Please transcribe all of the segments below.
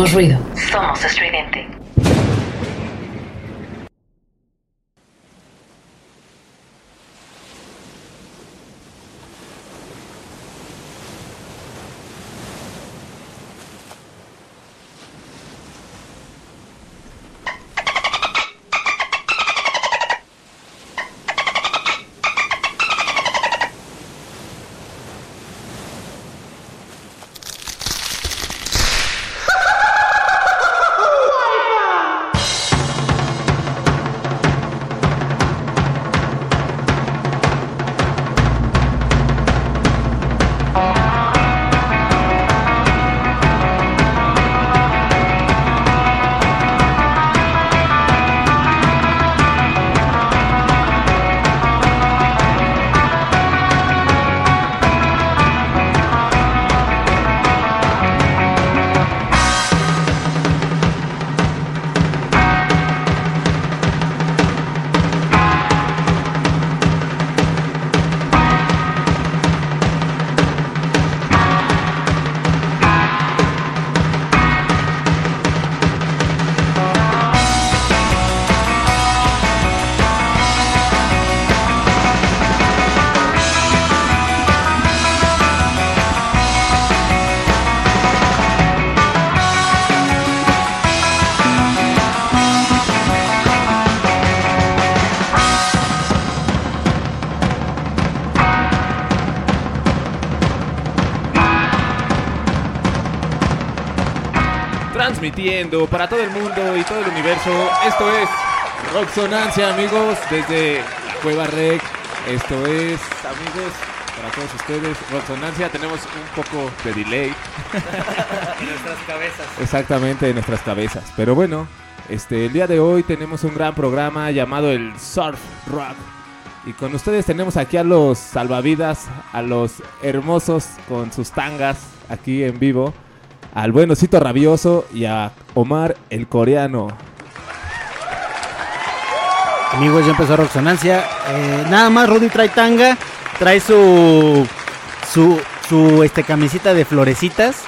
Somos ruido. Somos. Transmitiendo para todo el mundo y todo el universo. Esto es Roxonancia, amigos, desde Cueva Rec. Esto es, amigos, para todos ustedes, Roxonancia. Tenemos un poco de delay. En nuestras cabezas. Exactamente, en nuestras cabezas. Pero bueno, este, el día de hoy tenemos un gran programa llamado el Surf Rock. Y con ustedes tenemos aquí a los salvavidas, a los hermosos con sus tangas aquí en vivo, al buen Osito Rabioso y a Omar el coreano. Amigos, ya empezó Roxonancia. Eh, nada más Rudy trae tanga, trae su su su este camisita de florecitas.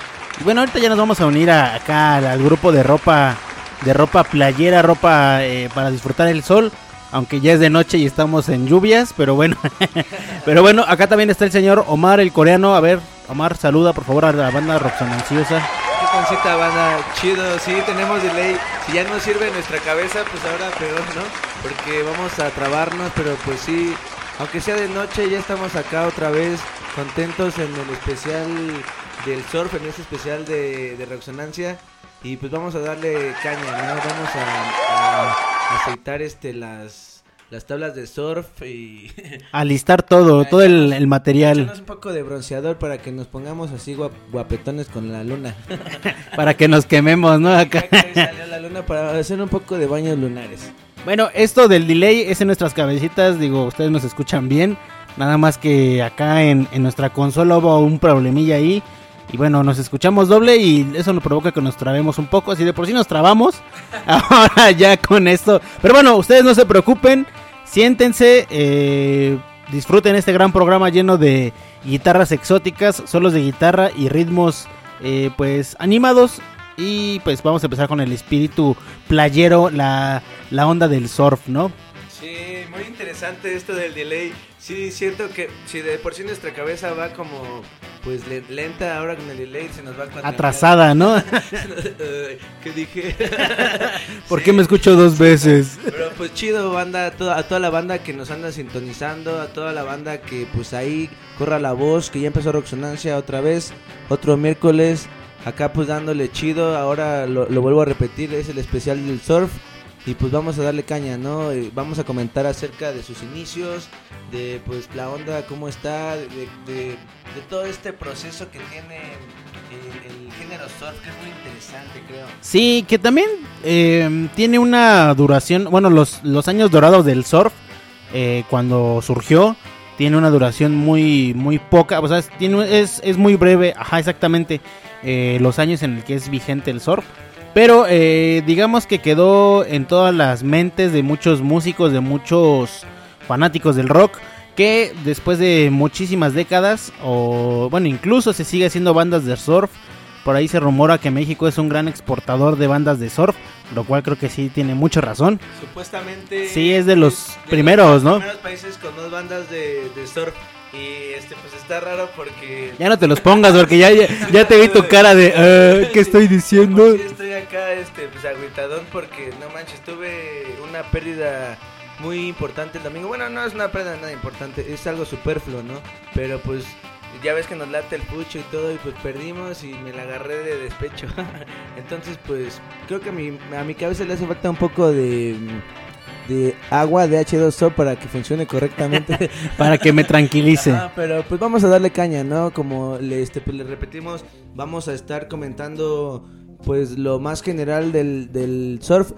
Bueno, ahorita ya nos vamos a unir a- acá al, al grupo de ropa de ropa playera, ropa eh, para disfrutar el sol, aunque ya es de noche y estamos en lluvias, pero bueno. pero bueno, acá también está el señor Omar el coreano. A ver, Omar, saluda por favor a la banda Roxonanciosa. Qué pancita, banda. Chido, sí, tenemos delay. Si ya no sirve nuestra cabeza, pues ahora peor, ¿no? Porque vamos a trabarnos, pero pues sí, aunque sea de noche, ya estamos acá otra vez, contentos en el especial del surf, en este especial de, de resonancia. Y pues vamos a darle caña, ¿no? Vamos a, a aceitar este las, las tablas de surf y Alistar todo, todo el, el material echarnos un poco de bronceador para que nos pongamos así guap- guapetones con la luna. para que nos quememos, ¿no? Acá. Salió la luna para hacer un poco de baños lunares. Bueno, esto del delay es en nuestras cabecitas, digo, ustedes nos escuchan bien. Nada más que acá en, en nuestra consola hubo un problemilla ahí. Y bueno, nos escuchamos doble y eso nos provoca que nos trabemos un poco. Así de por sí nos trabamos. Ahora ya con esto. Pero bueno, ustedes no se preocupen. Siéntense. eh, disfruten este gran programa lleno de guitarras exóticas, solos de guitarra y ritmos eh, pues animados. Y pues vamos a empezar con el espíritu playero, la, la onda del surf, ¿no? Sí, muy interesante esto del delay. Sí, siento que si de por sí nuestra cabeza va como pues le- lenta, ahora con el delay se nos va a Atrasada, ¿no? ¿Qué dije? ¿Por Sí. qué me escucho dos veces? Pero pues chido, banda, a toda, a toda la banda que nos anda sintonizando, a toda la banda que pues ahí corra la voz, que ya empezó Roxonancia otra vez, otro miércoles, acá pues dándole chido, ahora lo, lo vuelvo a repetir, es el especial del surf, y pues vamos a darle caña, ¿no? Eh, vamos a comentar acerca de sus inicios, de pues la onda, cómo está, de, de- de todo este proceso que tiene el, género surf, que es muy interesante, creo. Sí, que también eh, tiene una duración, bueno, los, los años dorados del surf, eh, cuando surgió, tiene una duración muy muy poca, o sea, es, es, es muy breve, ajá, exactamente, eh, los años en el que es vigente el surf. Pero eh, digamos que quedó en todas las mentes de muchos músicos, de muchos fanáticos del rock, que después de muchísimas décadas, o bueno, incluso se sigue haciendo bandas de surf, por ahí se rumora que México es un gran exportador de bandas de surf, lo cual creo que sí tiene mucha razón. Supuestamente... Sí, es de los primeros, ¿no? primeros países con dos bandas de, de surf. Y este, pues está raro porque... Ya no te los pongas porque ya, ya, ya te vi tu cara de "Ah, ¿qué estoy diciendo? Sí, estoy acá, este, pues agüitadón porque no manches, tuve una pérdida muy importante el domingo. Bueno, no es una pérdida nada importante, es algo superfluo, ¿no? Pero pues ya ves que nos late el pucho y todo y pues perdimos y me la agarré de despecho. Entonces, pues creo que a mi, a mi cabeza le hace falta un poco de de agua de H2O para que funcione correctamente. Para que me tranquilice. Ajá, pero pues vamos a darle caña, ¿no? Como le, este, pues, le repetimos, vamos a estar comentando pues lo más general del, del surf.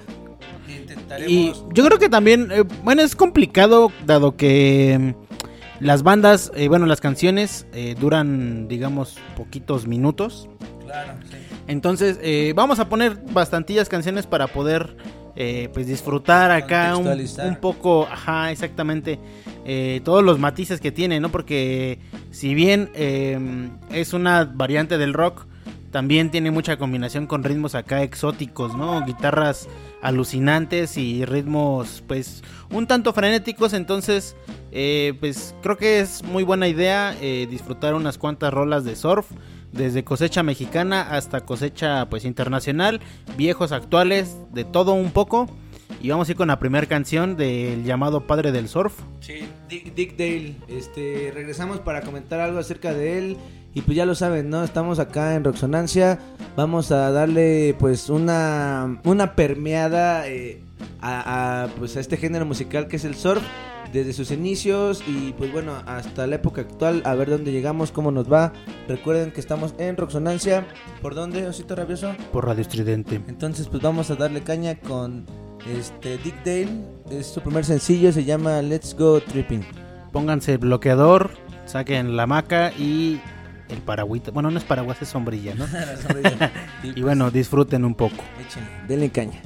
Intentaremos... Y yo creo que también, eh, bueno, es complicado dado que mm, las bandas, eh, bueno, las canciones eh, duran, digamos, poquitos minutos. Claro, sí. Entonces, eh, vamos a poner bastantillas canciones para poder, eh, pues, disfrutar acá un, poco, ajá, exactamente, eh, todos los matices que tiene, ¿no? Porque si bien eh, es una variante del rock, también tiene mucha combinación con ritmos acá exóticos, ¿no? Guitarras alucinantes y ritmos, pues, un tanto frenéticos. Entonces, eh, pues, creo que es muy buena idea disfrutar unas cuantas rolas de surf. Desde cosecha mexicana hasta cosecha pues internacional, viejos, actuales, de todo un poco. Y vamos a ir con la primera canción del llamado Padre del Surf. Sí, Dick, Dale. Este, regresamos para comentar algo acerca de él. Y pues ya lo saben, ¿no? Estamos acá en Roxonancia. Vamos a darle pues una, una permeada eh, a, pues, a este género musical que es el surf. Desde sus inicios y pues bueno, hasta la época actual, a ver dónde llegamos, cómo nos va. Recuerden que estamos en Roxonancia. ¿Por dónde, Osito Rabioso? Por Radio Estridente. Entonces, pues vamos a darle caña con este Dick Dale. Es su primer sencillo, se llama Let's Go Tripping. Pónganse el bloqueador, saquen la maca y el paragüita. Bueno, no es paraguas, es sombrilla, ¿no? Y bueno, disfruten un poco. échenle, denle caña.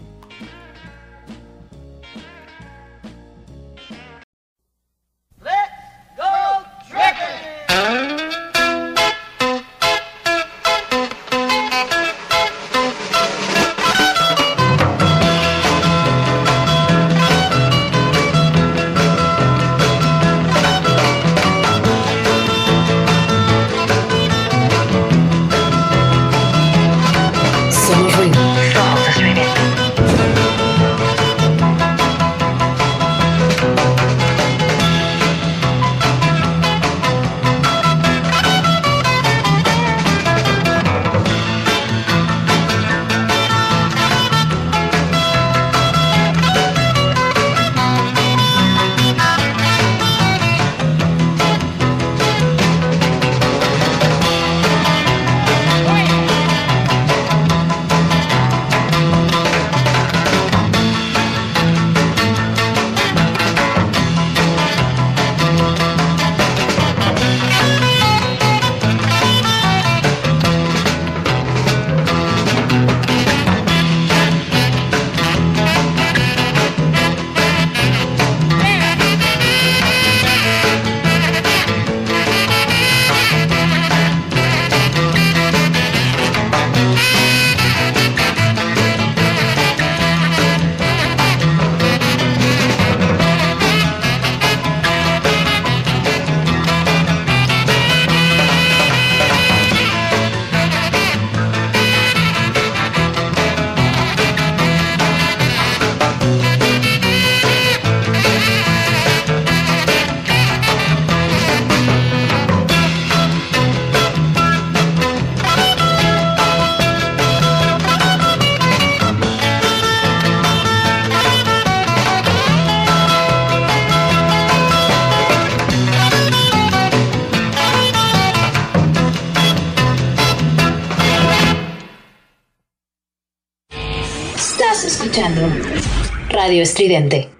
Estridente.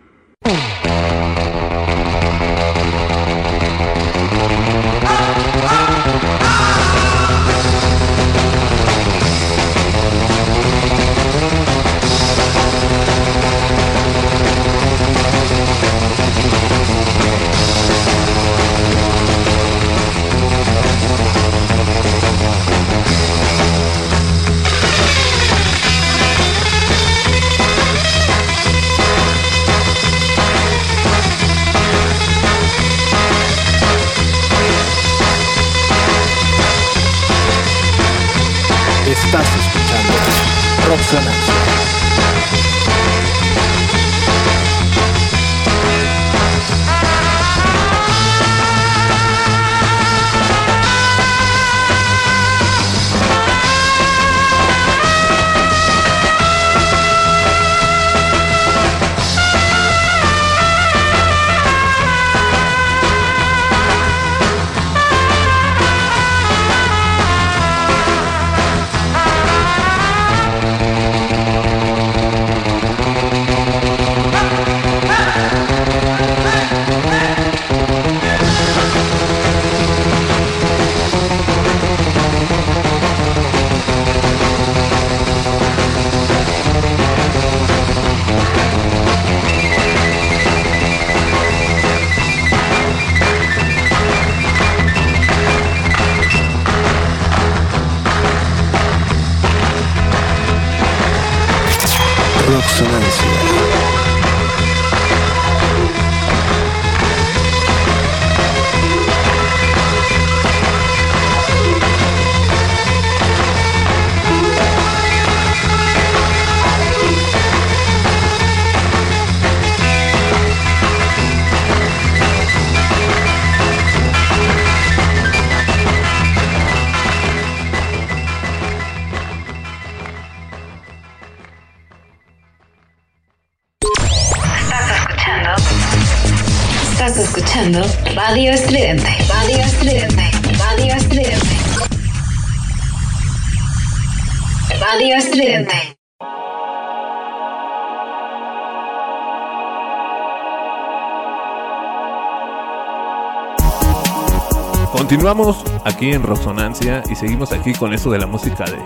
Aquí en Roxonancia y seguimos aquí con eso de la música de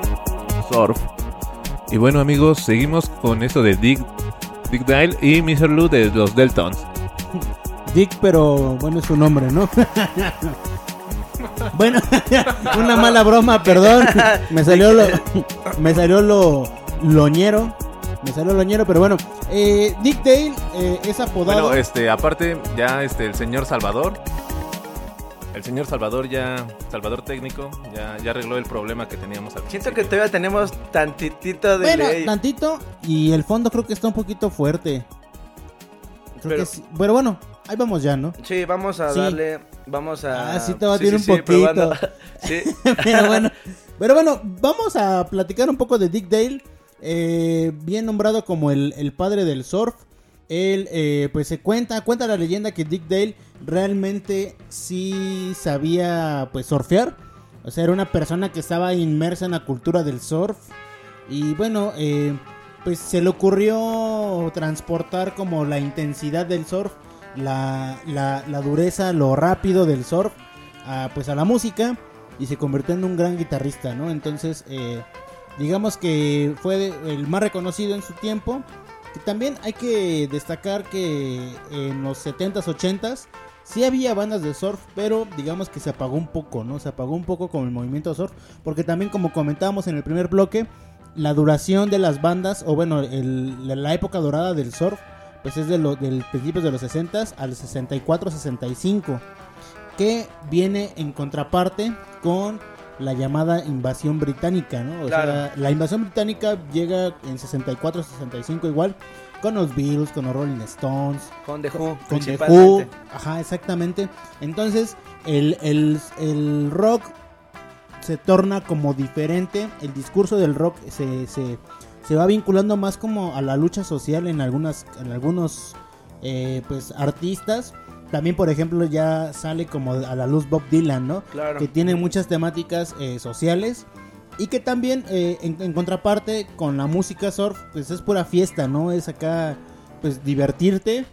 surf. Y bueno amigos, seguimos con eso de Dick, Dick Dale y Mr. Lou de los Deltons. Dick, pero bueno, es su nombre, ¿no? bueno, una mala broma, perdón. Me salió lo, me salió lo loñero. Me salió loñero, pero bueno. Eh, Dick Dale eh, es apodado. Bueno, este, aparte ya este el señor Salvador el señor Salvador ya Salvador técnico ya, ya arregló el problema que teníamos al Siento que todavía tenemos tantitito de bueno, ley. tantito. Y el fondo creo que está un poquito fuerte. Creo Pero- que sí. Pero bueno, ahí vamos ya, ¿no? Sí, vamos a Sí. darle, vamos a... Ah, sí te va a tirar un poquito. probando. sí. pero bueno, pero bueno, vamos a platicar un poco de Dick Dale, eh, bien nombrado como el, el padre del surf. Él, eh, pues se cuenta, cuenta la leyenda que Dick Dale realmente sí sabía, pues, surfear. O sea, era una persona que estaba inmersa en la cultura del surf. Y bueno, eh, pues se le ocurrió transportar como la intensidad del surf, la, la, dureza, lo rápido del surf, a, pues a la música y se convirtió en un gran guitarrista, ¿no? Entonces, eh, digamos que fue el más reconocido en su tiempo. También hay que destacar que en los 70s, 80s sí había bandas de surf, pero digamos que se apagó un poco, ¿no? Se apagó un poco con el movimiento surf, porque también como comentábamos en el primer bloque, la duración de las bandas, o bueno, el- la, la época dorada del surf, pues es de lo, del principios de los 60s al 64-65 que viene en contraparte con la llamada invasión británica, ¿no? O Claro. sea, la invasión británica llega en 64-65 igual, con los Beatles, con los Rolling Stones, Con The Who, con The Who, ajá, exactamente. Entonces, el, el, el rock se torna como diferente, el discurso del rock se, se, se va vinculando más como a la lucha social en algunas en algunos eh, pues artistas. También, por ejemplo, ya sale como a la luz Bob Dylan, ¿no? Claro. Que tiene muchas temáticas eh, sociales. Y que también, eh, en, en contraparte, con la música surf, pues es pura fiesta, ¿no? Es acá, pues divertirte.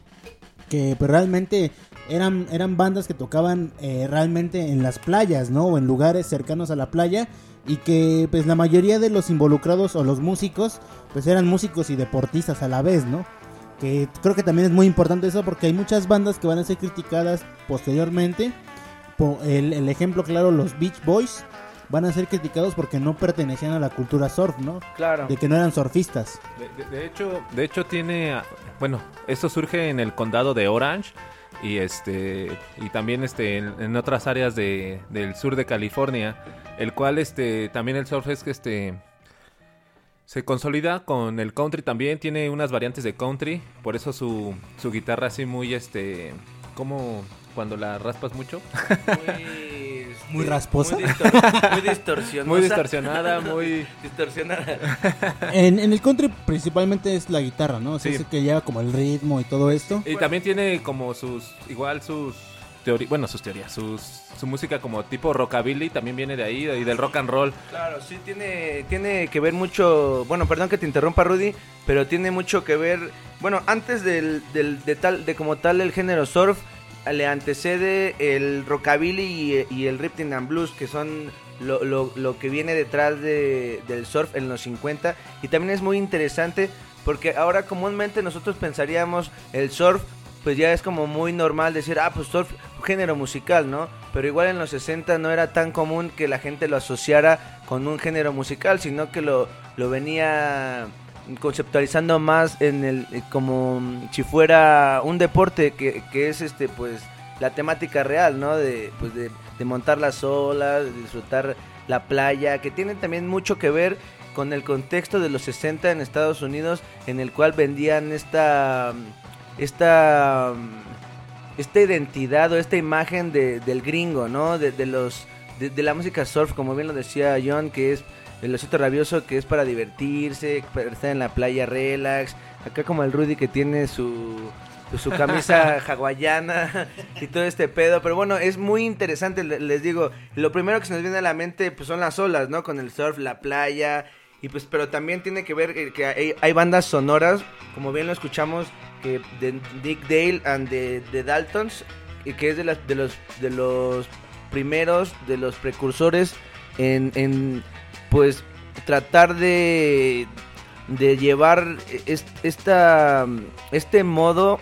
Que pues, realmente eran, eran bandas que tocaban eh, realmente en las playas, ¿no? O en lugares cercanos a la playa. Y que pues la mayoría de los involucrados o los músicos, pues eran músicos y deportistas a la vez, ¿no? Que creo que también es muy importante eso porque hay muchas bandas que van a ser criticadas posteriormente. Po- el, el ejemplo claro, los Beach Boys van a ser criticados porque no pertenecían a la cultura surf, ¿no? Claro. De que no eran surfistas. De, de- de hecho, de hecho tiene, bueno, esto surge en el condado de Orange y este y también este en, en otras áreas de, del sur de California, el cual este también el surf es que este se consolida con el country también, tiene unas variantes de country, por eso su, su guitarra así muy este como cuando la raspas mucho, Muy, Muy rasposa. Muy, distor- muy distorsionada. muy distorsionada, muy distorsionada. En, en el country principalmente es la guitarra, ¿no? O sea, Sí. es el que lleva como el ritmo y todo esto. Y también tiene como sus, igual sus teorías, bueno, sus teorías, sus, su música como tipo rockabilly también viene de ahí, y del rock and roll. Claro, sí, tiene, tiene que ver mucho, bueno, perdón que te interrumpa Rudy, pero tiene mucho que ver, bueno, antes del, del- de, tal, de como tal el género surf, le antecede el rockabilly y, el rhythm and blues, que son lo, lo- lo que viene detrás de- del surf en los 50, y también es muy interesante porque ahora comúnmente nosotros pensaríamos el surf pues ya es como muy normal decir, ah, pues surf, género musical, ¿no? Pero igual en los 60 no era tan común que la gente lo asociara con un género musical, sino que lo, lo venía conceptualizando más en el eh, como mm, si fuera un deporte que, que es este pues la temática real, ¿no? De pues de, de montar las olas, de disfrutar la playa, que tiene también mucho que ver con el contexto de los 60 en Estados Unidos, en el cual vendían esta esta esta identidad o esta imagen de, del gringo, ¿no? De, de los de la música surf, como bien lo decía John, que es el osito rabioso, que es para divertirse, para estar en la playa relax. Acá como el Rudy que tiene su su camisa hawaiana y todo este pedo. Pero bueno, es muy interesante, le- les digo. Lo primero que se nos viene a la mente pues son las olas, ¿no? Con el surf, la playa. Y pues, pero también tiene que ver que, que hay, hay bandas sonoras, como bien lo escuchamos, que de Dick Dale and the, the Daltons, y que es de, las, de los de los primeros, de los precursores en, en pues tratar de de llevar es- esta este modo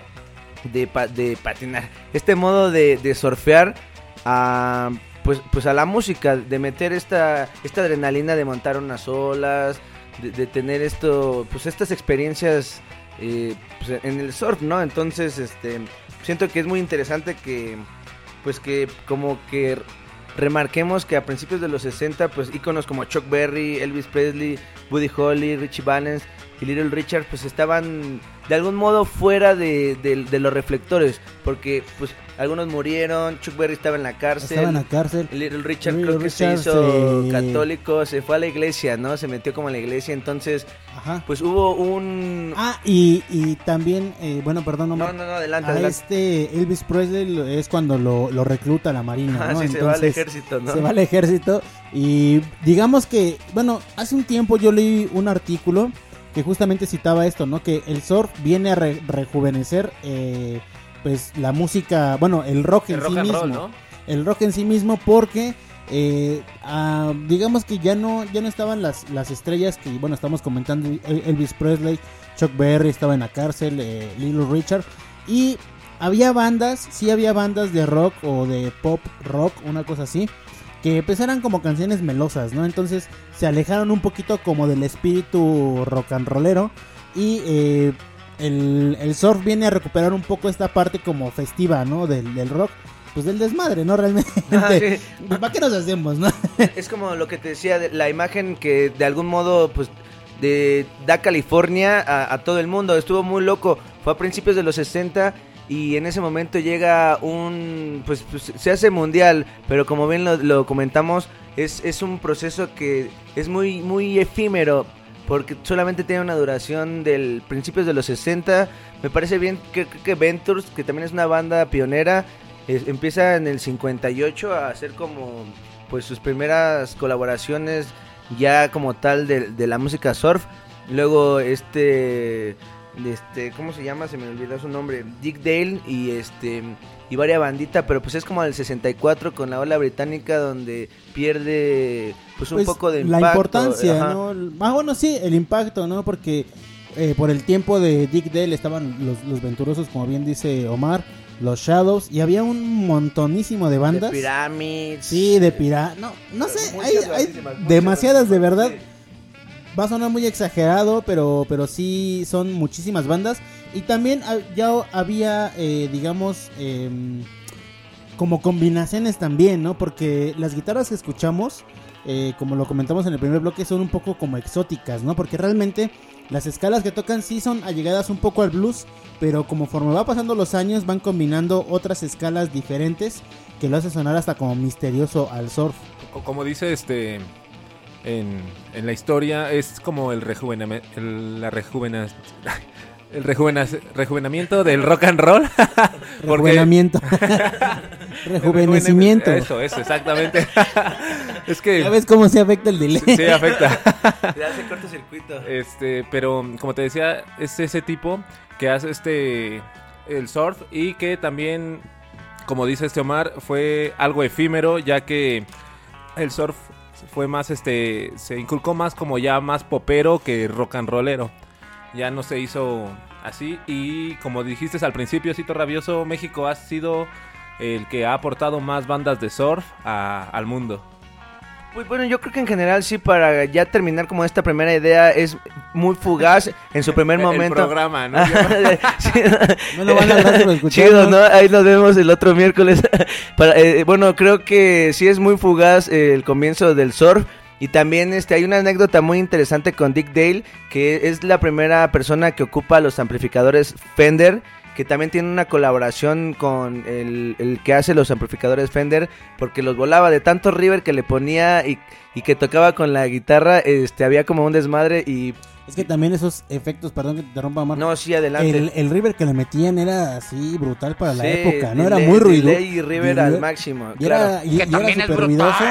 de, de patinar, este modo de, de surfear a pues pues a la música, de meter esta esta adrenalina de montar unas olas, de, de tener esto pues estas experiencias eh, pues, en el surf, ¿no? Entonces, este siento que es muy interesante que pues que como que remarquemos que a principios de los 60 pues íconos como Chuck Berry, Elvis Presley, Buddy Holly, Richie Valens y Little Richard pues estaban de algún modo fuera de, de- de los reflectores porque pues algunos murieron, Chuck Berry estaba en la cárcel, Estaba en la cárcel. Little Richard Little creo que se hizo se- católico, se fue a la iglesia, ¿no? Se metió como a la iglesia, entonces Ajá. pues hubo un... Ah, y, y también, eh, bueno, perdón, no, Omar. no, no, adelante, a adelante. este Elvis Presley es cuando lo, lo recluta la marina, Ah, ¿no? sí, se va al ejército, ¿no? Se va al ejército y digamos que, bueno, hace un tiempo yo leí un artículo que justamente citaba esto, ¿no? Que el surf viene a re- rejuvenecer, eh, pues, la música, bueno, el rock en rock sí mismo. roll, ¿no? El rock en sí mismo porque, eh, digamos que ya no, ya no estaban las, las estrellas que, bueno, estamos comentando, El- Elvis Presley, Chuck Berry estaba en la cárcel, eh, Little Richard, y había bandas, sí había bandas de rock o de pop rock, una cosa así, que pues eran como canciones melosas, ¿no? Entonces se alejaron un poquito como del espíritu rock and rollero y eh, el, el surf viene a recuperar un poco esta parte como festiva, ¿no? Del, del rock, pues del desmadre, ¿no? Realmente. Ah, sí. ¿Para qué nos hacemos, no? Es como lo que te decía, de- la imagen que de algún modo, pues, de, da California a, a todo el mundo. Estuvo muy loco. Fue a principios de los 60 y en ese momento llega un, pues, pues, se hace mundial, pero como bien lo, comentamos, es, es un proceso que es muy, muy efímero. Porque solamente tiene una duración del principios de los 60. Me parece bien que, que Ventures, que también es una banda pionera, empieza en el 58 a hacer como pues sus primeras colaboraciones ya como tal de la música surf. Luego este, este, ¿cómo se llama? Se me olvidó su nombre, Dick Dale y este y varias bandita, pero pues es como el 64 con la ola británica donde pierde pues un Pues, poco de la impacto. importancia, ajá. ¿no? Ah, bueno, sí, el impacto, ¿no? Porque eh, por el tiempo de Dick Dale estaban los, los venturosos, como bien dice Omar, los Shadows, y había un montonísimo de bandas. De Pyramids. Sí, de pira... No, no sé, hay, hay demasiadas de verdad. Sí. Va a sonar muy exagerado, pero, pero sí son muchísimas bandas. Y también ya había, eh, digamos, em, como combinaciones también, ¿no? Porque las guitarras que escuchamos, eh, como lo comentamos en el primer bloque, son un poco como exóticas, ¿no? Porque realmente las escalas que tocan sí son allegadas un poco al blues, pero conforme va pasando los años van combinando otras escalas diferentes que lo hace sonar hasta como misterioso al surf. Co- Como dice este en, en la historia, es como el rejuvename- el, la rejuvena- el rejuvena- rejuvenamiento del rock and roll. Porque- Rejuvenamiento. Rejuvenecimiento. Eso, eso, exactamente. es que ¿Ya ves cómo se afecta el delay? sí, sí afecta. Le hace cortocircuito. Este, pero como te decía, es ese tipo que hace este el surf y que también, como dice este Omar, fue algo efímero, ya que el surf fue más este se inculcó más como ya más popero que rock and rollero. Ya no se hizo así y como dijiste al principio, Cito Rabioso, México ha sido el que ha aportado más bandas de surf al mundo. Pues bueno, yo creo que en general sí, para ya terminar como esta primera idea, es muy fugaz en su primer El momento. programa, ¿no? Sí. No lo van a por. Chido, ¿no? Ahí nos vemos el otro miércoles. Para, eh, bueno, creo que sí es muy fugaz eh, el comienzo del surf. Y también este, hay una anécdota muy interesante con Dick Dale, que es la primera persona que ocupa los amplificadores Fender, que también tiene una colaboración con el, el que hace los amplificadores Fender, porque los volaba de tanto river que le ponía y, y que tocaba con la guitarra, este había como un desmadre y... Es que también esos efectos, perdón que te rompa Omar. No, sí, adelante. el, el river que le metían era así brutal para la Sí, época, ¿no? Era muy ruido. delay y river al máximo, Y era, claro. y- Que y también era es súper brutal. ruidoso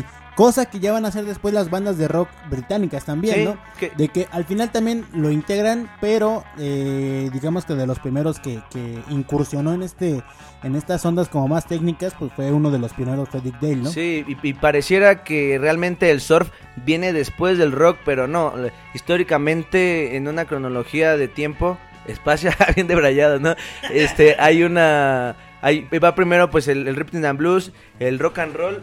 y cosa que ya van a hacer después las bandas de rock británicas también, Sí, ¿no? que- De que al final también lo integran, pero eh, digamos que de los primeros que, que incursionó en este en estas ondas como más técnicas, pues fue uno de los pioneros, fue Dick Dale, ¿no? Sí, y, y pareciera que realmente el surf viene después del rock, pero no. Históricamente, en una cronología de tiempo, espacio bien debrayado, ¿no? Este, hay una. Hay, va primero, pues, el, el rhythm and blues, el rock and roll,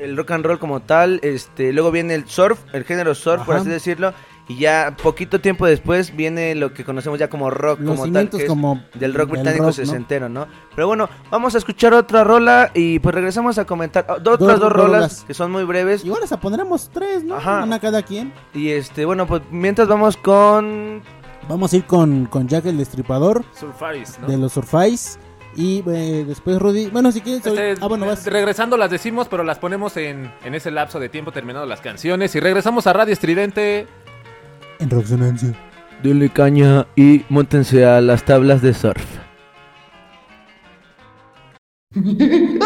el rock and roll como tal, este, luego viene el surf, el género surf, por así decirlo, y ya poquito tiempo después viene lo que conocemos ya como rock, Los como tal, que es como del rock británico rock, ¿no? sesentero, ¿no? Pero bueno, vamos a escuchar otra rola y pues regresamos a comentar oh, do- Dos otras dos rolas rolas. que son muy breves. Igual hasta pondremos tres, ¿no? Ajá. Una cada quien. Y este, bueno, pues mientras vamos con Vamos a ir con, con Jack el Destripador Surfaris, ¿no? de los Surfais. Y eh, después Rudy. Bueno, si quieres. Este, ah, bueno, vas. Regresando las decimos, pero las ponemos en, en ese lapso de tiempo terminado las canciones. Y regresamos a Radio Estridente. En Roxonancia. Dile caña y montense a las tablas de surf.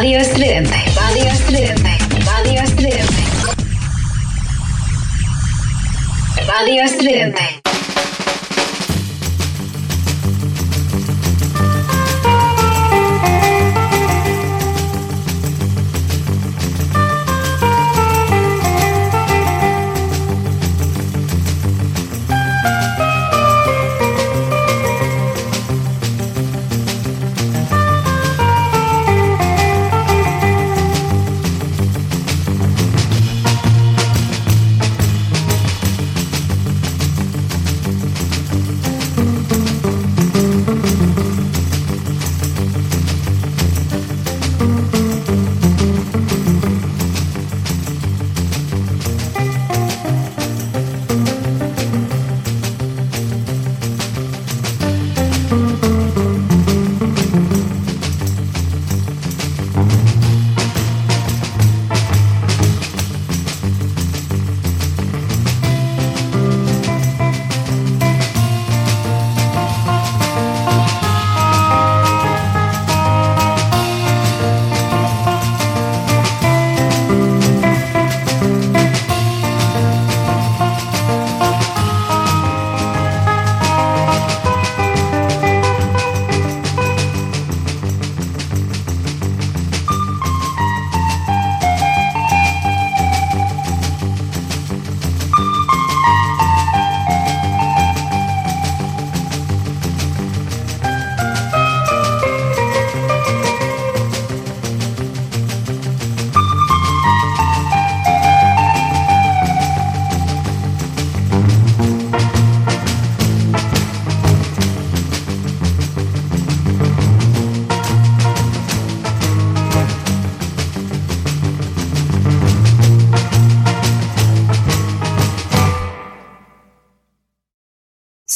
escuchando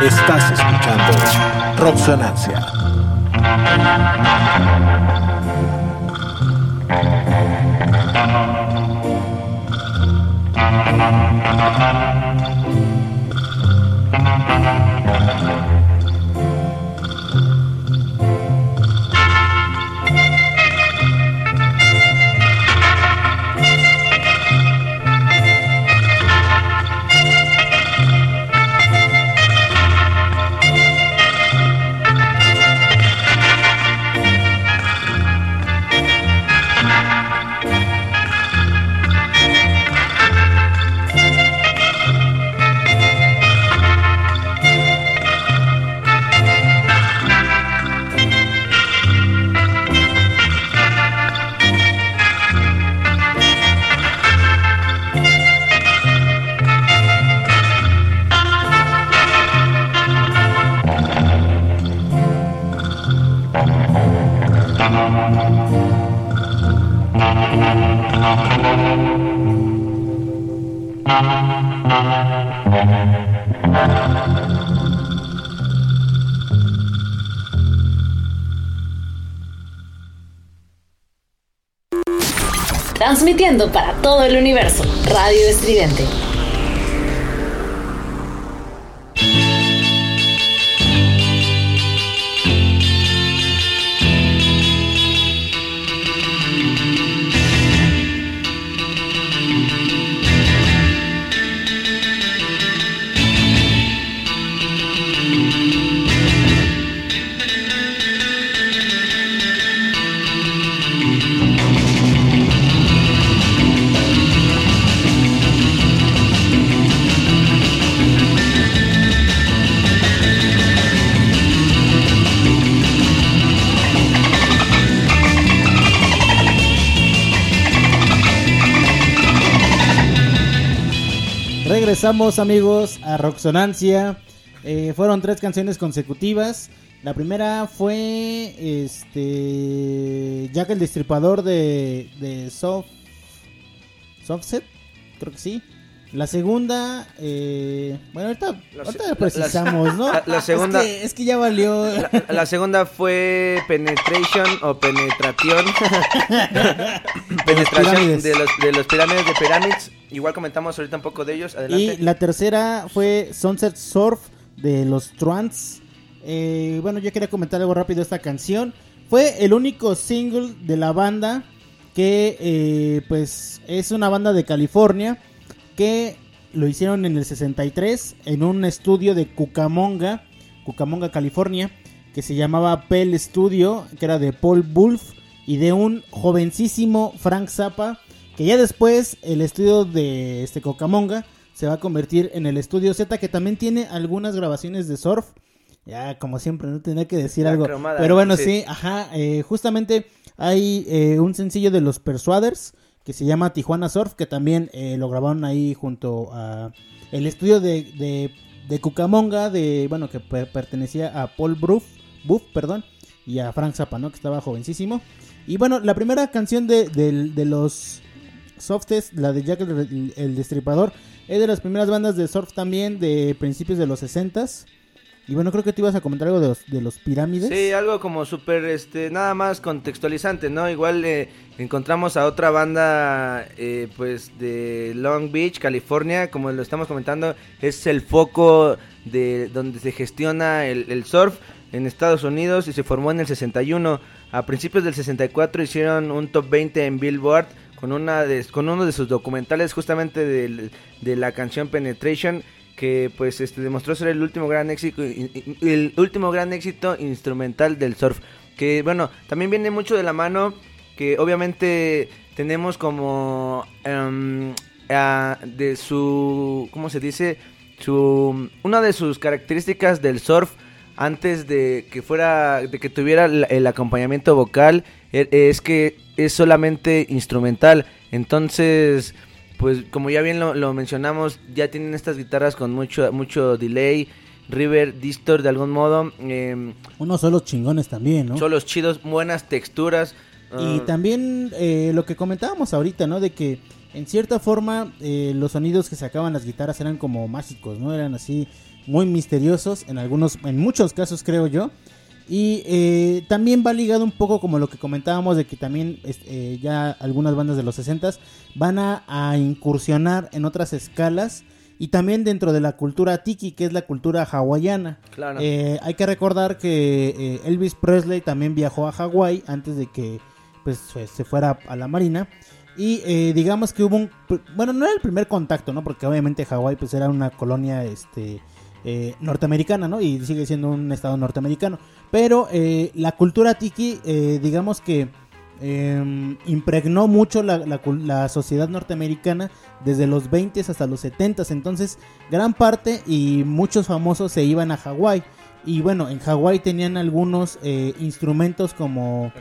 Estás escuchando para todo el universo. Radio Estridente. Regresamos amigos a Roxonancia. Eh, fueron tres canciones consecutivas. La primera fue este Jack el Destripador de, de Soft, Softset, creo que sí. La segunda, eh, bueno, ahorita, La ahorita se- la- precisamos, ¿no? la- segunda- Es que, es que ya valió. La, segunda fue Penetration o Penetración. Penetración de los, de los pirámides de Pyramids. Igual comentamos ahorita un poco de ellos. Adelante. Y la tercera fue Sunset Surf de los Trans. Eh, bueno, yo quería comentar algo rápido de esta canción. Fue el único single de la banda que, eh, pues, es una banda de California que lo hicieron en el 63 en un estudio de Cucamonga, Cucamonga, California, que se llamaba Pell Studio, que era de Paul Wolf y de un jovencísimo Frank Zappa, que ya después el estudio de este Cucamonga se va a convertir en el estudio Z, que también tiene algunas grabaciones de surf. Ya, como siempre, no tenía que decir La algo. cromada, Pero bueno, sí. sí, ajá. eh, justamente hay eh, un sencillo de los Persuaders que se llama Tijuana Surf, que también eh, lo grabaron ahí junto a el estudio de, de, de Cucamonga, de, bueno, que per- pertenecía a Paul Buff, Buff, perdón, y a Frank Zappa, ¿no? Que estaba jovencísimo. Y bueno, la primera canción de, de los Softes, la de Jack el, Destripador, es de las primeras bandas de surf también de principios de los 60s. Y bueno, creo que te ibas a comentar algo de los, de los pirámides. Sí, algo como súper, este, nada más contextualizante, ¿no? Igual eh, encontramos a otra banda, eh, pues, de Long Beach, California, como lo estamos comentando, es el foco de donde se gestiona el surf en Estados Unidos y se formó en el 61. A principios del 64 hicieron un top 20 en Billboard con, una de, con uno de sus documentales justamente del- de la canción Penetration que pues este demostró ser el último gran éxito el último gran éxito instrumental del surf. Que bueno también viene mucho de la mano que obviamente tenemos como em, de su cómo se dice su una de sus características del surf antes de que fuera de que tuviera el, acompañamiento vocal e- es que es solamente instrumental entonces pues como ya bien lo, lo mencionamos, ya tienen estas guitarras con mucho mucho delay, river, distor de algún modo, eh, Unos solos chingones también, ¿no? solos chidos, buenas texturas. Y ah, también eh, lo que comentábamos ahorita, ¿no? De que en cierta forma eh, los sonidos que sacaban las guitarras eran como mágicos, ¿no? Eran así muy misteriosos en algunos, en muchos casos creo yo. Y eh, también va ligado un poco como lo que comentábamos de que también eh, ya algunas bandas de los 60 van a, a incursionar en otras escalas y también dentro de la cultura tiki, que es la cultura hawaiana. Claro. Eh, hay que recordar que eh, Elvis Presley también viajó a Hawái antes de que pues se- fuera a la marina y eh, digamos que hubo un bueno no era el primer contacto no porque obviamente Hawái pues era una colonia este eh, norteamericana no y sigue siendo un estado norteamericano. Pero eh, la cultura tiki eh, digamos que eh, impregnó mucho la, la cul- la sociedad norteamericana desde los 20 hasta los 70 entonces gran parte y muchos famosos se iban a Hawái. Y bueno en Hawái tenían algunos eh, instrumentos como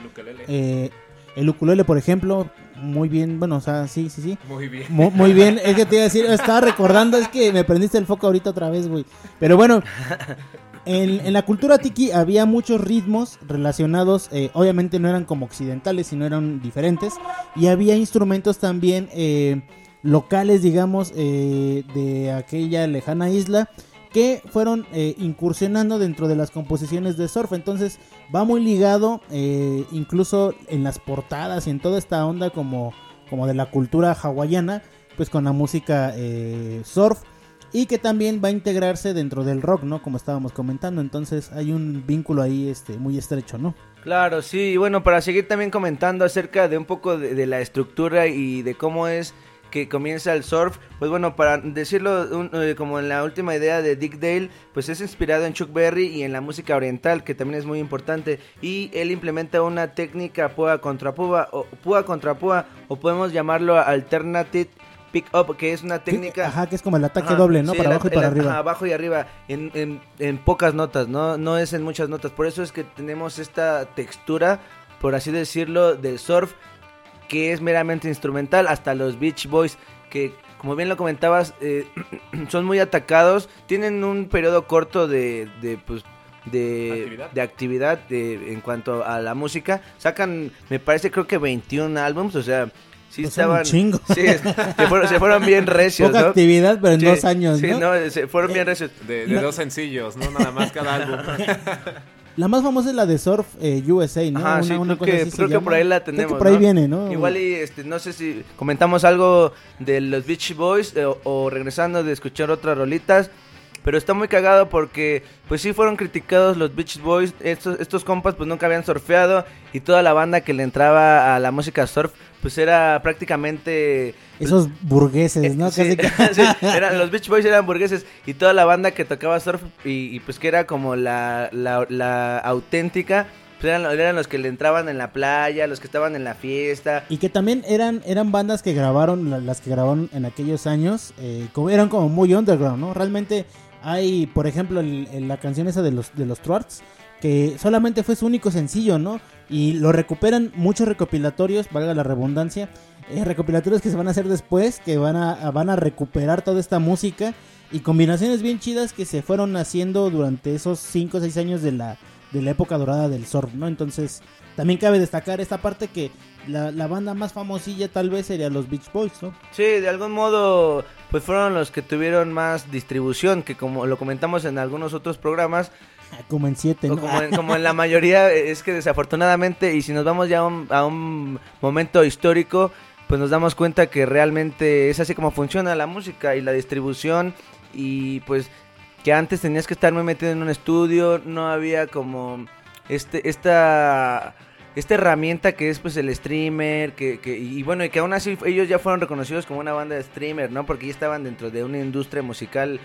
eh, el ukulele por ejemplo muy bien bueno o sea sí sí sí Muy bien. Mu- Muy, bien, es que te iba a decir, estaba recordando, es que me prendiste el foco ahorita otra vez, güey. Pero bueno, en, en la cultura tiki había muchos ritmos relacionados, eh, obviamente no eran como occidentales, sino eran diferentes. Y había instrumentos también eh, locales, digamos, eh, de aquella lejana isla que fueron eh, incursionando dentro de las composiciones de surf. Entonces va muy ligado, eh, incluso en las portadas y en toda esta onda como, como de la cultura hawaiana, pues con la música eh, surf. Y que también va a integrarse dentro del rock, ¿no? Como estábamos comentando. Entonces hay un vínculo ahí este, muy estrecho, ¿no? Claro, sí, y bueno, para seguir también comentando acerca de un poco de, de la estructura y de cómo es que comienza el surf, pues bueno, para decirlo un- eh, como en la última idea de Dick Dale, pues es inspirado en Chuck Berry y en la música oriental, que también es muy importante, y él implementa una técnica púa contra púa, o púa contra púa, o podemos llamarlo alternative pick up, que es una técnica... Ajá, que es como el ataque Ajá, doble, ¿no? sí, para el- abajo y el- para ajá, arriba. abajo y arriba, en, en- en pocas notas, ¿no? No es en muchas notas. Por eso es que tenemos esta textura, por así decirlo, del surf, que es meramente instrumental. Hasta los Beach Boys, que como bien lo comentabas, eh, son muy atacados, tienen un periodo corto de, de pues, de ¿Actividad? de actividad de- en cuanto a la música. Sacan, me parece, creo que 21 álbums, o sea, sí Pues un estaban... chingo. Sí, se fueron, se fueron bien recios, Poca ¿no? actividad, pero en Sí, dos años, sí, ¿no? Eh, se fueron bien recios. De, dos sencillos, no nada más cada álbum. La más famosa es la de Surf eh, USA, ¿no? Ajá, sí, creo que- así creo que llama. por ahí la Creo tenemos, que por ahí ¿no? viene, ¿no? Igual y este, no sé si comentamos algo de los Beach Boys eh, o, o regresando de escuchar otras rolitas. Pero está muy cagado porque pues sí fueron criticados los Beach Boys. Estos, estos compas pues nunca habían surfeado y toda la banda que le entraba a la música surf pues era prácticamente... Esos burgueses, ¿no? Eh, Sí, Casi que- sí, eran- los Beach Boys eran burgueses y toda la banda que tocaba surf y, y, pues que era como la, la, la auténtica, pues eran, eran los que le entraban en la playa, los que estaban en la fiesta. Y que también eran, eran bandas que grabaron, la- las que grabaron en aquellos años, eh, como, eran como muy underground, ¿no? Realmente hay, por ejemplo, el- el- la canción esa de los, de los Truarts, que solamente fue su único sencillo, ¿no? Y lo recuperan muchos recopilatorios, valga la redundancia, eh, recopilatorios que se van a hacer después, que van a, van a recuperar toda esta música y combinaciones bien chidas que se fueron haciendo durante esos 5 o 6 años de la, de la época dorada del surf, ¿no? Entonces, también cabe destacar esta parte que la, la banda más famosilla tal vez sería los Beach Boys, ¿no? Sí, de algún modo, pues fueron los que tuvieron más distribución, que como lo comentamos en algunos otros programas, Como en 7, o ¿no? como en, como en la mayoría, es que desafortunadamente, y si nos vamos ya a un, a un momento histórico, pues nos damos cuenta que realmente es así como funciona la música y la distribución, y pues que antes tenías que estar muy metido en un estudio, no había como este, esta esta herramienta que es pues el streamer, que, que, y bueno, y que aún así ellos ya fueron reconocidos como una banda de streamer, ¿no? Porque ya estaban dentro de una industria musical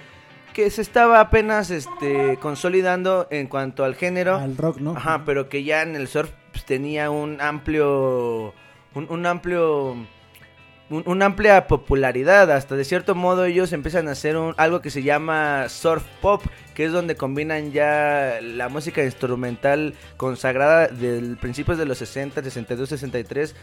que se estaba apenas este consolidando en cuanto al género. Al rock, ¿no? Ajá, pero que ya en el surf pues, tenía un amplio un, un amplio un- una amplia popularidad, hasta de cierto modo ellos empiezan a hacer un, algo que se llama surf pop, que es donde combinan ya la música instrumental consagrada del principios de los 60, 62, 63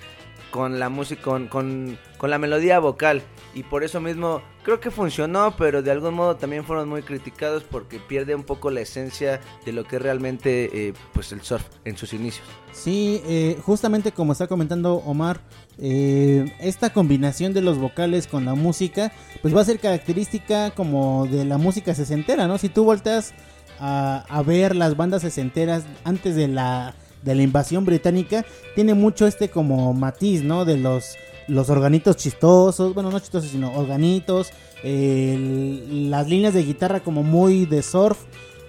con la música con, con, con la melodía vocal y por eso mismo creo que funcionó, pero de algún modo también fueron muy criticados porque pierde un poco la esencia de lo que es realmente eh, pues el surf en sus inicios. Sí, eh, justamente como está comentando Omar, eh, esta combinación de los vocales con la música, pues va a ser característica como de la música sesentera, ¿no? Si tú volteas a, a ver las bandas sesenteras antes de la, de la invasión británica, tiene mucho este como matiz, ¿no? De los, los organitos chistosos, bueno, no chistosos, sino organitos, las líneas de guitarra como muy de surf.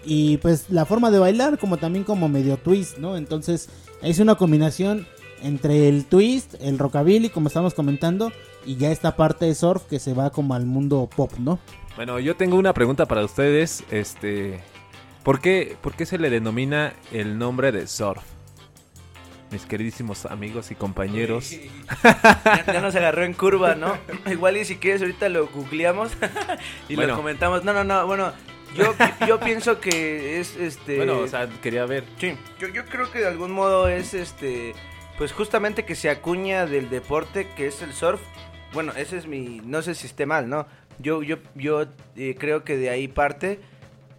Y pues la forma de bailar como también como medio twist, ¿no? Entonces es una combinación entre el twist, el rockabilly, como estamos comentando, y ya esta parte de surf que se va como al mundo pop, ¿no? Bueno, yo tengo una pregunta para ustedes. Este, ¿por qué, ¿Por qué se le denomina el nombre de surf? Mis queridísimos amigos y compañeros. ya, ya nos agarró en curva, ¿no? Igual y si quieres ahorita lo googleamos y Bueno. lo comentamos. No, no, no, bueno, yo, yo pienso que es este... Bueno, o sea, quería ver. Sí, yo, yo creo que de algún modo es este, pues justamente que se acuña del deporte que es el surf. Bueno, ese es mi, no sé si esté mal, ¿no? Yo, yo, yo eh, creo que de ahí parte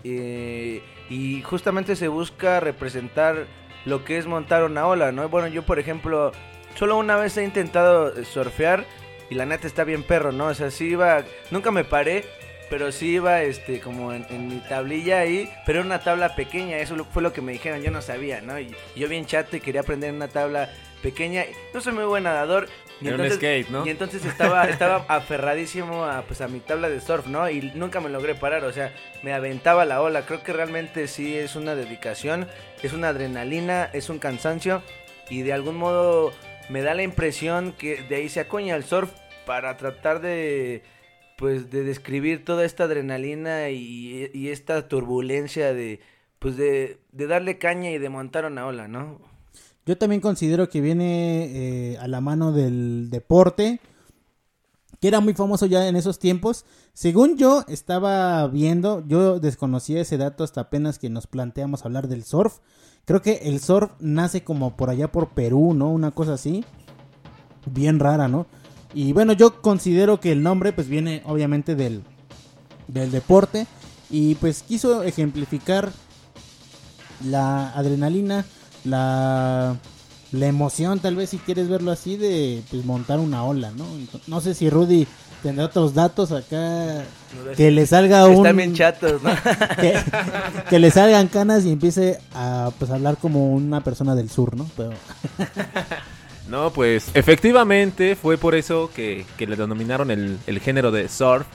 eh, y justamente se busca representar lo que es montar una ola, ¿no? Bueno, yo por ejemplo, solo una vez he intentado eh, surfear y la neta está bien perro, ¿no? O sea, sí iba, nunca me paré, pero sí iba este como en, en mi tablilla ahí, pero era una tabla pequeña, eso fue lo que me dijeron, yo no sabía, ¿no? Y yo bien chato y quería aprender una tabla pequeña, no soy muy buen nadador. Y Era un skate, ¿no? Y entonces estaba, estaba aferradísimo a, pues, a mi tabla de surf, ¿no? Y nunca me logré parar, o sea, me aventaba la ola. Creo que realmente sí es una dedicación, es una adrenalina, es un cansancio. Y de algún modo me da la impresión que de ahí se acuña el surf para tratar de pues de describir toda esta adrenalina y, y esta turbulencia de pues de, de darle caña y de montar una ola, ¿no? Yo también considero que viene eh, a la mano del deporte, que era muy famoso ya en esos tiempos. Según yo estaba viendo, yo desconocía ese dato hasta apenas que nos planteamos hablar del surf. Creo que el surf nace como por allá por Perú, ¿no? Una cosa así. Bien rara, ¿no? Y bueno, yo considero que el nombre pues viene obviamente del, del deporte y pues quiso ejemplificar la adrenalina, la, la emoción tal vez si quieres verlo así de pues, montar una ola, ¿no? No sé si Rudy tendrá otros datos acá que le salga un... Están bien chatos, ¿no? que, que le salgan canas y empiece a pues hablar como una persona del sur, ¿no? Pero No, pues efectivamente fue por eso que, que le denominaron el, el género de surf,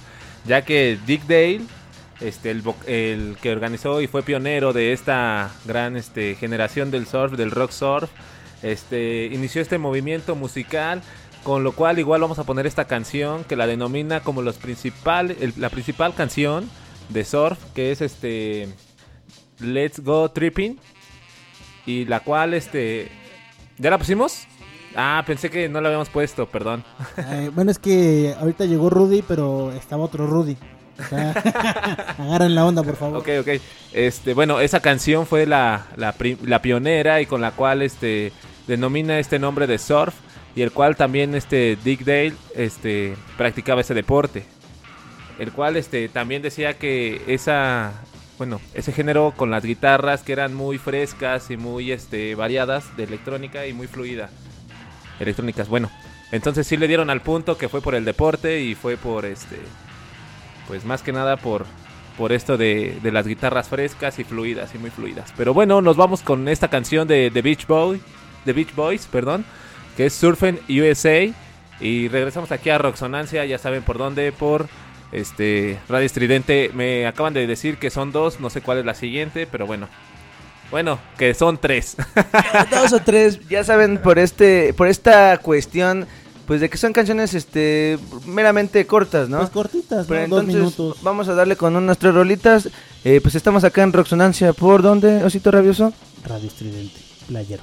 ya que Dick Dale, este, el, el que organizó y fue pionero de esta gran este, generación del surf, del rock surf, este, inició este movimiento musical, con lo cual igual vamos a poner esta canción que la denomina como los principal, el- la principal canción de surf, que es este Let's Go Tripping, y la cual este, ¿ya la pusimos? Ah, pensé que no la habíamos puesto, perdón. eh, bueno, es que ahorita llegó Rudy, pero estaba otro Rudy. O sea, agarren la onda, por favor. Ok, ok. Este, bueno, esa canción fue la, la, la pionera y con la cual este denomina este nombre de surf y el cual también este Dick Dale este practicaba ese deporte. El cual este también decía que esa bueno, ese género con las guitarras que eran muy frescas y muy este variadas de electrónica y muy fluida. Electrónicas, bueno. Entonces sí le dieron al punto que fue por el deporte y fue por este pues más que nada por por esto de, de las guitarras frescas y fluidas y muy fluidas. Pero bueno, nos vamos con esta canción de The Beach Boy, The Beach Boys, perdón, que es Surfing USA y regresamos aquí a Roxonancia, ya saben por dónde, por este Radio Estridente. Me acaban de decir que son dos, no sé cuál es la siguiente, pero bueno. Bueno, que son tres. Dos o tres, ya saben, por este, por esta cuestión, pues de que son canciones, este, meramente cortas, ¿no? Pues cortitas, Pero ¿no? Dos entonces minutos. vamos a darle con unas tres rolitas. Eh, pues estamos acá en Roxonancia. ¿Por dónde, Osito Rabioso? Radio Estridente, playero.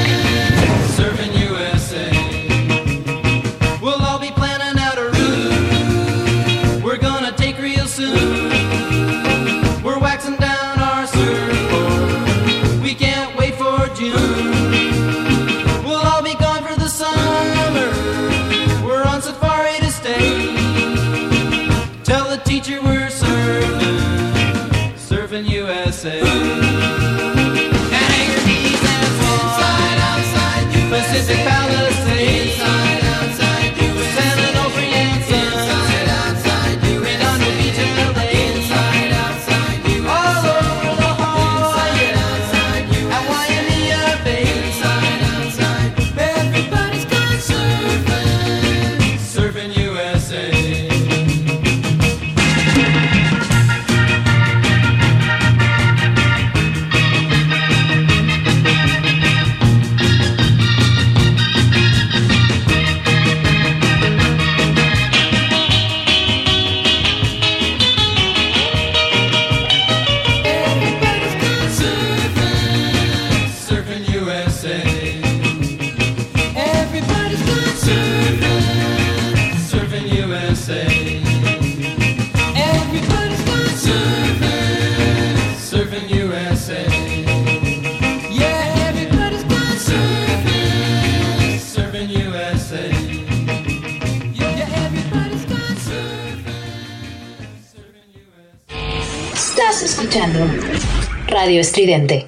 Estridente.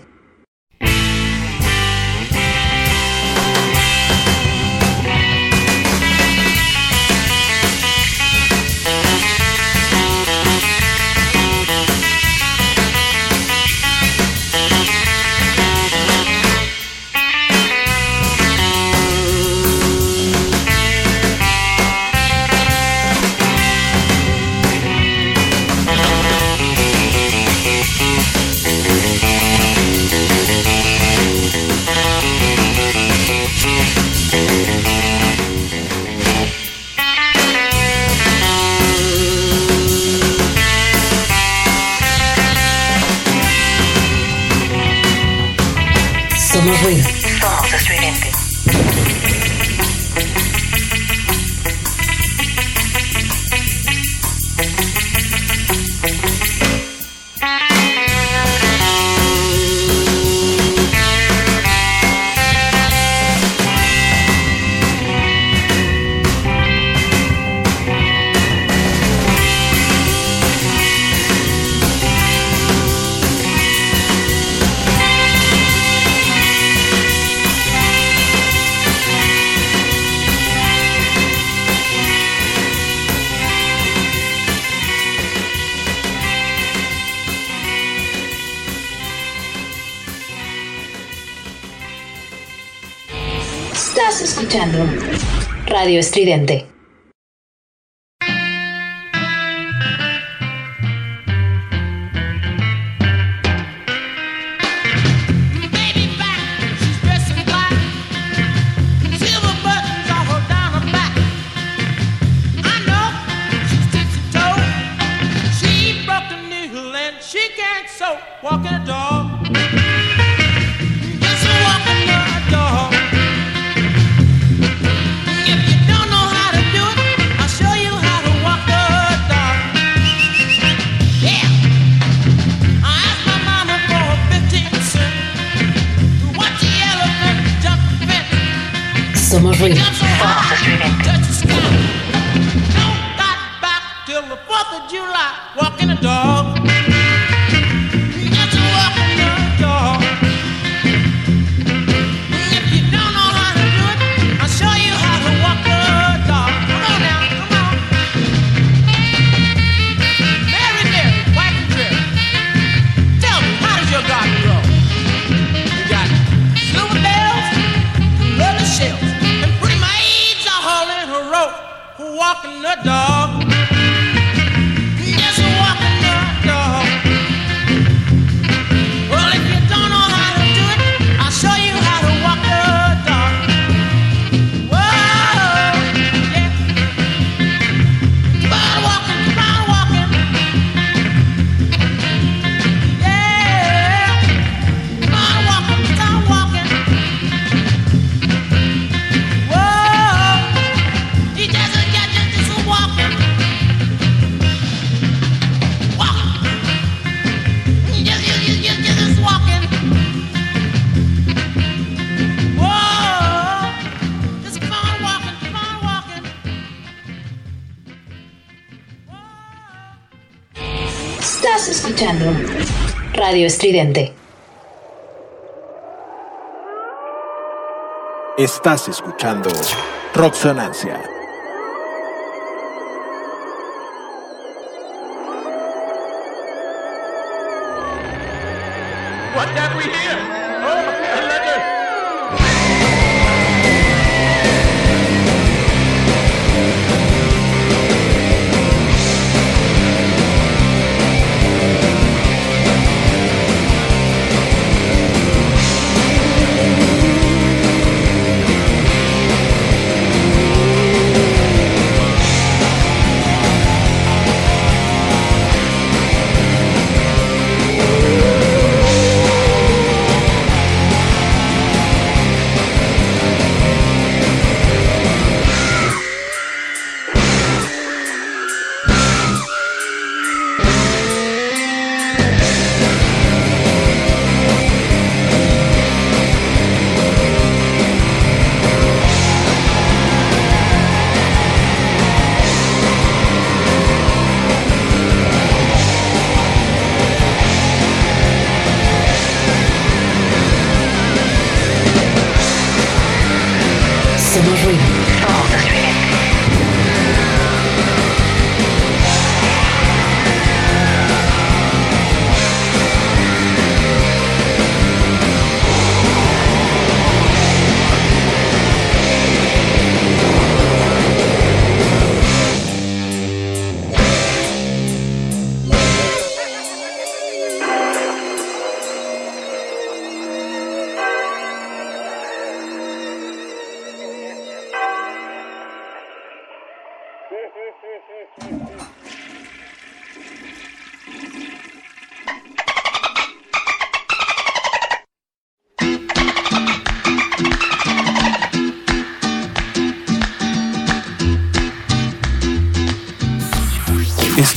Estridente. Estridente. Estás escuchando Roxonancia.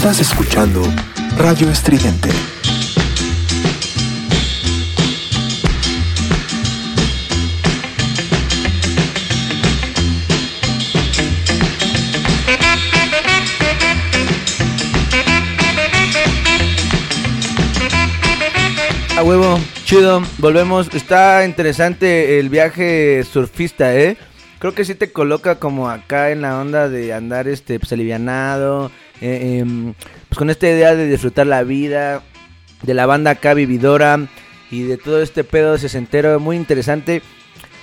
Estás escuchando Radio Estridente. A huevo, chido, volvemos. Está interesante el viaje surfista, ¿eh? Creo que sí te coloca como acá en la onda de andar este pues alivianado, eh, em, pues con esta idea de disfrutar la vida, de la banda acá vividora y de todo este pedo sesentero muy interesante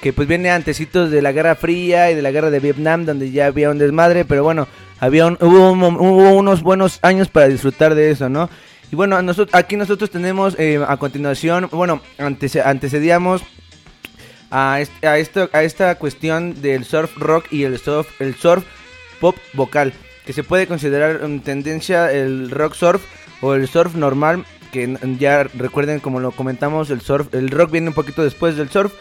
que pues viene antecitos de la Guerra Fría y de la Guerra de Vietnam donde ya había un desmadre, pero bueno, había hubo, unos buenos años para disfrutar de eso, ¿no? Y bueno, aquí nosotros tenemos eh, a continuación, bueno, antece- antecedíamos a, a, esto, a esta cuestión del surf rock y el surf, el surf pop vocal, que se puede considerar en tendencia el rock surf o el surf normal, que ya recuerden como lo comentamos, el surf, el rock viene un poquito después del surf,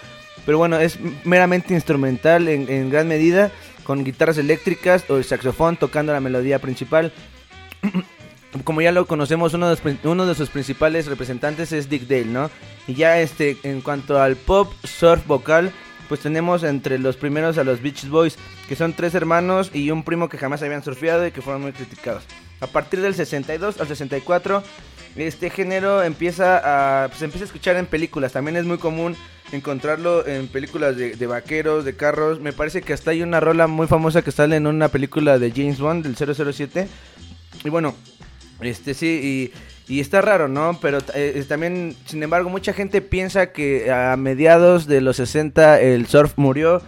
pero bueno, es meramente instrumental en, gran medida, con guitarras eléctricas o el saxofón tocando la melodía principal. Como ya lo conocemos, uno de, uno de sus principales representantes es Dick Dale, ¿no? Y ya este, en cuanto al pop surf vocal, pues tenemos entre los primeros a los Beach Boys, que son tres hermanos y un primo que jamás habían surfeado y que fueron muy criticados. A partir del 62 al 64, este género empieza a, pues, empieza a escuchar en películas. También es muy común encontrarlo en películas de, de vaqueros, de carros. Me parece que hasta hay una rola muy famosa que sale en una película de James Bond, del 007. Y bueno, este sí, y, y está raro, ¿no? Pero eh, también, sin embargo, mucha gente piensa que a mediados de los 60 el surf murió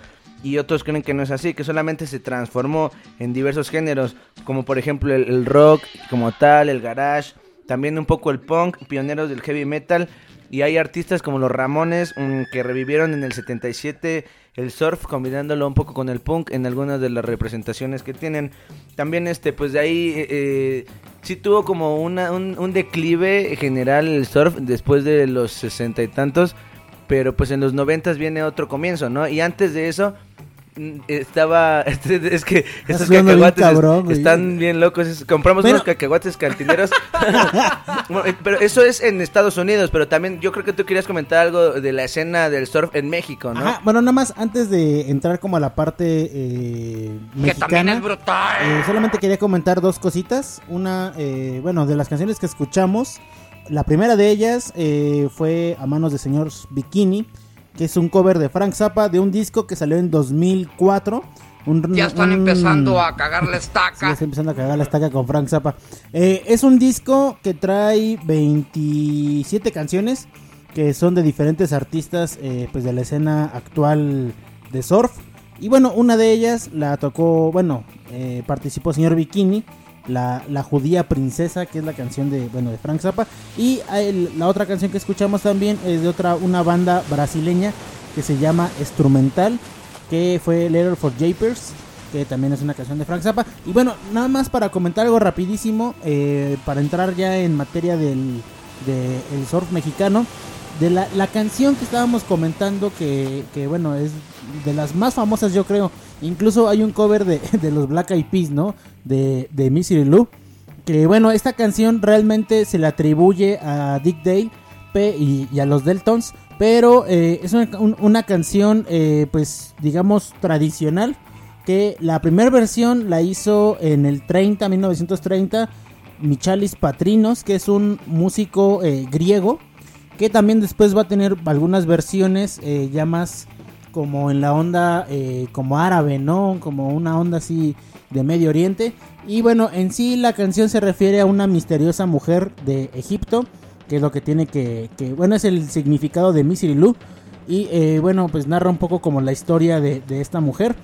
y otros creen que no es así, que solamente se transformó en diversos géneros, como por ejemplo el, el rock como tal, el garage, también un poco el punk, pioneros del heavy metal. Y hay artistas como los Ramones mm, que revivieron en el 77 el surf combinándolo un poco con el punk en algunas de las representaciones que tienen. También este pues de ahí eh, eh, sí tuvo como una, un, un declive general el surf después de los sesenta y tantos, pero pues en los noventas viene otro comienzo, ¿no? Y antes de eso estaba es que estos bien cacahuates es- están bien locos. es- compramos unos cacahuates cantineros. Bueno, eh, pero eso es en Estados Unidos, pero también yo creo que tú querías comentar algo de la escena del surf en México, ¿no? Ajá, bueno, nada más antes de entrar como a la parte eh, mexicana, eh, solamente quería comentar dos cositas. Una, eh, bueno, de las canciones que escuchamos, la primera de ellas eh, fue A manos de señor Bikini, que es un cover de Frank Zappa de un disco que salió en 2004. Un- Ya están un- empezando a cagar la Sí, estaca. ya está empezando a cagar la estaca con Frank Zappa. Eh, es un disco que trae 27 canciones que son de diferentes artistas eh, pues de la escena actual de surf. Y bueno, una de ellas la tocó, bueno, eh, participó señor Bikini, la, la judía princesa, que es la canción de, bueno, de Frank Zappa. Y el- la otra canción que escuchamos también es de otra, una banda brasileña que se llama Instrumental, que fue Letter for Japers, que también es una canción de Frank Zappa. Y bueno, nada más para comentar algo rapidísimo, eh, para entrar ya en materia del de el surf mexicano, de la, la canción que estábamos comentando, que, que, bueno, es de las más famosas yo creo. Incluso hay un cover de, de los Black Eyed Peas, ¿no? De, de Misery Lou. Que bueno, esta canción realmente se le atribuye a Dick Day y, y a los Deltons. Pero eh, es una, un- una canción, eh, pues digamos, tradicional. Que la primera versión la hizo en el 30, 1930, Michalis Patrinos, que es un músico eh, griego. Que también después va a tener algunas versiones eh, ya más como en la onda eh, como árabe, ¿no? Como una onda así de Medio Oriente. Y bueno, en sí la canción se refiere a una misteriosa mujer de Egipto, que es lo que tiene que, bueno, es el significado de Misery Lou. Y eh, bueno, pues narra un poco como la historia de, de esta mujer,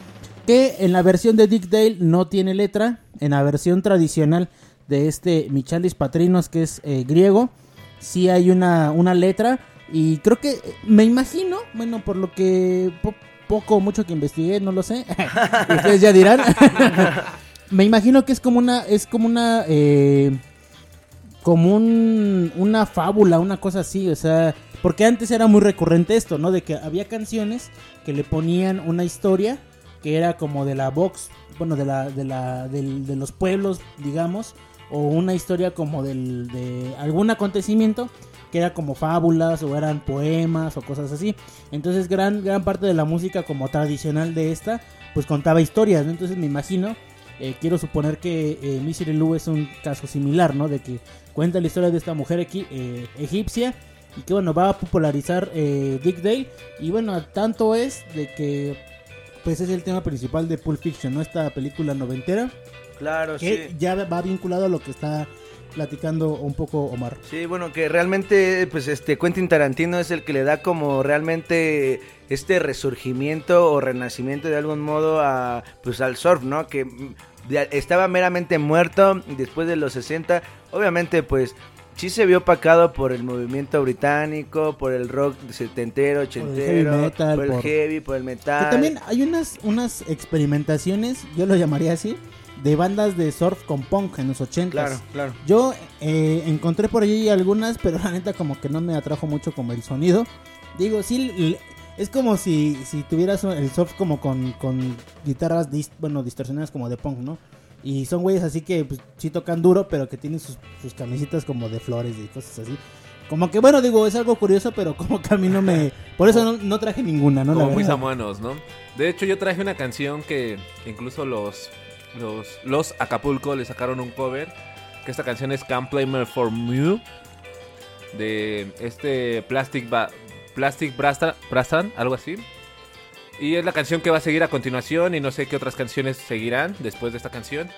que en la versión de Dick Dale no tiene letra, en la versión tradicional de este Michalis Patrinos, que es eh, griego, sí hay una, una letra. Y creo que eh, me imagino, bueno, por lo que po- poco o mucho que investigué, no lo sé. Ustedes ya dirán. me imagino que es como una, es como una, eh, como un, una fábula, una cosa así, o sea, porque antes era muy recurrente esto, ¿no? De que había canciones que le ponían una historia que era como de la box, bueno, de la, de la, del- de los pueblos, digamos, o una historia como del, de algún acontecimiento que era como fábulas o eran poemas o cosas así. Entonces gran, gran parte de la música como tradicional de esta pues contaba historias, ¿no? Entonces me imagino, eh, quiero suponer que eh, Misery Lou es un caso similar, ¿no? De que cuenta la historia de esta mujer equi- eh, egipcia y que bueno, va a popularizar eh, Dick Dale y bueno, tanto es de que pues es el tema principal de Pulp Fiction, ¿no? Esta película noventera Claro, que sí. ya va vinculado a lo que está platicando un poco Omar. Sí, bueno, que realmente, pues, este, Quentin Tarantino es el que le da como realmente este resurgimiento o renacimiento de algún modo a, pues, al surf, ¿no? Que mm, estaba meramente muerto después de los 60. Obviamente, pues, sí se vio opacado por el movimiento británico, por el rock setentero, ochentero, heavy metal, por el por- heavy, por el metal. Que también hay unas, unas experimentaciones, yo lo llamaría así, de bandas de surf con punk en los 80 Claro, claro. Yo eh, encontré por allí algunas, pero la neta como que no me atrajo mucho como el sonido. Digo, sí, es como si, si tuvieras el surf como con, con guitarras, dis- bueno, distorsionadas como de punk, ¿no? Y son güeyes así que pues, sí tocan duro, pero que tienen sus, sus camisitas como de flores y cosas así. Como que, bueno, digo, es algo curioso, pero como que a mí no me... Por eso no, no traje ninguna, ¿no? Como muy samuanos, ¿no? De hecho, yo traje una canción que incluso los, los, los Acapulco le sacaron un cover. Que esta canción es Can't Play Me For You. De este Plastic, Ba- Plastic Brasta- Brastan, algo así. Y es la canción que va a seguir a continuación. Y no sé qué otras canciones seguirán después de esta canción.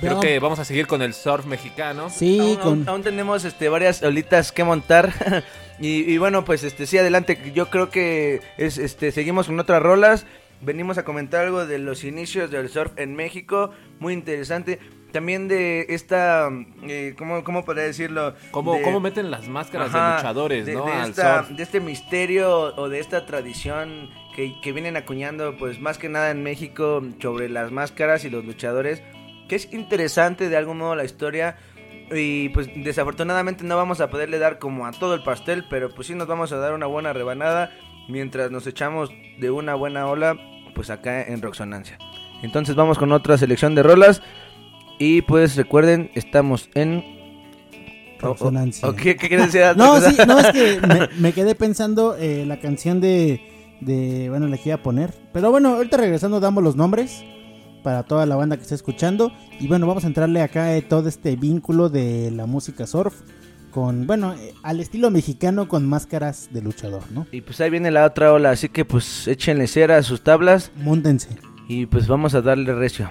Creo que vamos a seguir con el surf mexicano. Sí, aún, con... aún- aún tenemos este varias olitas que montar y, y bueno pues este sí adelante yo creo que es este seguimos con otras rolas venimos a comentar algo de los inicios del surf en México muy interesante también de esta eh, cómo cómo podría decirlo ¿Cómo, De- cómo meten las máscaras Ajá, de luchadores, de, no? de esta- de este misterio o de esta tradición que, que vienen acuñando, pues más que nada en México, sobre las máscaras y los luchadores, que es interesante de algún modo la historia. Y pues desafortunadamente no vamos a poderle dar como a todo el pastel, pero pues sí nos vamos a dar una buena rebanada mientras nos echamos de una buena ola, pues acá en Roxonancia. Entonces vamos con otra selección de rolas. Y pues recuerden, estamos en... Roxonancia. ¿O qué, qué quieres decir? No, sí, no, es que me, me quedé pensando eh, la canción de, de, bueno, la que iba a poner. Pero bueno, ahorita regresando damos los nombres para toda la banda que está escuchando. Y bueno, vamos a entrarle acá eh, todo este vínculo de la música surf con, bueno, al estilo mexicano con máscaras de luchador, ¿no? Y pues ahí viene la otra ola, así que pues échenle cera a sus tablas Múntense. y pues vamos a darle recio.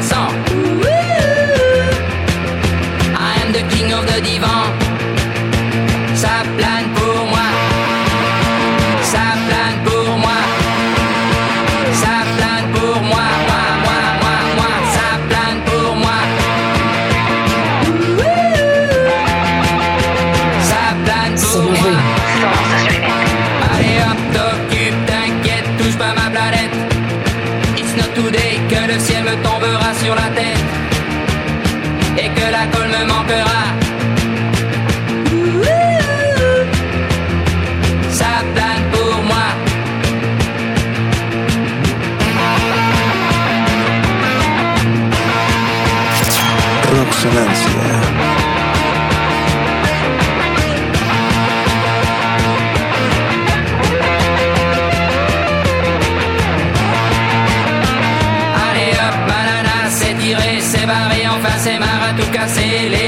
me dit Allez hop, banana, c'est tiré, c'est barré, enfin c'est marre à tout casser les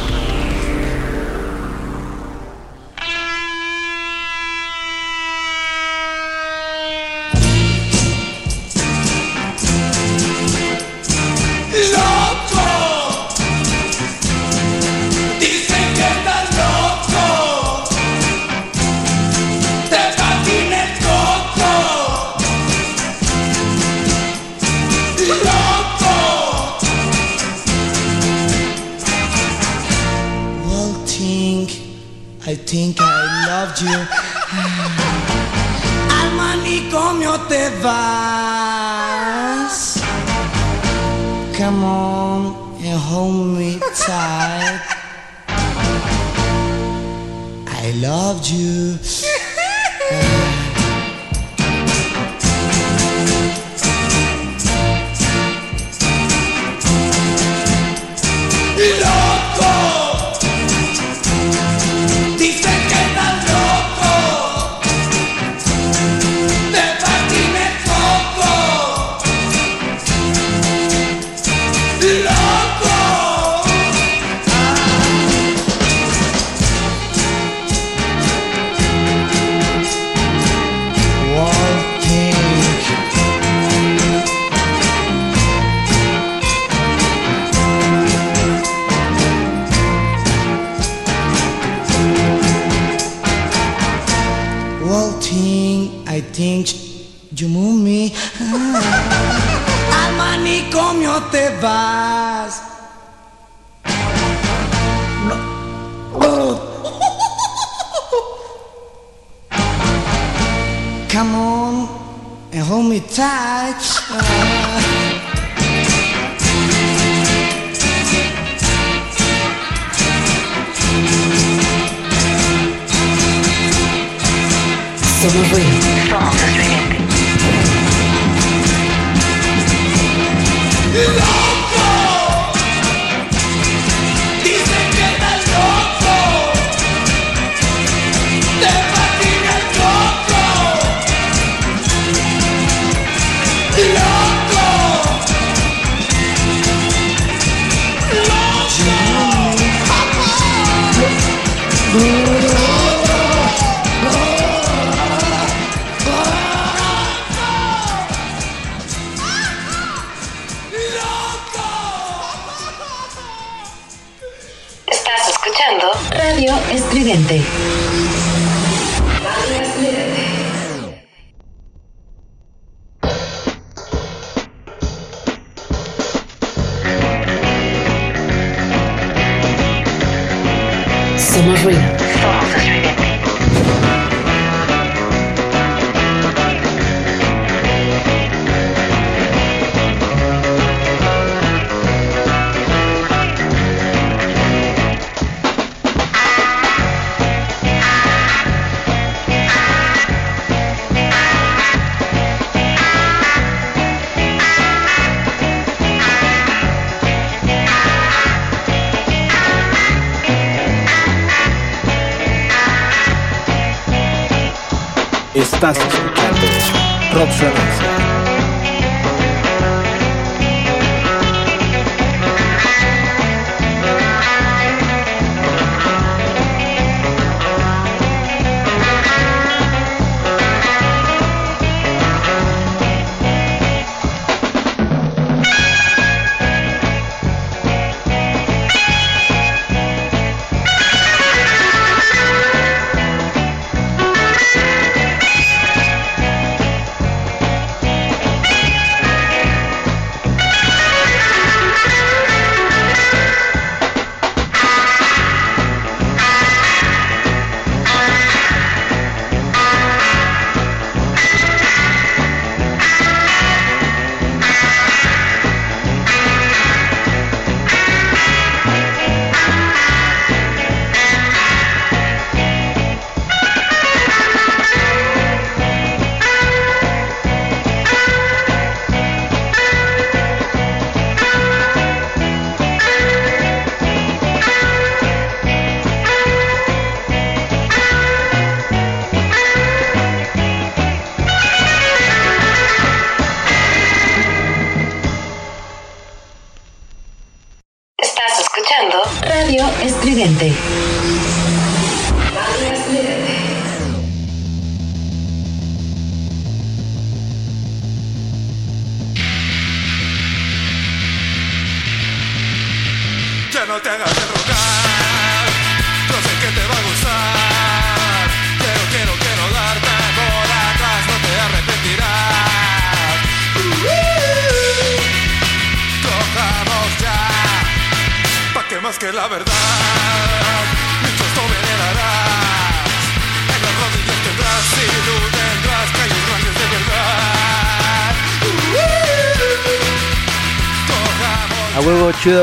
noche al manicomio te vas. Come on and hold me tight. I loved you.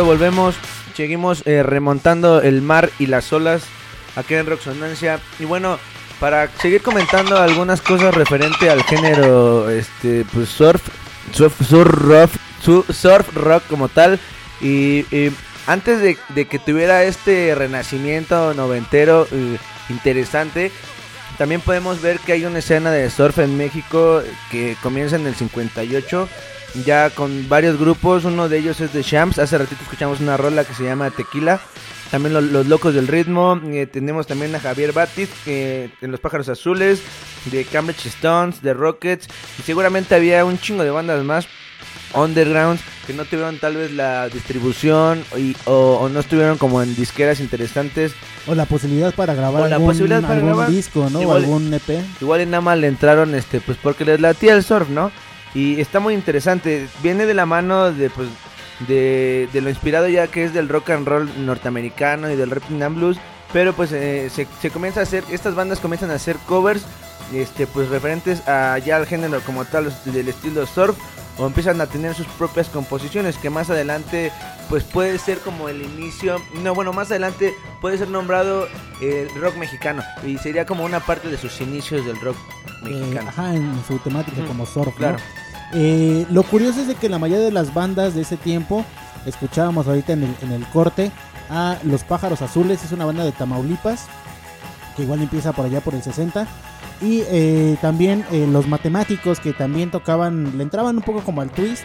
Volvemos. Seguimos eh, remontando el mar y las olas aquí en Roxonancia. Y bueno, para seguir comentando algunas cosas referente al género este pues surf, surf, surf rock, su- surf rock como tal. Y, antes de, de que tuviera este renacimiento noventero eh, interesante, también podemos ver que hay una escena de surf en México que comienza en el 58 ya con varios grupos, uno de ellos es de Shams, hace ratito escuchamos una rola que se llama Tequila, también lo- los, Locos del Ritmo, eh, tenemos también a Javier Batis eh, en Los Pájaros Azules, de Cambridge Stones, de Rockets, y seguramente había un chingo de bandas más undergrounds que no tuvieron tal vez la distribución y- o, o no estuvieron como en disqueras interesantes O la posibilidad para grabar O la algún, posibilidad para algún grabar. disco, ¿no? Igual- o algún EP. Igual en Nama le entraron, este, pues porque les latía el surf, ¿no? Y está muy interesante. Viene de la mano de, pues, de, de lo inspirado ya que es del rock and roll norteamericano y del rhythm and blues. Pero pues eh, se, se comienza a hacer, estas bandas comienzan a hacer covers, este, pues referentes a ya al género como tal del estilo surf. O empiezan a tener sus propias composiciones que más adelante pues puede ser como el inicio, no bueno más adelante puede ser nombrado el rock mexicano y sería como una parte de sus inicios del rock Eh, mexicano. ajá, en su temática como surf, ¿no? claro. Eh, lo curioso es de que la mayoría de las bandas de ese tiempo, escuchábamos ahorita en el, en el corte a Los Pájaros Azules, es una banda de Tamaulipas, que igual empieza por allá por el 60. Y eh, también eh, los matemáticos que también tocaban, le entraban un poco como al twist,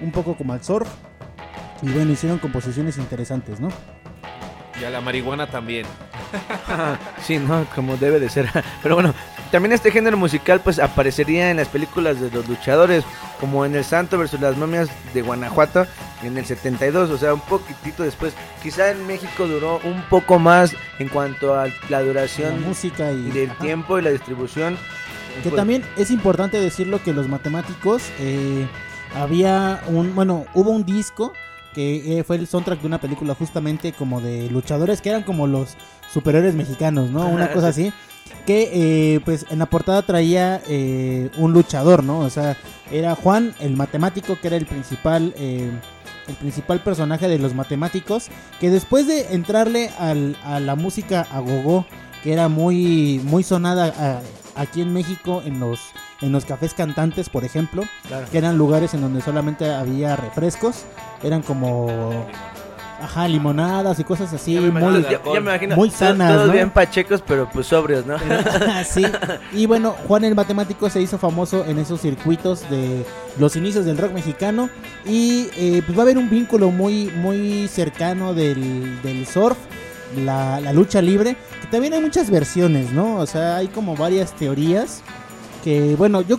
un poco como al surf. Y bueno, hicieron composiciones interesantes, ¿no? Y a la marihuana también. sí, no, como debe de ser. Pero bueno, también este género musical pues aparecería en las películas de los luchadores, como en El Santo versus las momias de Guanajuato en el 72, o sea, un poquitito después. Quizá en México duró un poco más en cuanto a la duración La música y del ajá. tiempo y la distribución. Que Pues, también es importante decirlo que los matemáticos eh, había un, bueno, hubo un disco que eh, fue el soundtrack de una película justamente como de luchadores que eran como los superiores mexicanos, ¿no? Una cosa así. Que eh, pues en la portada traía eh, un luchador, ¿no? O sea, era Juan, el matemático, que era el principal, eh, el principal personaje de los matemáticos, que después de entrarle al- a la música a gogo, que era muy, muy sonada a- aquí en México en los, en los cafés cantantes, por ejemplo, Claro. que eran lugares en donde solamente había refrescos, eran como ajá, limonadas y cosas así, ya me muy, ya- ya me imagino, muy todos- sanas, Todos ¿no? bien pachecos, pero pues sobrios, ¿no? sí. Y bueno, Juan el Matemático se hizo famoso en esos circuitos de los inicios del rock mexicano. Y eh, pues va a haber un vínculo muy, muy cercano del, del surf, la, la lucha libre. Que también hay muchas versiones, ¿no? O sea, hay como varias teorías. Que bueno, yo,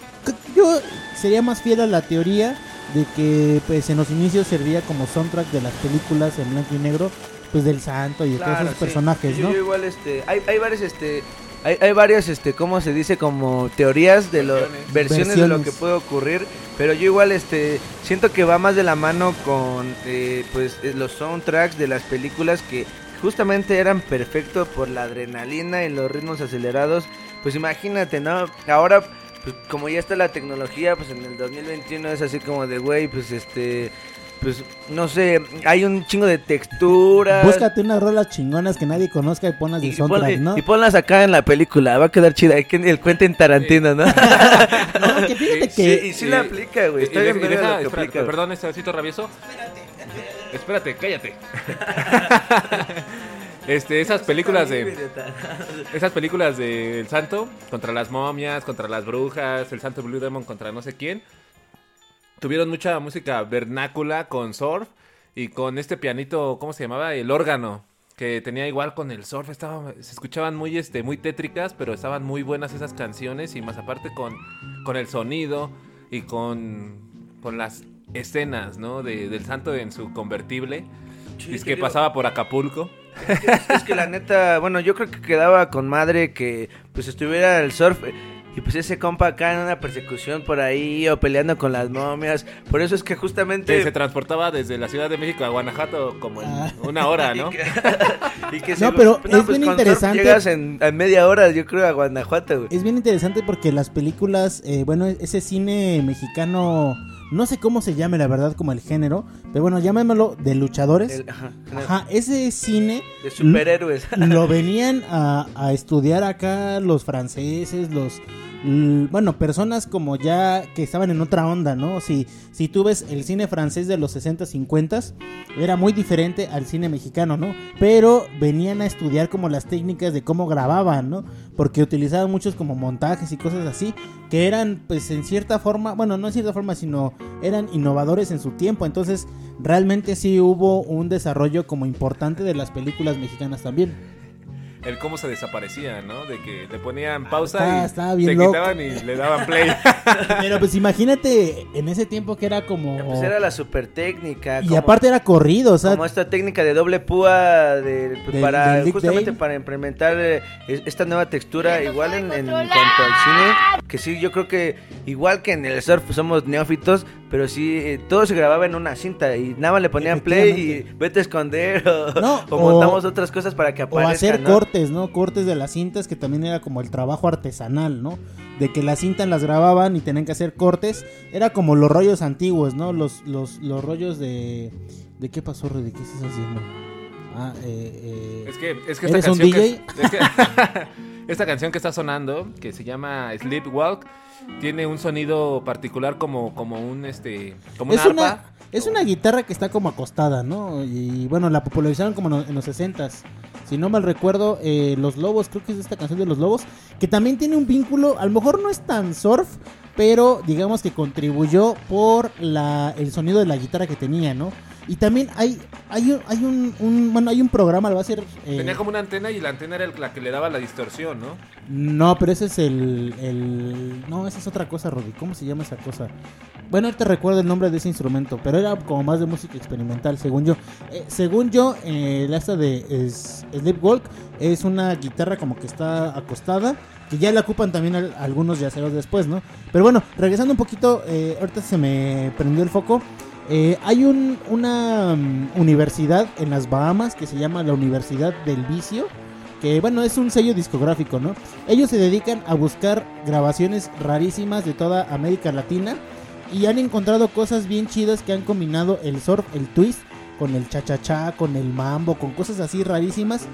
yo sería más fiel a la teoría de que pues en los inicios servía como soundtrack de las películas en blanco y negro. Pues del santo y de todos esos sí. personajes, Yo- ¿no? yo igual, este, hay, hay varias, este, hay, hay varias, este, ¿cómo se dice? Como teorías de lo, versiones, de lo que puede ocurrir, pero yo igual, este, siento que va más de la mano con, eh, pues, eh, los soundtracks de las películas que justamente eran perfectos por la adrenalina y los ritmos acelerados, pues imagínate, ¿no? Ahora, pues, como ya está la tecnología, pues en el 2021 es así como de, güey, pues, este... Pues no sé, hay un chingo de texturas. Búscate unas rolas chingonas que nadie conozca y ponlas de Y, soundtrack, ponle- ¿no? y ponlas acá en la película, va a quedar chida. Hay que el Quentin Tarantino, ¿no? No, que fíjate que... Sí, y sí la aplica, güey. Está Y- y bien deja- espérate, aplica. Perdón, este rabioso. Espérate, cállate. este, esas películas de. Esas películas de El Santo contra las momias, contra las brujas, El Santo Blue Demon contra no sé quién. Tuvieron mucha música vernácula con surf y con este pianito, ¿cómo se llamaba? El órgano. que tenía igual con el surf, estaba, se escuchaban muy, este, muy tétricas, pero estaban muy buenas esas canciones y más aparte con, con el sonido y con, con las escenas, ¿no? De, del santo en su convertible. Sí, es que pasaba por Acapulco. Es, es que la neta, bueno, yo creo que quedaba con madre que pues estuviera el surf y pues ese compa acá en una persecución por ahí o peleando con las momias. Por eso es que justamente... Que se transportaba desde la Ciudad de México a Guanajuato como en una hora, ¿no? y que No, pero es bien con surf interesante. Llegas en, en media hora, yo creo, a Guanajuato, güey. Es bien interesante porque las películas, eh, bueno, ese cine mexicano, no sé cómo se llame la verdad como el género, pero bueno, llamémoslo de luchadores. El- ajá, Ajá, ese cine De superhéroes. lo venían a, a estudiar acá los franceses, los bueno, personas como ya que estaban en otra onda, ¿no? Si, si tú ves el cine francés de los 60, 50, era muy diferente al cine mexicano, ¿no? Pero venían a estudiar como las técnicas de cómo grababan, ¿no? Porque utilizaban muchos como montajes y cosas así, que eran pues en cierta forma, bueno, no en cierta forma, sino eran innovadores en su tiempo. Entonces, realmente sí hubo un desarrollo como importante de las películas mexicanas también. El cómo se desaparecía, ¿no? De que le ponían pausa está- y estaba bien se loco. quitaban y le daban play. Pero pues imagínate en ese tiempo que era como... Pues era la super técnica. Y aparte era corrido, o sea, como esta técnica de doble púa de, pues, para justamente Dale. para implementar eh, es- esta nueva textura igual en, en cuanto al cine que sí yo creo que igual que en el surf pues, somos neófitos pero sí eh, todo se grababa en una cinta y nada más le ponían play y vete a esconder o, No, o o- montamos otras cosas para que o aparezca hacer ¿no? cortes, ¿no? Cortes de las cintas que también era como el trabajo artesanal, ¿no? De que las cintas las grababan y tenían que hacer cortes. Era como los rollos antiguos, ¿no? Los, los, los rollos de... ¿De qué pasó, Rudy? ¿Qué estás haciendo? Ah, eh, eh, Es que, es que esta ¿Eres un canción que- es que- esta canción que está sonando, que se llama Sleepwalk, tiene un sonido particular como, como un este. como es una una, arpa. es una guitarra que está como acostada, ¿no? Y bueno, la popularizaron como en los 60s. Si no mal recuerdo, eh, Los Lobos, creo que es esta canción de Los Lobos, que también tiene un vínculo, a lo mejor no es tan surf, pero digamos que contribuyó por la, el sonido de la guitarra que tenía, ¿no? Y también hay, hay, un, hay un, un- bueno, hay un programa, lo va a hacer... eh, Tenía como una antena y la antena era el- la que le daba la distorsión, ¿no? No, pero ese es el, el... No, esa es otra cosa, Rodri. ¿Cómo se llama esa cosa? Bueno, ahorita recuerdo el nombre de ese instrumento, pero era como más de música experimental, según yo. Eh, según yo, eh, la esta de es- Sleepwalk es una guitarra como que está acostada, que ya la ocupan también al- algunos yaceros después, ¿no? Pero bueno, regresando un poquito, eh, ahorita se me prendió el foco. Eh, hay un- una mm, universidad en las Bahamas que se llama la Universidad del Vicio que bueno, es un sello discográfico, ¿no? Ellos se dedican a buscar grabaciones rarísimas de toda América Latina y han encontrado cosas bien chidas que han combinado el surf, el twist con el cha-cha-cha, con el mambo, con cosas así rarísimas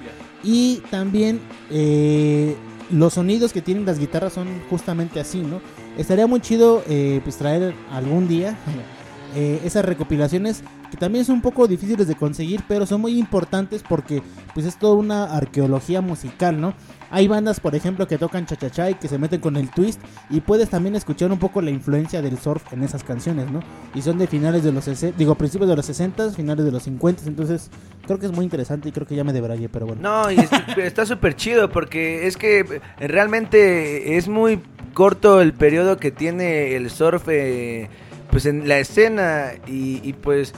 y también eh, los sonidos que tienen las guitarras son justamente así, ¿no? Estaría muy chido eh, pues traer algún día eh, esas recopilaciones que también son un poco difíciles de conseguir, pero son muy importantes porque pues es toda una arqueología musical, ¿no? Hay bandas, por ejemplo, que tocan cha-cha-cha y que se meten con el twist y puedes también escuchar un poco la influencia del surf en esas canciones, ¿no? Y son de finales de los 60, digo, principios de los 60, finales de los 50, entonces creo que es muy interesante y creo que ya me debrayé, pero bueno. No, y es- está súper chido porque es que eh, realmente es muy corto el periodo que tiene el surf eh, pues en la escena y, pues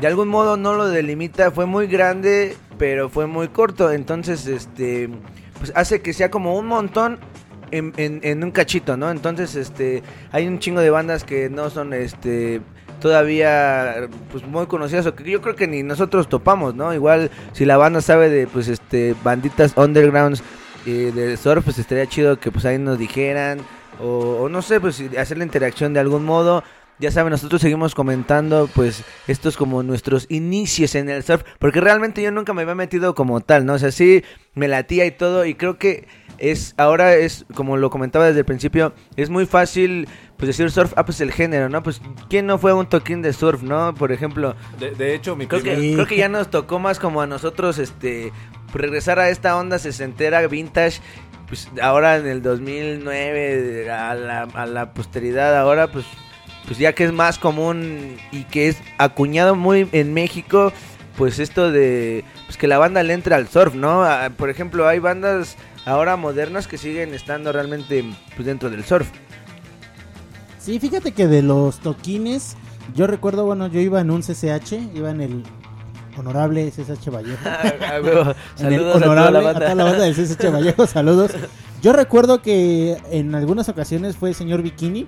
de algún modo no lo delimita, fue muy grande pero fue muy corto, entonces este pues hace que sea como un montón en, en- en un cachito, ¿no? Entonces este hay un chingo de bandas que no son este todavía pues muy conocidas o que yo creo que ni nosotros topamos, ¿no? Igual si la banda sabe de pues este banditas undergrounds eh, de surf, pues estaría chido que pues ahí nos dijeran o, o no sé, pues hacer la interacción de algún modo. Ya saben, nosotros seguimos comentando pues estos como nuestros inicios en el surf, porque realmente yo nunca me había metido como tal, ¿no? O sea, sí me latía y todo y creo que es ahora es como lo comentaba desde el principio, es muy fácil pues decir surf, ah pues el género, ¿no? Pues quién no fue a un toquín de surf, ¿no? Por ejemplo, De, de hecho, mi Creo que, creo que ya nos tocó más como a nosotros este regresar a esta onda sesentera vintage. Pues ahora en el 2009 a la, a la posteridad ahora pues pues ya que es más común y que es acuñado muy en México pues esto de pues que la banda le entre al surf, ¿no? Ah, Por ejemplo, hay bandas ahora modernas que siguen estando realmente pues, dentro del surf. Sí, fíjate que de los toquines, yo recuerdo, bueno, yo iba en un CCH, iba en el honorable CCH Vallejo. Ah, huevo. En el Saludos a toda honorable, la a toda la banda del CCH Vallejo, saludos. Yo recuerdo que en algunas ocasiones fue el señor Bikini.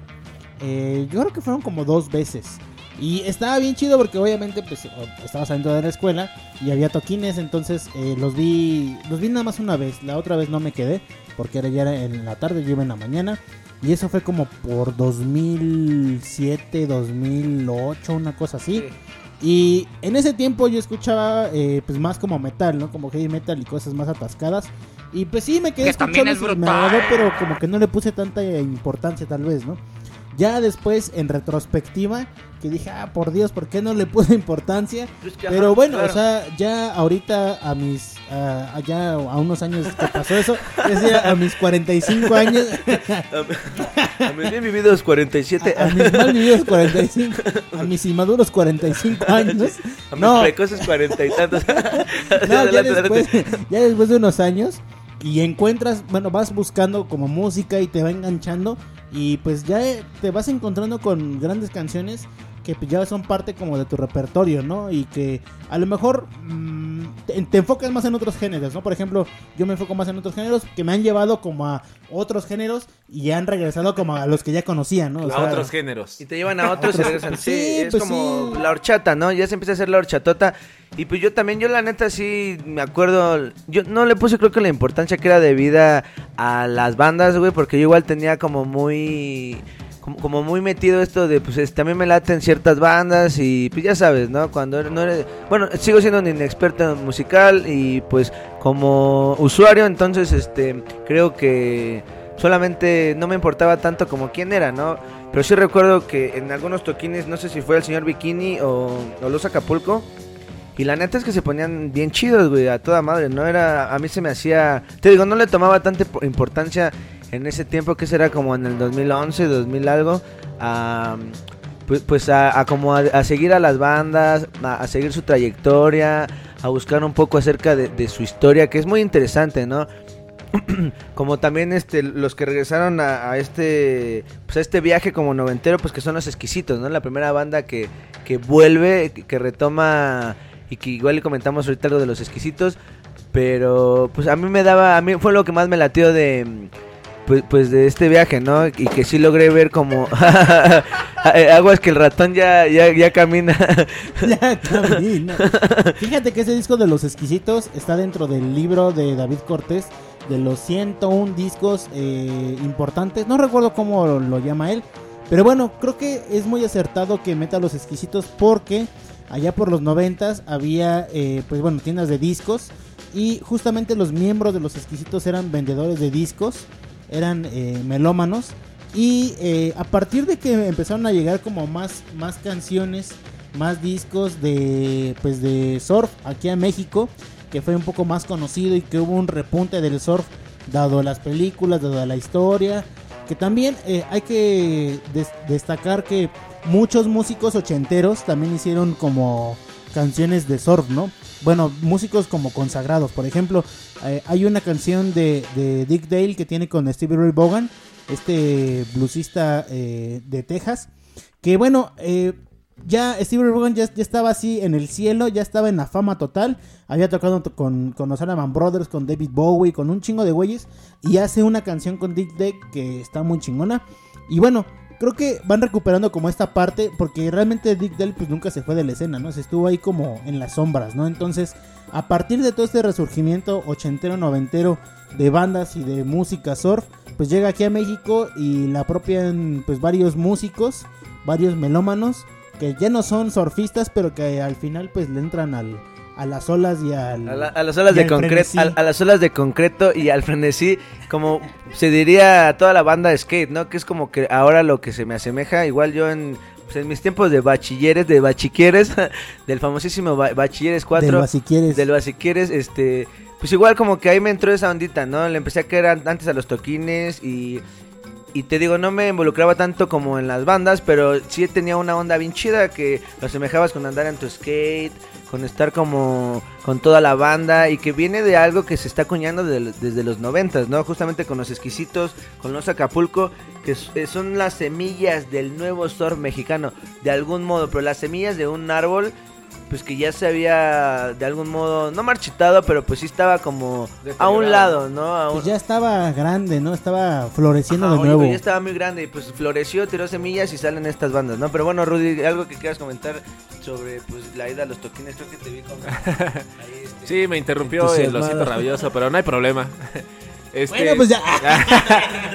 Eh, yo creo que fueron como dos veces. Y estaba bien chido porque obviamente pues estaba saliendo de la escuela y había toquines, entonces eh, los vi los vi nada más una vez, la otra vez no me quedé porque era ya en la tarde, yo iba en la mañana y eso fue como por 2007, 2008, una cosa así. Y en ese tiempo yo escuchaba eh, pues más como metal, ¿no? Como heavy metal y cosas más atascadas. Y pues sí, me quedé Que escuchando es me agradó, pero como que no le puse tanta importancia tal vez, ¿no? Ya después, en retrospectiva, que dije, ah, por Dios, ¿por qué no le puse importancia? Pues que, Pero ajá, bueno, claro. o sea, ya ahorita a mis, a ya a unos años que pasó eso, es decir, a mis 45 años, A mis bien vividos 47 a, a mis mal vividos 45, a mis inmaduros 45 años, A mis no, precoces cuarenta y tantos. no, ya Adelante, después, adelante. ya después de unos años y encuentras, bueno, vas buscando como música y te va enganchando y pues ya eh, te vas encontrando con grandes canciones que pues, ya son parte como de tu repertorio, ¿no? Y que a lo mejor mm, te, te enfocas más en otros géneros, ¿no? Por ejemplo, yo me enfoco más en otros géneros que me han llevado como a otros géneros y ya han regresado como a los que ya conocía, ¿no? O A sea, otros géneros. Y te llevan a otros y regresan. Sí, Sí, es pues como sí. la horchata, ¿no? Ya se empieza a hacer la horchatota. Y pues yo también, yo la neta sí me acuerdo. Yo no le puse, creo que la importancia que era debida a las bandas, güey, porque yo igual tenía como muy. Como, muy metido esto de, pues es- también me laten ciertas bandas y pues ya sabes, ¿no? Cuando no eres... Bueno, sigo siendo un inexperto musical y pues como usuario, entonces este creo que solamente no me importaba tanto como quién era, ¿no? Pero sí recuerdo que en algunos toquines, no sé si fue el señor Bikini o, o los Acapulco, y la neta es que se ponían bien chidos, güey, a toda madre, ¿no? Era, a mí se me hacía, te digo, no le tomaba tanta impo- importancia en ese tiempo, que será como en el 2011, 2000 algo, a, pues, pues a, como a, seguir a las bandas, a, seguir su trayectoria, a buscar un poco acerca de, su historia, que es muy interesante, ¿no? como también este los que regresaron a, a este pues a este viaje como noventero pues que son los exquisitos no la primera banda que, que vuelve que, que retoma y que igual le comentamos ahorita algo de los exquisitos pero pues a mí me daba a mí fue lo que más me latió de pues, pues de este viaje no y que sí logré ver como aguas que el ratón ya ya, ya camina ya camina. Fíjate que ese disco de los exquisitos está dentro del libro de David Cortés de los 101 discos eh, importantes. No recuerdo cómo lo llama él. Pero bueno, creo que es muy acertado que meta los exquisitos porque allá por los noventas había, eh, pues bueno, tiendas de discos. Y justamente los miembros de los exquisitos eran vendedores de discos, eran eh, melómanos. Y eh, a partir de que empezaron a llegar como más, más canciones, más discos de, pues de surf aquí a México, que fue un poco más conocido y que hubo un repunte del surf dado las películas, dado la historia, que también eh, hay que des- destacar que muchos músicos ochenteros también hicieron como canciones de surf, ¿no? Bueno, músicos como consagrados, por ejemplo, eh, hay una canción de, Dick Dale que tiene con Stevie Ray Vaughan, este bluesista eh, de Texas, que bueno, eh, ya Stevie Ray Vaughan ya, estaba así en el cielo, ya estaba en la fama total, había tocado to- con, con los Allman Brothers, con David Bowie, con un chingo de güeyes, y hace una canción con Dick Dale que está muy chingona, y bueno, creo que van recuperando como esta parte, porque realmente Dick Dale pues nunca se fue de la escena, ¿no? Se estuvo ahí como en las sombras, ¿no? Entonces, a partir de todo este resurgimiento ochentero, noventero de bandas y de música surf, pues llega aquí a México y la apropian pues varios músicos, varios melómanos, que ya no son surfistas, pero que al final pues le entran al, a las olas y al... A, la- a las olas de concreto, a, a las olas de concreto y al frenesí, como se diría a toda la banda de skate, ¿no? Que es como que ahora lo que se me asemeja, igual yo en, pues, en mis tiempos de bachilleres, de bachiquieres, del famosísimo ba- bachilleres 4, Del basiquieres. del basiquieres, este, pues igual como que ahí me entró esa ondita, ¿no? Le empecé a caer an- antes a los toquines y y te digo, no me involucraba tanto como en las bandas, pero sí tenía una onda bien chida que lo asemejabas con andar en tu skate, con estar como con toda la banda y que viene de algo que se está acuñando de- desde los noventas, ¿no? Justamente con los exquisitos, con los Acapulco, que eh, son las semillas del nuevo surf mexicano, de algún modo, pero las semillas de un árbol, pues que ya se había de algún modo, no marchitado, pero pues sí estaba como a un lado, ¿no? A un- Pues ya estaba grande, ¿no? Estaba floreciendo Ajá, de oye, nuevo. pues ya estaba muy grande y pues floreció, tiró semillas y salen estas bandas, ¿no? Pero bueno, Rudy, algo que quieras comentar sobre pues la ida a los toquines, creo que te vi con... ahí, este, Sí, me interrumpió el osito rabioso, pero no hay problema. Este, Bueno, pues ya.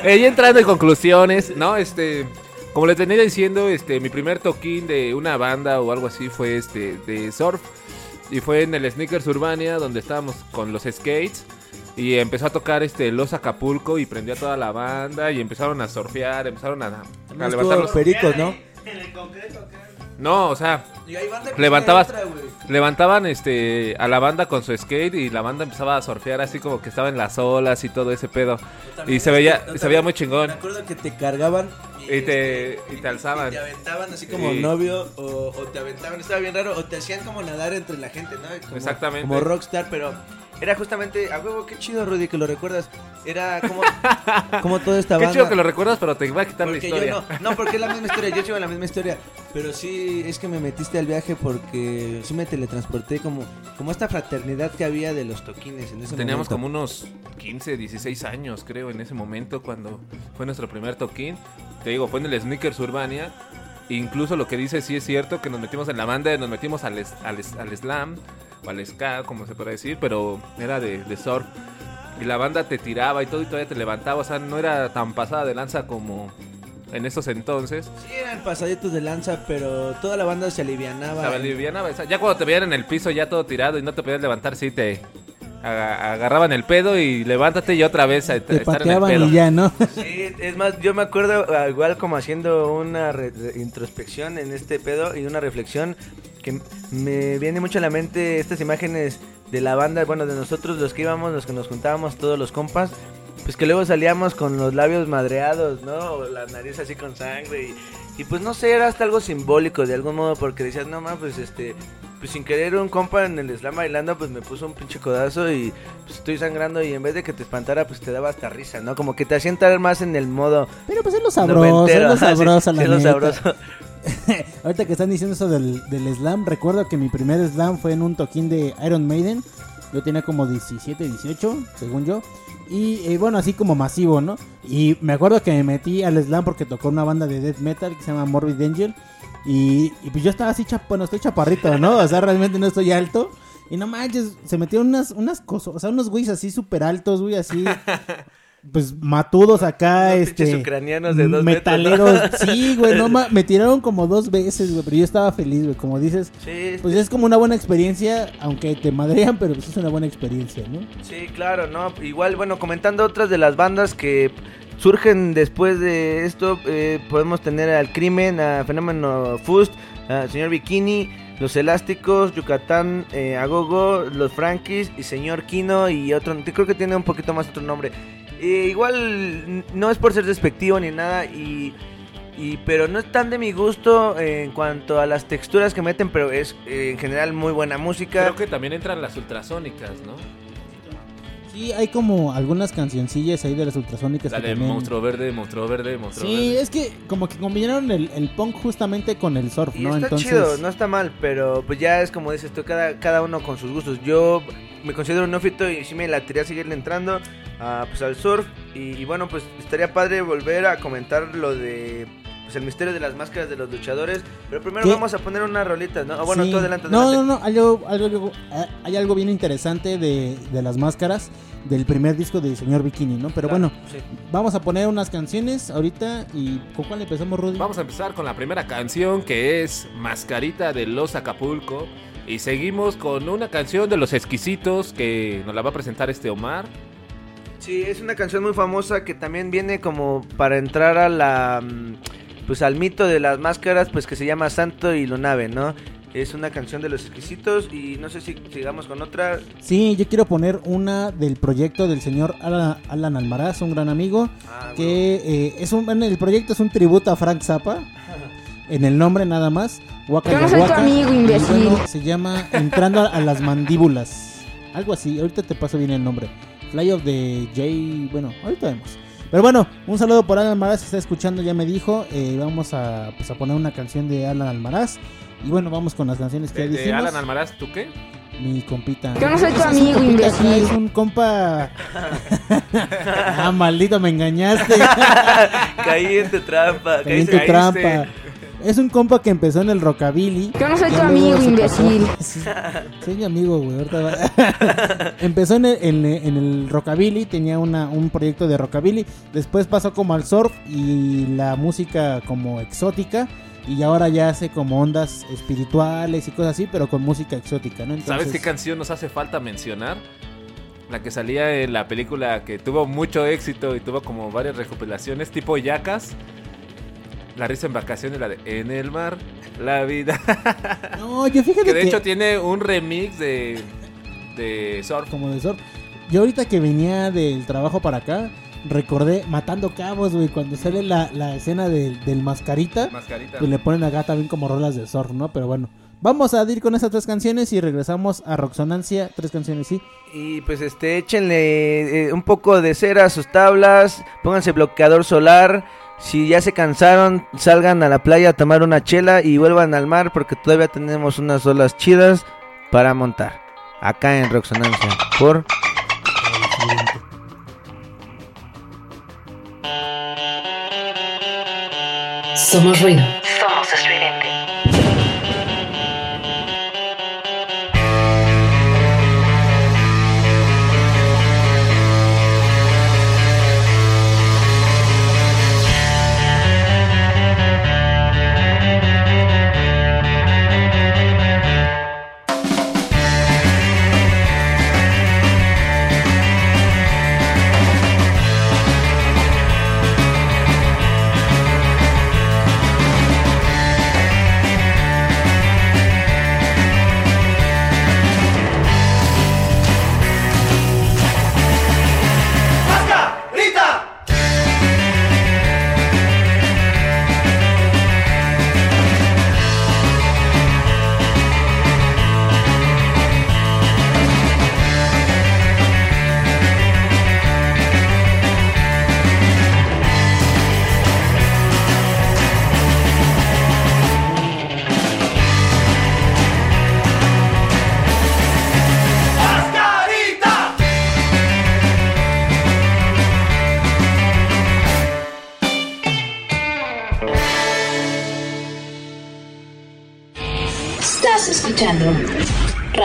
Ya entrando en conclusiones, ¿no? Este, como les venía diciendo, este, mi primer toquín de una banda o algo así fue este de surf. Y fue en el Sneakers Urbania donde estábamos con los skates. Y empezó a tocar este Los Acapulco y prendió a toda la banda y empezaron a surfear, empezaron a, a levantar los Pericos, ¿no? No, o sea, Y banda levantabas, levantaban este a la banda con su skate y la banda empezaba a surfear así como que estaba en las olas y todo ese pedo. Y se veía, se veía muy chingón. Me acuerdo que te cargaban Y te, y te alzaban. te aventaban así como Sí. novio o, o te aventaban, estaba bien raro, o te hacían como nadar entre la gente, ¿no? Como, Exactamente. Como rockstar, pero era justamente, a huevo, qué chido, Rudy, que lo recuerdas. Era como, como toda esta Qué chido que lo recuerdas, pero te voy a quitar la historia. yo no, no, porque es la misma historia, yo sigo la misma historia, pero sí es que me metiste al viaje porque sí me teletransporté como, como esta fraternidad que había de los toquines en ese Teníamos momento. como unos 15, 16 años, creo, en ese momento cuando fue nuestro primer toquín. Te digo, fue en el Sneakers Urbania. Incluso lo que dice sí es cierto, que nos metimos en la banda, nos metimos al, al, al slam al ska, como se puede decir, pero era de, de surf. Y la banda te tiraba y todo y todavía te levantaba, o sea, no era tan pasada de lanza como en esos entonces. Sí eran pasaditos de lanza, pero toda la banda se alivianaba. Se alivianaba, o sea, Ya cuando te veían en el piso ya todo tirado y no te podías levantar, sí te aga- agarraban el pedo y levántate y otra vez a, Te estar en el pateaban pedo. y ya, ¿no? Sí, es más, yo me acuerdo ah, igual como haciendo una introspección en este pedo y una reflexión que me viene mucho a la mente estas imágenes de la banda, bueno, de nosotros los que íbamos, los que nos juntábamos todos los compas, pues que luego salíamos con los labios madreados, ¿no? O la nariz así con sangre y, y pues no sé, era hasta algo simbólico de algún modo porque decías, no más, pues este, pues sin querer un compa en el slam bailando pues me puso un pinche codazo y pues estoy sangrando y en vez de que te espantara pues te daba hasta risa, ¿no? Como que te hacía entrar más en el modo Pero pues es lo sabroso, noventero, es lo sí, sabroso, sí, es lo sabroso. Ahorita que están diciendo eso del, slam, recuerdo que mi primer slam fue en un toquín de Iron Maiden. Yo tenía como 17, 18, según yo. Y eh, bueno, así como masivo, ¿no? Y me acuerdo que me metí al slam porque tocó una banda de death metal que se llama Morbid Angel. Y, pues yo estaba así, bueno, estoy chaparrito, ¿no? O sea, realmente no estoy alto. Y no manches, se metieron unas, unas cosas, o sea, unos güeyes así súper altos, güey, así. Pues matudos acá, este. ucranianos de dos metros, metaleros. ¿no? Sí, güey, no me tiraron como dos veces, güey, pero yo estaba feliz, güey. Como dices, Sí, pues es como una buena experiencia, aunque te madrean, pero pues es una buena experiencia, ¿no? Sí, claro, ¿no? Igual, bueno, comentando otras de las bandas que surgen después de esto, eh, podemos tener al Crimen, a Fenómeno Fust, a Señor Bikini, Los Elásticos, Yucatán, eh, Agogo, Los Frankies y Señor Kino y otro, creo que tiene un poquito más otro nombre. Eh, igual no es por ser despectivo ni nada y... Y, pero no es tan de mi gusto en cuanto a las texturas que meten, pero es eh, en general muy buena música. Creo que también entran las ultrasónicas, ¿no? Sí, hay como algunas cancioncillas ahí de las ultrasónicas La que de también- Monstruo Verde, Monstruo Verde, Monstruo Sí, Verde. es que como que combinaron el, el punk justamente con el surf, Y ¿no? está Entonces, chido, no está mal, pero pues ya es como dices tú, cada, cada uno con sus gustos. Yo me considero un neófito y sí me latería seguirle entrando a, pues, al surf. Y, y bueno, pues estaría padre volver a comentar lo de pues, el misterio de las máscaras de los luchadores. Pero primero ¿Qué? vamos a poner una rolita, ¿no? Ah, bueno, Sí. tú adelante, No, adelante. no, no, hay algo, algo- eh, hay algo bien interesante de, de las máscaras del primer disco de Señor Bikini, ¿no? Pero Claro, bueno, sí. vamos a poner unas canciones ahorita y ¿con cuál empezamos, Rudy? Vamos a empezar con la primera canción que es Mascarita de los Acapulco. Y seguimos con una canción de los exquisitos que nos la va a presentar este Omar. Sí, es una canción muy famosa que también viene como para entrar a la mm, pues al mito de las máscaras, pues que se llama Santo y Lunave, ¿no? Es una canción de los exquisitos y no sé si sigamos con otra. Sí, yo quiero poner una del proyecto del señor Alan, Alan Almaraz, un gran amigo, Ah, que eh, es un, el proyecto es un tributo a Frank Zappa. en el nombre nada más. Waka Yo no soy tu amigo, imbécil. bueno, se llama Entrando a, a las mandíbulas. Algo así, ahorita te paso bien el nombre. Fly of the J. Bueno, ahorita vemos. Pero bueno, un saludo por Alan Almaraz, si está escuchando, ya me dijo. eh, vamos a, pues, a poner una canción de Alan Almaraz. Y bueno, vamos con las canciones que De, ya de. Alan Almaraz, ¿tú qué? Mi compita. Yo no soy tu Es un amigo, imbécil. Es un compa. ah, maldito, me engañaste. Caí en tu trampa. Caí en caíste- tu trampa. Es un compa que empezó en el rockabilly. Yo no soy tu amigo, imbécil. Sí, Soy mi amigo, güey. ahorita va- empezó en el, en, en el rockabilly, tenía una, un proyecto de rockabilly. Después pasó como al surf y la música como exótica. Y ahora ya hace como ondas espirituales y cosas así, pero con música exótica, ¿no? ¿Sabes qué canción nos hace falta mencionar? La que salía en la película que tuvo mucho éxito y tuvo como varias recopilaciones, tipo Yacas. La risa en vacaciones, la de En el mar, la vida. No, yo fíjate que de que- hecho tiene un remix de, de surf. Como de surf. Yo ahorita que venía del trabajo para acá, recordé Matando Cabos, güey, cuando sale la, la escena del, del mascarita. Mascarita. Pues le ponen acá también como rolas de surf, ¿no? Pero bueno, vamos a ir con esas tres canciones y regresamos a Roxonancia. Tres canciones, sí. Y pues este, échenle eh, un poco de cera a sus tablas, pónganse bloqueador solar. Si ya se cansaron, salgan a la playa a tomar una chela y vuelvan al mar porque todavía tenemos unas olas chidas para montar. Acá en Roxonancia. Por Somos ruido.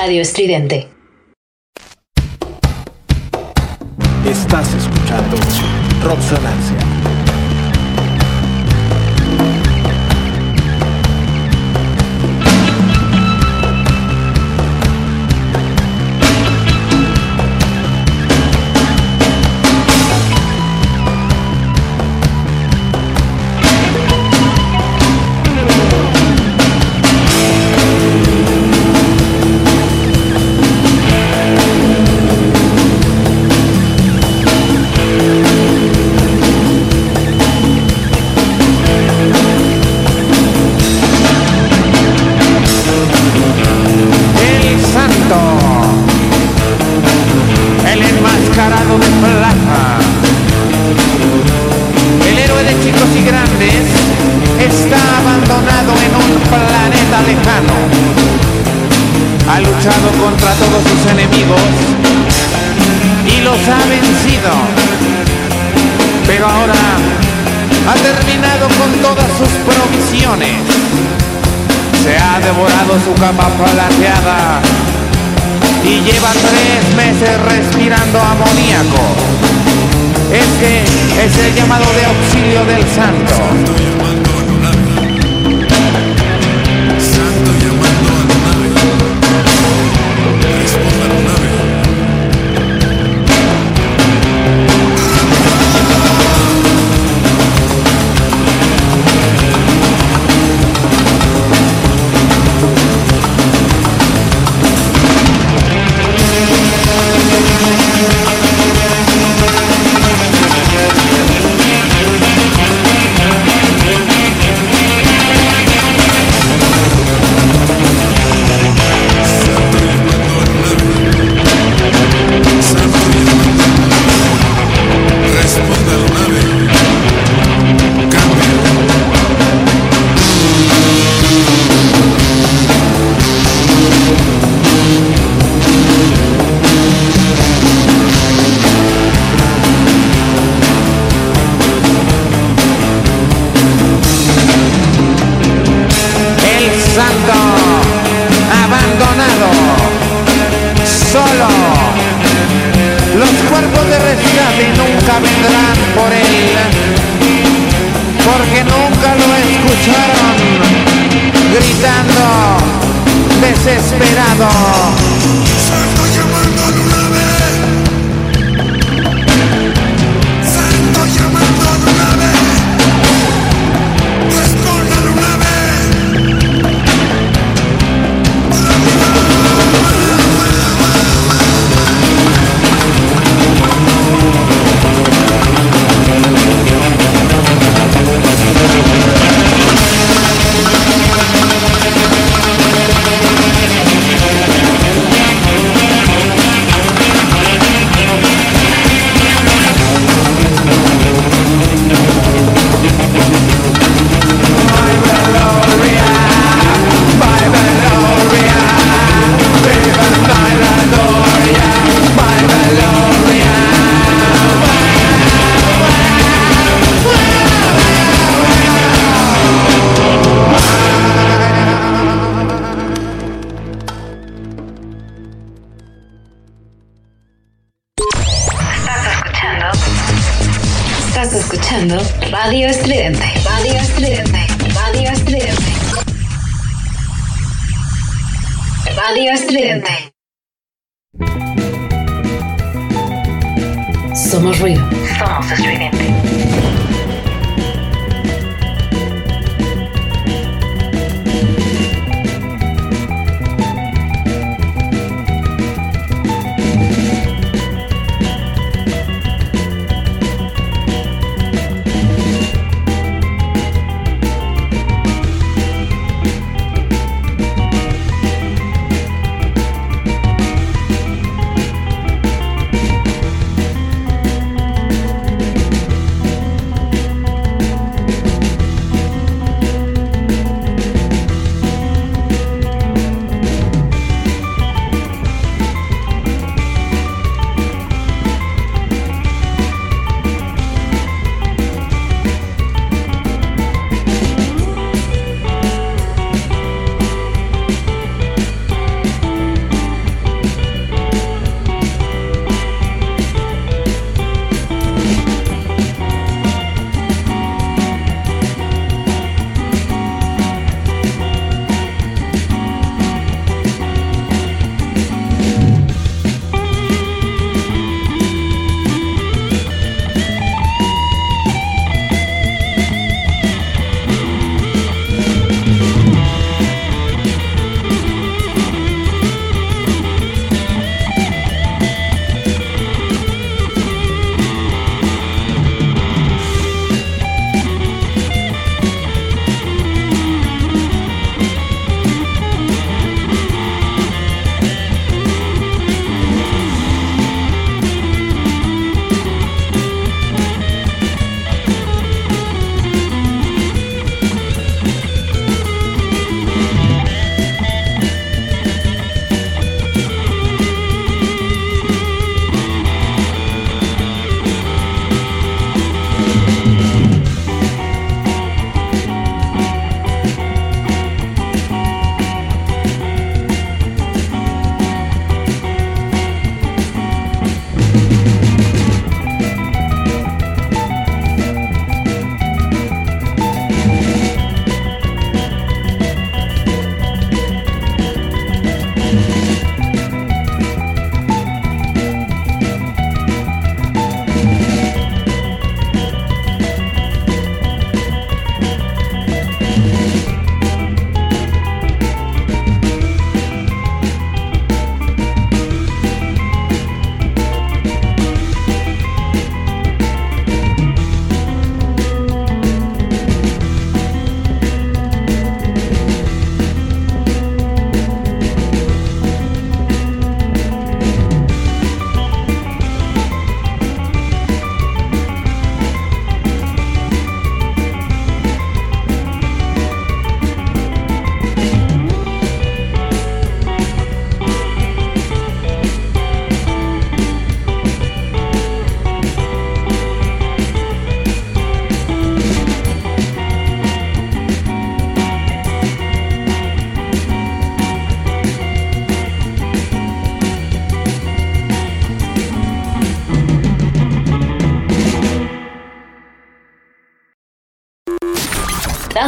Radio Estridente. Estás escuchando Roxonancia. El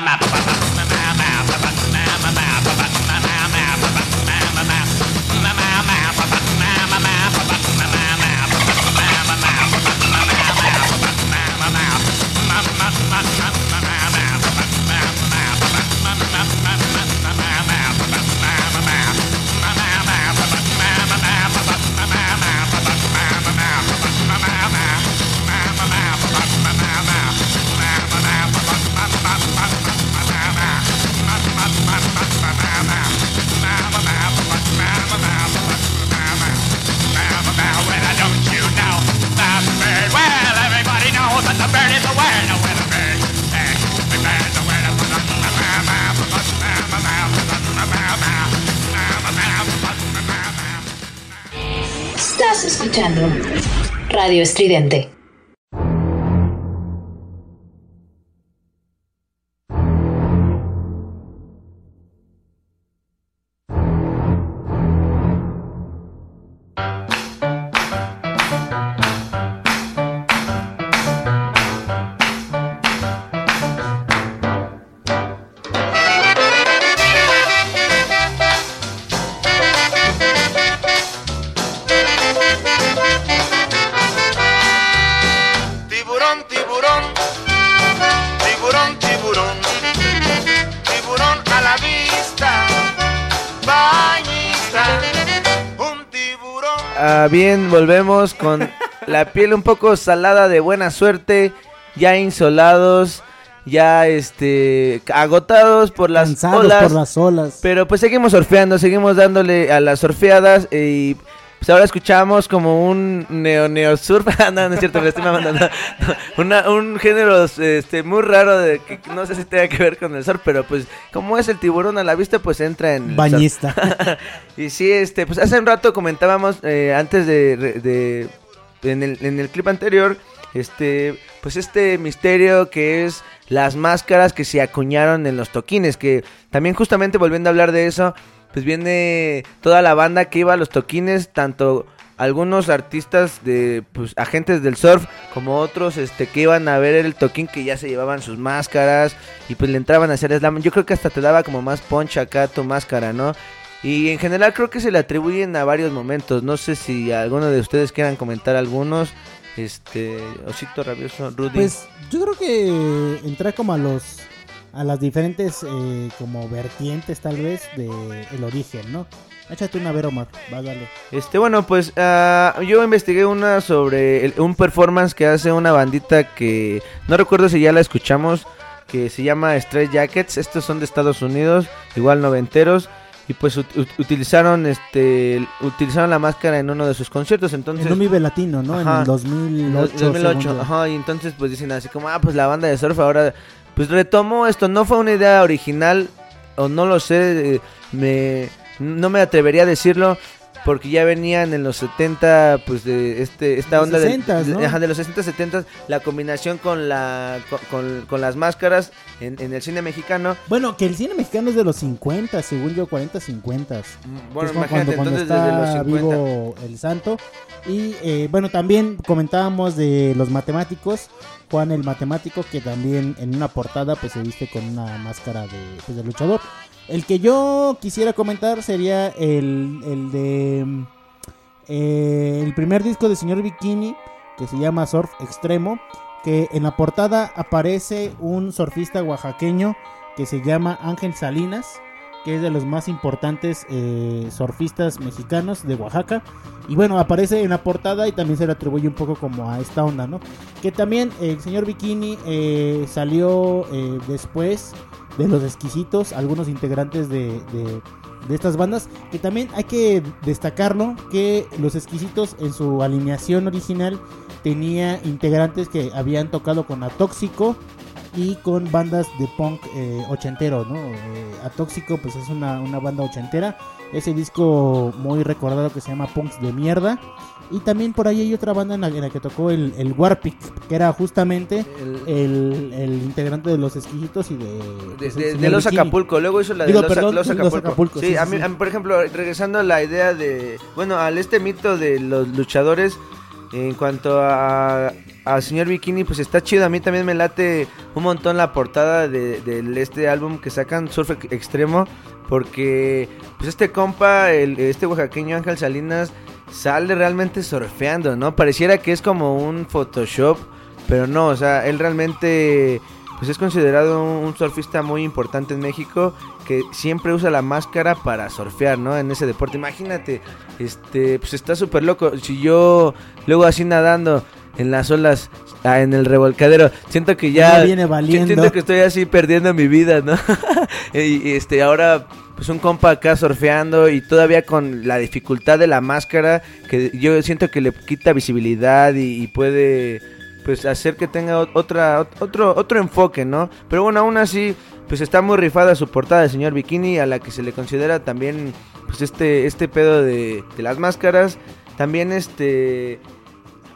mama. Estridente. Ah, bien, volvemos con la piel un poco salada de buena suerte, ya insolados, ya este agotados por las Cansados olas. por las olas. Pero pues seguimos surfeando, seguimos dándole a las surfeadas eh, y pues ahora escuchamos como un neo neo surf, Ah, no, no es cierto, me estoy mamando, no. Una- un género este muy raro de que no sé si tenga que ver con el surf, pero pues como es el tiburón a la vista, pues entra en. Bañista. y sí, este, pues hace un rato comentábamos eh, antes de, de- en, el, en el clip anterior, este, pues este misterio que es las máscaras que se acuñaron en los toquines, que también justamente volviendo a hablar de eso, pues viene toda la banda que iba a los toquines, tanto algunos artistas de pues agentes del surf como otros este que iban a ver el toquín que ya se llevaban sus máscaras y pues le entraban a hacer slam. Yo creo que hasta te daba como más punch acá tu máscara, ¿no? Y en general creo que se le atribuyen a varios momentos. No sé si alguno de ustedes quieran comentar algunos. Este, Osito Rabioso, Rudy. Pues yo creo que entra como a los a las diferentes eh, como vertientes tal vez de el origen, ¿no? Échate una ver Omar, va dale. Este, bueno, pues ah, yo investigué una sobre el- un performance que hace una bandita que no recuerdo si ya la escuchamos, que se llama Stress Jackets. Estos son de Estados Unidos, igual noventeros. Y pues ut- ut- utilizaron este utilizaron la máscara en uno de sus conciertos, entonces En un Vive Latino, ¿no? En el 2008. 2008, según yo. ajá, y entonces pues dicen así como, ah, pues la banda de surf ahora, pues retomó esto, no fue una idea original, o no lo sé, eh, me, no me atrevería a decirlo, porque ya venían en los 70, pues de este esta onda del- 60s, de, ¿no? ajá, de los 60, 70, la combinación con la con, con- con las máscaras en, en el cine mexicano. Bueno, que el cine mexicano es de los 50, según yo, 40, 50. Bueno, Que es cuando- imagínate, cuando entonces está desde los 50. vivo el santo. Y eh, bueno, también comentábamos de los matemáticos. Juan el matemático, que también en una portada pues se viste con una máscara de, pues, luchador. El que yo quisiera comentar sería el, el de... eh, el primer disco de Señor Bikini, que se llama Surf Extremo, que en la portada aparece un surfista oaxaqueño que se llama Ángel Salinas, que es de los más importantes eh, surfistas mexicanos de Oaxaca. Y bueno, aparece en la portada y también se le atribuye un poco como a esta onda, ¿no? Que también el señor Bikini eh, salió eh, después de los exquisitos, algunos integrantes de, de- de estas bandas, que también hay que destacarlo, que los exquisitos en su alineación original tenía integrantes que habían tocado con Atóxico y con bandas de punk eh, ochentero, ¿no? Eh, Atóxico pues es una, una banda ochentera, ese disco muy recordado que se llama Punks de Mierda. Y también por ahí hay otra banda en la, en la que tocó el, el Warpic, que era justamente el, el integrante de los exquisitos y de... De, pues, de- de los Bikini. Acapulco, luego hizo la de Digo, los, perdón, los Los Acapulco. Sí, sí, a sí, mí, sí. a mí, por ejemplo, regresando a la idea de, bueno, al este mito de los luchadores, en cuanto a al señor Bikini, pues está chido. A mí también me late un montón la portada de, del este álbum que sacan Surf Ex- Extremo, porque pues este compa, el, este oaxaqueño Ángel Salinas, sale realmente surfeando, ¿no? Pareciera que es como un Photoshop, pero no, o sea, él realmente pues es considerado un, surfista muy importante en México que siempre usa la máscara para surfear, ¿no? En ese deporte. Imagínate, este, pues está súper loco. Si yo luego así nadando en las olas, ah, en el revolcadero, siento que ya Ya viene valiendo. siento que estoy así perdiendo mi vida, ¿no? y, y, este, ahora pues un compa acá surfeando y todavía con la dificultad de la máscara que yo siento que le quita visibilidad y, y puede pues hacer que tenga ot- otra ot- otro otro enfoque, ¿no? Pero bueno, aún así pues está muy rifada su portada señor Bikini a la que se le considera también pues este este pedo de, de las máscaras, también este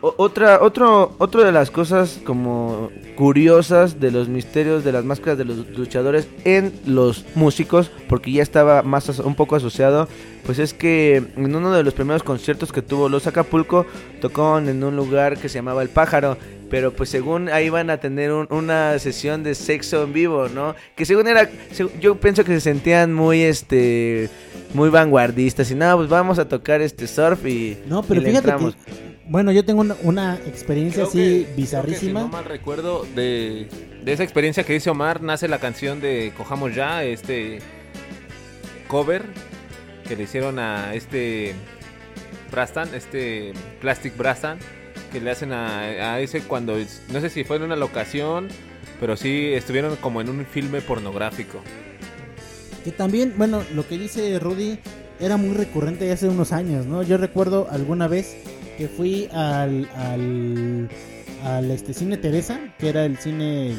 otra, otro, otro de las cosas como curiosas de los misterios de las máscaras de los luchadores en los músicos, porque ya estaba más un poco asociado, pues es que en uno de los primeros conciertos que tuvo los Acapulco, tocaron en un lugar que se llamaba El Pájaro, pero pues según ahí iban a tener un- una sesión de sexo en vivo, ¿no? Que según era, yo pienso que se sentían muy, este, muy vanguardistas y nada, pues vamos a tocar este surf y, No, pero y le fíjate entramos. que... Bueno, yo tengo una, una experiencia Creo así que- creo que bizarrísima. si no mal recuerdo, de, de esa experiencia que dice Omar, nace la canción de Cojamos Ya, este cover que le hicieron a este Brastan, este Plastic Brastan, que le hacen a, a ese cuando, no sé si fue en una locación, pero sí estuvieron como en un filme pornográfico. Que también, bueno, lo que dice Rudy era muy recurrente hace unos años, ¿no? Yo recuerdo alguna vez que fui al, al, al este cine Teresa, que era el cine...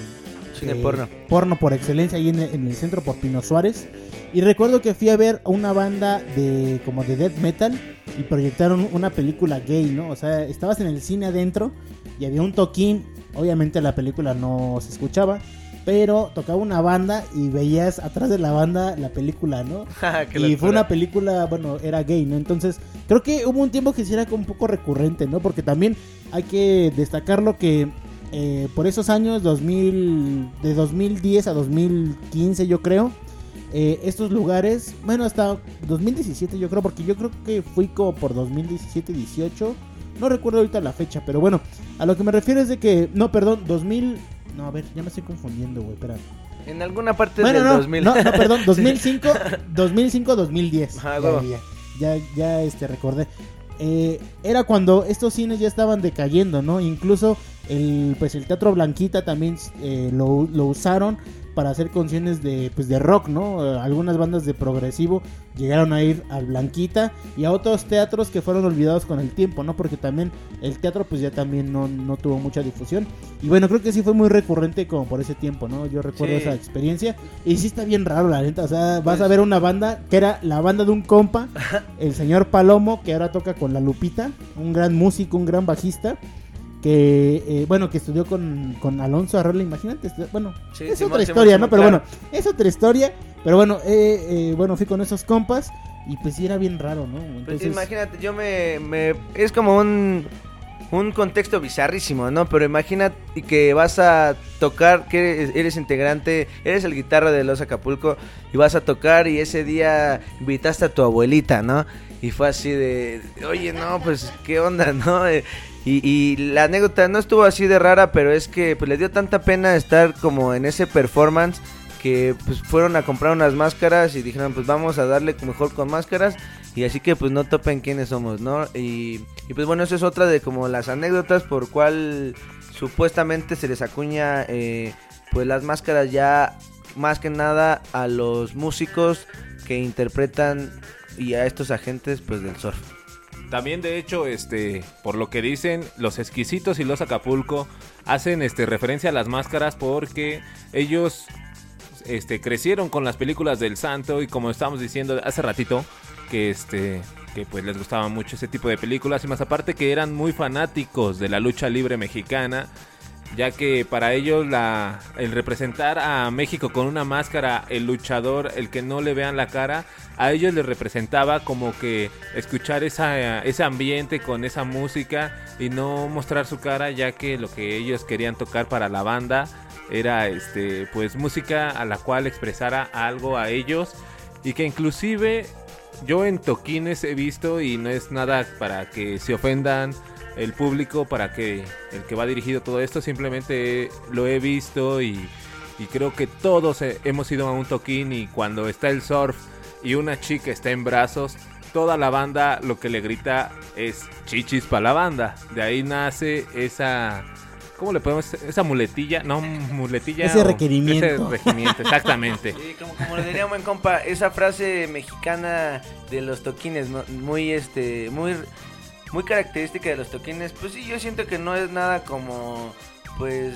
Cine porno. Porno por excelencia, ahí en el, en el centro por Pino Suárez. Y recuerdo que fui a ver a una banda de como de death metal y proyectaron una película gay, ¿no? O sea, estabas en el cine adentro y había un toquín. Obviamente la película no se escuchaba, pero tocaba una banda y veías atrás de la banda la película, ¿no? Qué y fue una película, bueno, era gay, ¿no? Entonces, creo que hubo un tiempo que sí era como un poco recurrente, ¿no? Porque también hay que destacarlo que eh, por esos años, 2000, de 2010 a 2015, yo creo, eh, estos lugares, bueno, hasta 2017, yo creo, porque yo creo que fui como por 2017, 18, no recuerdo ahorita la fecha, pero bueno, a lo que me refiero es de que, no, perdón, 2000, no, a ver, ya me estoy confundiendo, güey, espera. En alguna parte Bueno, del no, 2000. no, no, perdón, 2005, 2005, 2010. Ajá, ya, huevo. ya, ya, ya, este, recordé. Eh, era cuando estos cines ya estaban decayendo, ¿no? Incluso el, pues el Teatro Blanquita también eh, lo, lo usaron para hacer canciones de, pues, de rock, ¿no? Algunas bandas de progresivo llegaron a ir al Blanquita y a otros teatros que fueron olvidados con el tiempo, ¿no? Porque también el teatro pues ya también no, no tuvo mucha difusión. Y bueno, creo que sí fue muy recurrente como por ese tiempo, ¿no? Yo recuerdo Sí. esa experiencia. Y sí está bien raro, la neta. O sea, vas a ver una banda que era la banda de un compa, el señor Palomo, que ahora toca con la Lupita, un gran músico, un gran bajista. Que, eh, bueno, que estudió con, con Alonso Arrola, imagínate. Bueno, Sí, es Simón, otra historia, Simón, ¿no? Pero claro. bueno, es otra historia. Pero bueno, eh, eh, bueno, fui con esos compas y pues sí era bien raro, ¿no? Pues Entonces, imagínate, yo me, me- Es como un... Un contexto bizarrísimo, ¿no? Pero imagina que vas a tocar, que eres, eres integrante, eres el guitarra de Los Acapulco y vas a tocar y ese día invitaste a tu abuelita, ¿no? Y fue así de, oye, no, pues, ¿qué onda, no? Y, y la anécdota no estuvo así de rara, pero es que pues, le dio tanta pena estar como en ese performance que pues fueron a comprar unas máscaras y dijeron pues vamos a darle mejor con máscaras y así que pues no topen quiénes somos, ¿no? Y, y, pues bueno, eso es otra de como las anécdotas por cual supuestamente se les acuña eh, pues las máscaras ya más que nada a los músicos que interpretan y a estos agentes pues del surf. También de hecho, este, por lo que dicen, los exquisitos y los Acapulco hacen este referencia a las máscaras porque ellos este crecieron con las películas del Santo y como estábamos diciendo hace ratito que este que pues les gustaba mucho ese tipo de películas y más aparte que eran muy fanáticos de la lucha libre mexicana ya que para ellos la el representar a México con una máscara, el luchador, el que no le vean la cara, a ellos les representaba como que escuchar esa, ese ambiente con esa música y no mostrar su cara, ya que lo que ellos querían tocar para la banda era este pues música a la cual expresara algo a ellos y que inclusive yo en toquines he visto y no es nada para que se ofendan el público para que el que va dirigido todo esto simplemente lo he visto y, y creo que todos hemos ido a un toquín y cuando está el surf y una chica está en brazos toda la banda lo que le grita es chichis para la banda de ahí nace esa ¿Cómo le podemos esa muletilla? No, muletilla. Ese requerimiento. Ese requerimiento, exactamente. Sí, como, como le diría un buen compa, esa frase mexicana de los toquines, ¿no? muy este, muy, muy característica de los toquines, pues sí, yo siento que no es nada como, pues,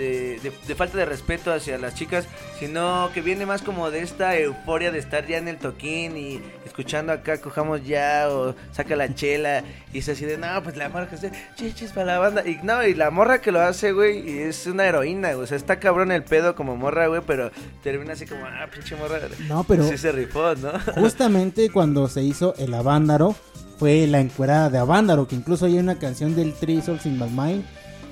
de, de- de falta de respeto hacia las chicas, sino que viene más como de esta euforia de estar ya en el toquín y escuchando acá, cojamos ya, o saca la chela, y es así de, no, pues la morra que hace chichis para la banda, y no, y la morra que lo hace, güey, y es una heroína, güey, o sea, está cabrón el pedo como morra, güey, pero termina así como, ah, pinche morra. No, pero- Sí se rifó, ¿no? Justamente cuando se hizo el Avándaro, fue la encuerada de Avándaro, que incluso hay una canción del Three Souls in My Mind,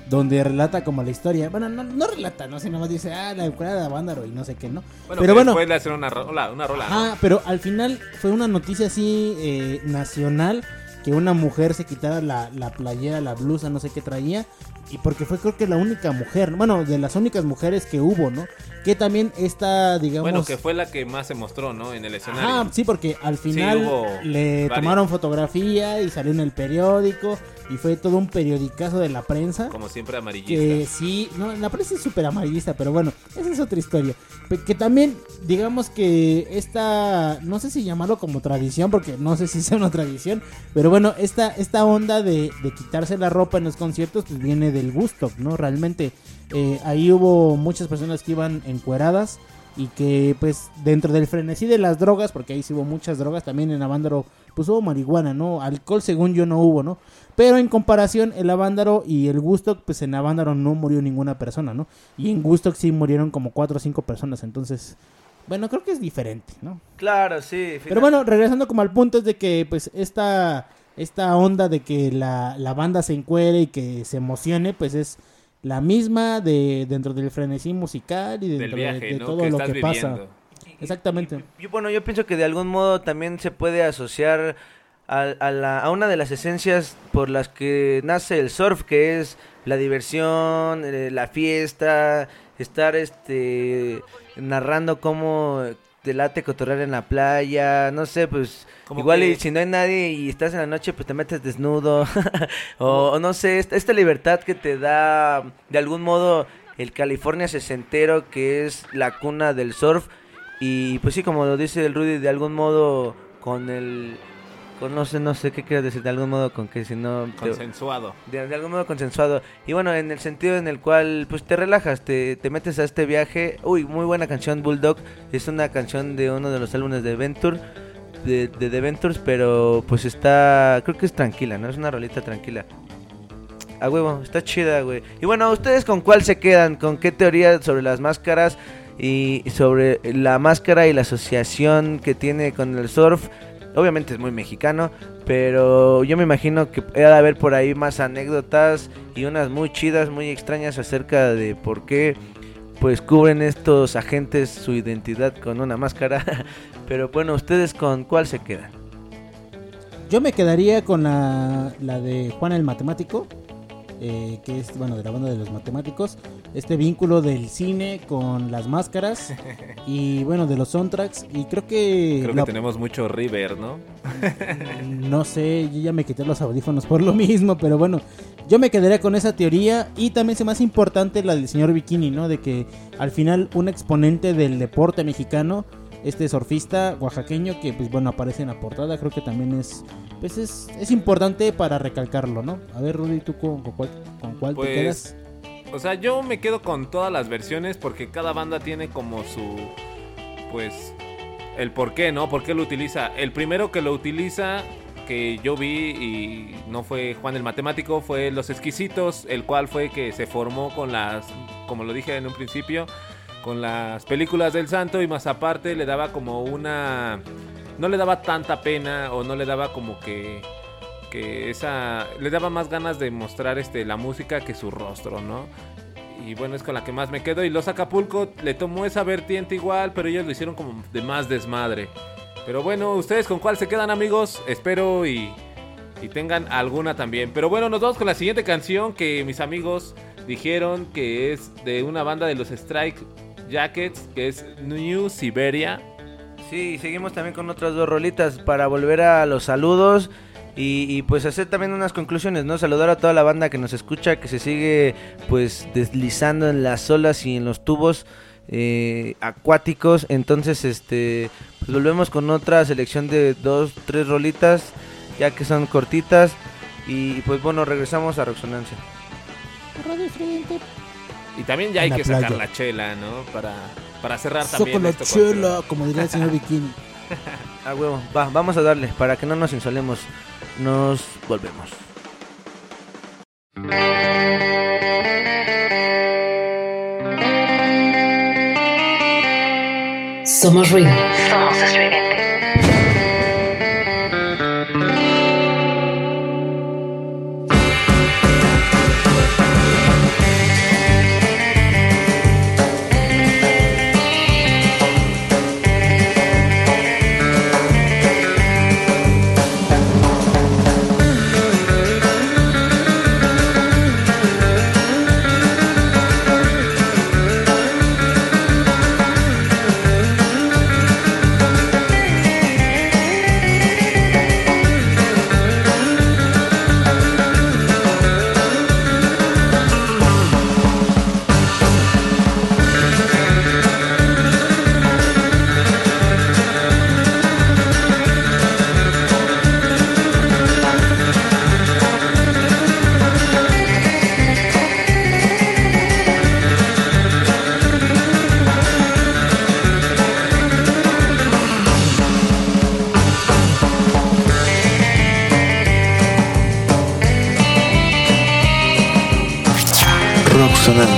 donde relata como la historia. Bueno, no, no relata, ¿no? Sino más dice, ah, la encuerada de Avándaro y no sé qué, ¿no? Bueno, pero bueno, después le hacen una rola, una rola. ¿no? Ajá, pero al final fue una noticia así eh, nacional que una mujer se quitara la, la playera, la blusa, no sé qué traía. Y porque fue creo que la única mujer, bueno, de las únicas mujeres que hubo, ¿no? Que también esta, digamos... Bueno, que fue la que más se mostró, ¿no? En el escenario. Ajá, sí, porque al final hubo le varias. tomaron fotografía y salió en el periódico y fue todo un periodicazo de la prensa. Como siempre amarillista. Que sí, no, la prensa es súper amarillista, pero bueno, esa es otra historia. Que también, digamos que esta, no sé si llamarlo como tradición, porque no sé si sea una tradición, pero bueno, esta, esta onda de, de quitarse la ropa en los conciertos, pues viene del gusto, ¿no? Realmente, eh, ahí hubo muchas personas que iban encueradas y que pues dentro del frenesí de las drogas, porque ahí sí hubo muchas drogas, también en Avándaro pues hubo marihuana, ¿no? Alcohol según yo no hubo, ¿no? Pero en comparación el Avándaro y el Gusto, pues en Avándaro no murió ninguna persona, ¿no? Y en Gusto sí murieron como cuatro o cinco personas, entonces, bueno, creo que es diferente, ¿no? Claro, sí. Pero bueno, regresando como al punto es de que pues esta, esta onda de que la, la banda se encuere y que se emocione, pues es la misma de dentro del frenesí musical y dentro de- viaje, de, ¿no? todo que lo que pasa. Exactamente. Yo, bueno, yo pienso que de algún modo también se puede asociar a, a la- a una de las esencias por las que nace el surf, que es la diversión, eh, la fiesta, estar este narrando cómo te late cotorrear en la playa, no sé, pues Como igual que- y si no hay nadie y estás en la noche, pues te metes desnudo, o, o no sé, esta, esta libertad que te da de algún modo el California sesentero que es la cuna del surf. Y pues sí, como lo dice el Rudy, de algún modo con el... Con, no sé, no sé qué quieres decir, de algún modo con que si no... te- Consensuado. de, de algún modo consensuado. Y bueno, en el sentido en el cual pues te relajas, te, te metes a este viaje. Uy, muy buena canción Bulldog. Es una canción de uno de los álbumes de Venture. De, de The Ventures, pero pues está... Creo que es tranquila, ¿no? Es una rolita tranquila. A huevo, está chida, güey. Y bueno, ¿ustedes con cuál se quedan? ¿Con qué teoría sobre las máscaras? Y sobre la máscara y la asociación que tiene con el surf. Obviamente es muy mexicano, pero yo me imagino que puede haber por ahí más anécdotas y unas muy chidas, muy extrañas acerca de por qué pues cubren estos agentes su identidad con una máscara. Pero bueno, ¿ustedes con cuál se quedan? Yo me quedaría con la, la de Juan el Matemático, eh, que es, bueno, de la banda de los matemáticos. Este vínculo del cine con las máscaras y, bueno, de los soundtracks. Y creo que... Creo que tenemos mucho River, ¿no? No sé, yo ya me quité los audífonos por lo mismo, pero bueno, yo me quedaría con esa teoría y también se más importante la del señor Bikini, ¿no? De que al final un exponente del deporte mexicano, este surfista oaxaqueño que pues bueno aparece en la portada, creo que también es pues es, es importante para recalcarlo, ¿no? A ver, Rudy, ¿tú con, con cuál, con cuál te quedas? Pues, o sea, yo me quedo con todas las versiones porque cada banda tiene como su, pues, el por qué, ¿no? ¿Por qué lo utiliza? El primero que lo utiliza, que yo vi y no fue Juan el Matemático, fue Los Exquisitos, el cual fue que se formó con las, como lo dije en un principio, con las películas del santo y más aparte le daba como una... No le daba tanta pena o no le daba como que que esa le daba más ganas de mostrar este la música que su rostro, ¿no? Y bueno, es con la que más me quedo. Y los Acapulco le tomó esa vertiente igual, pero ellos lo hicieron como de más desmadre. Pero bueno, ¿ustedes con cuál se quedan, amigos? Espero y, y tengan alguna también. Pero bueno, nos vamos con la siguiente canción que mis amigos dijeron que es de una banda de los Strike Jackets, que es New Siberia. Sí, seguimos también con otras dos rolitas para volver a los saludos y, y, pues hacer también unas conclusiones, ¿no? Saludar a toda la banda que nos escucha, que se sigue pues deslizando en las olas y en los tubos eh, acuáticos. Entonces, este, pues volvemos con otra selección de dos, tres rolitas, ya que son cortitas. Y pues bueno, regresamos a Resonancia. Y también ya hay que sacar la chela, ¿no? Para, para cerrar también. Soco la esto con- chela, como diría el señor Bikini. A huevo, va, vamos a darle, para que no nos insolemos. Nos volvemos. Somos ruido. Somos estridente. Roxonancia.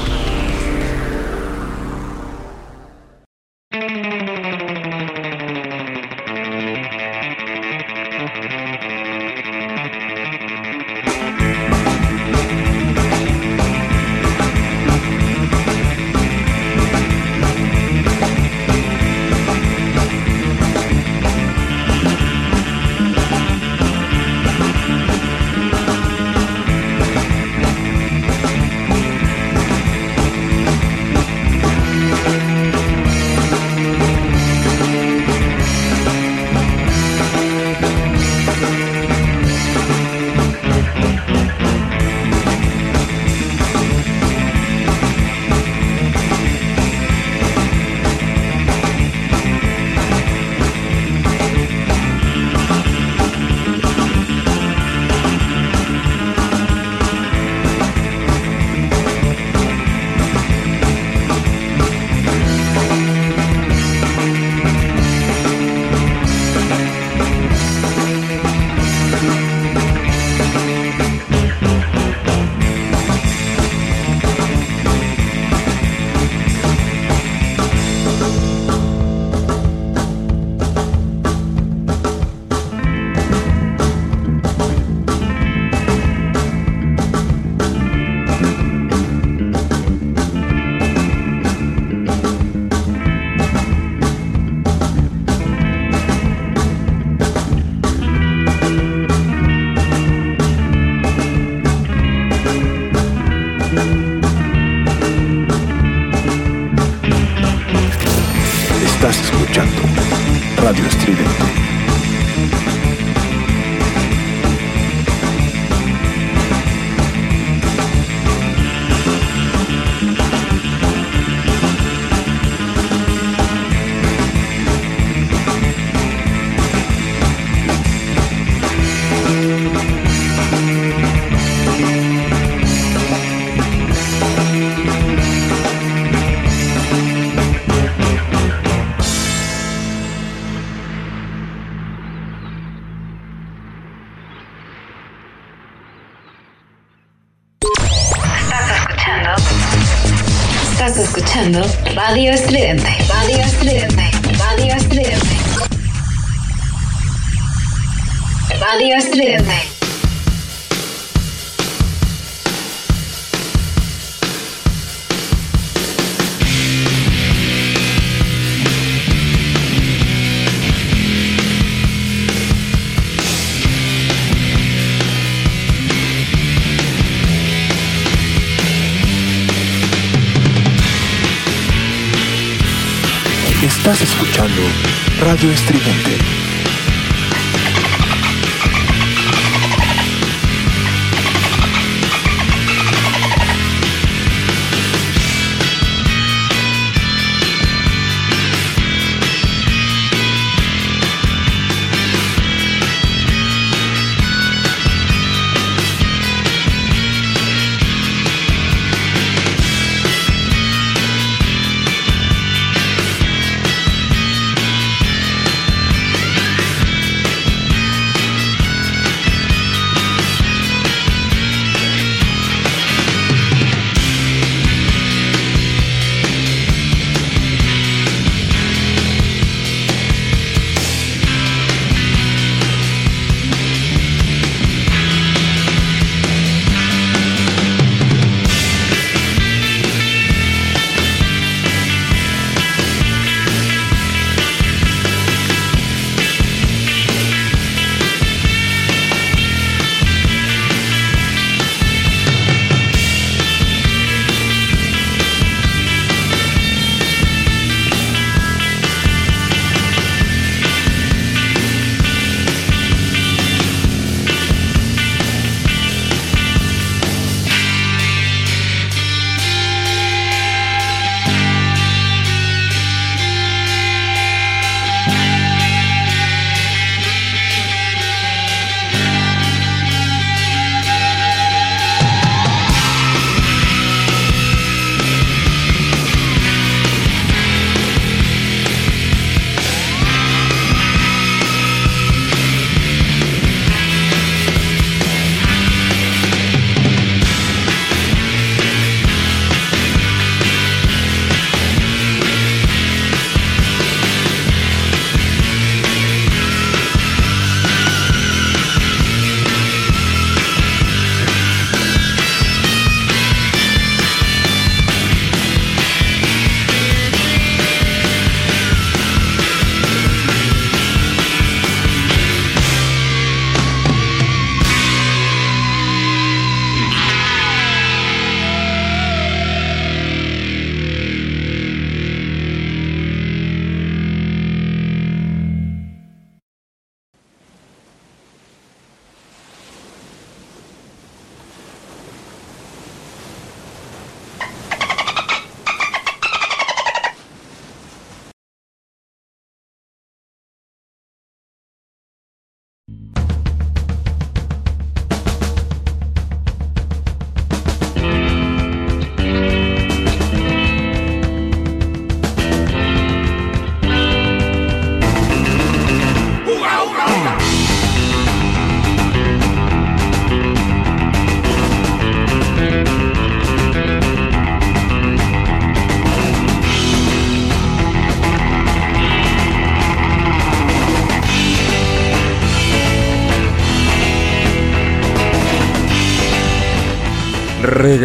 Escuchando Radio Estridente. Radio Estridente.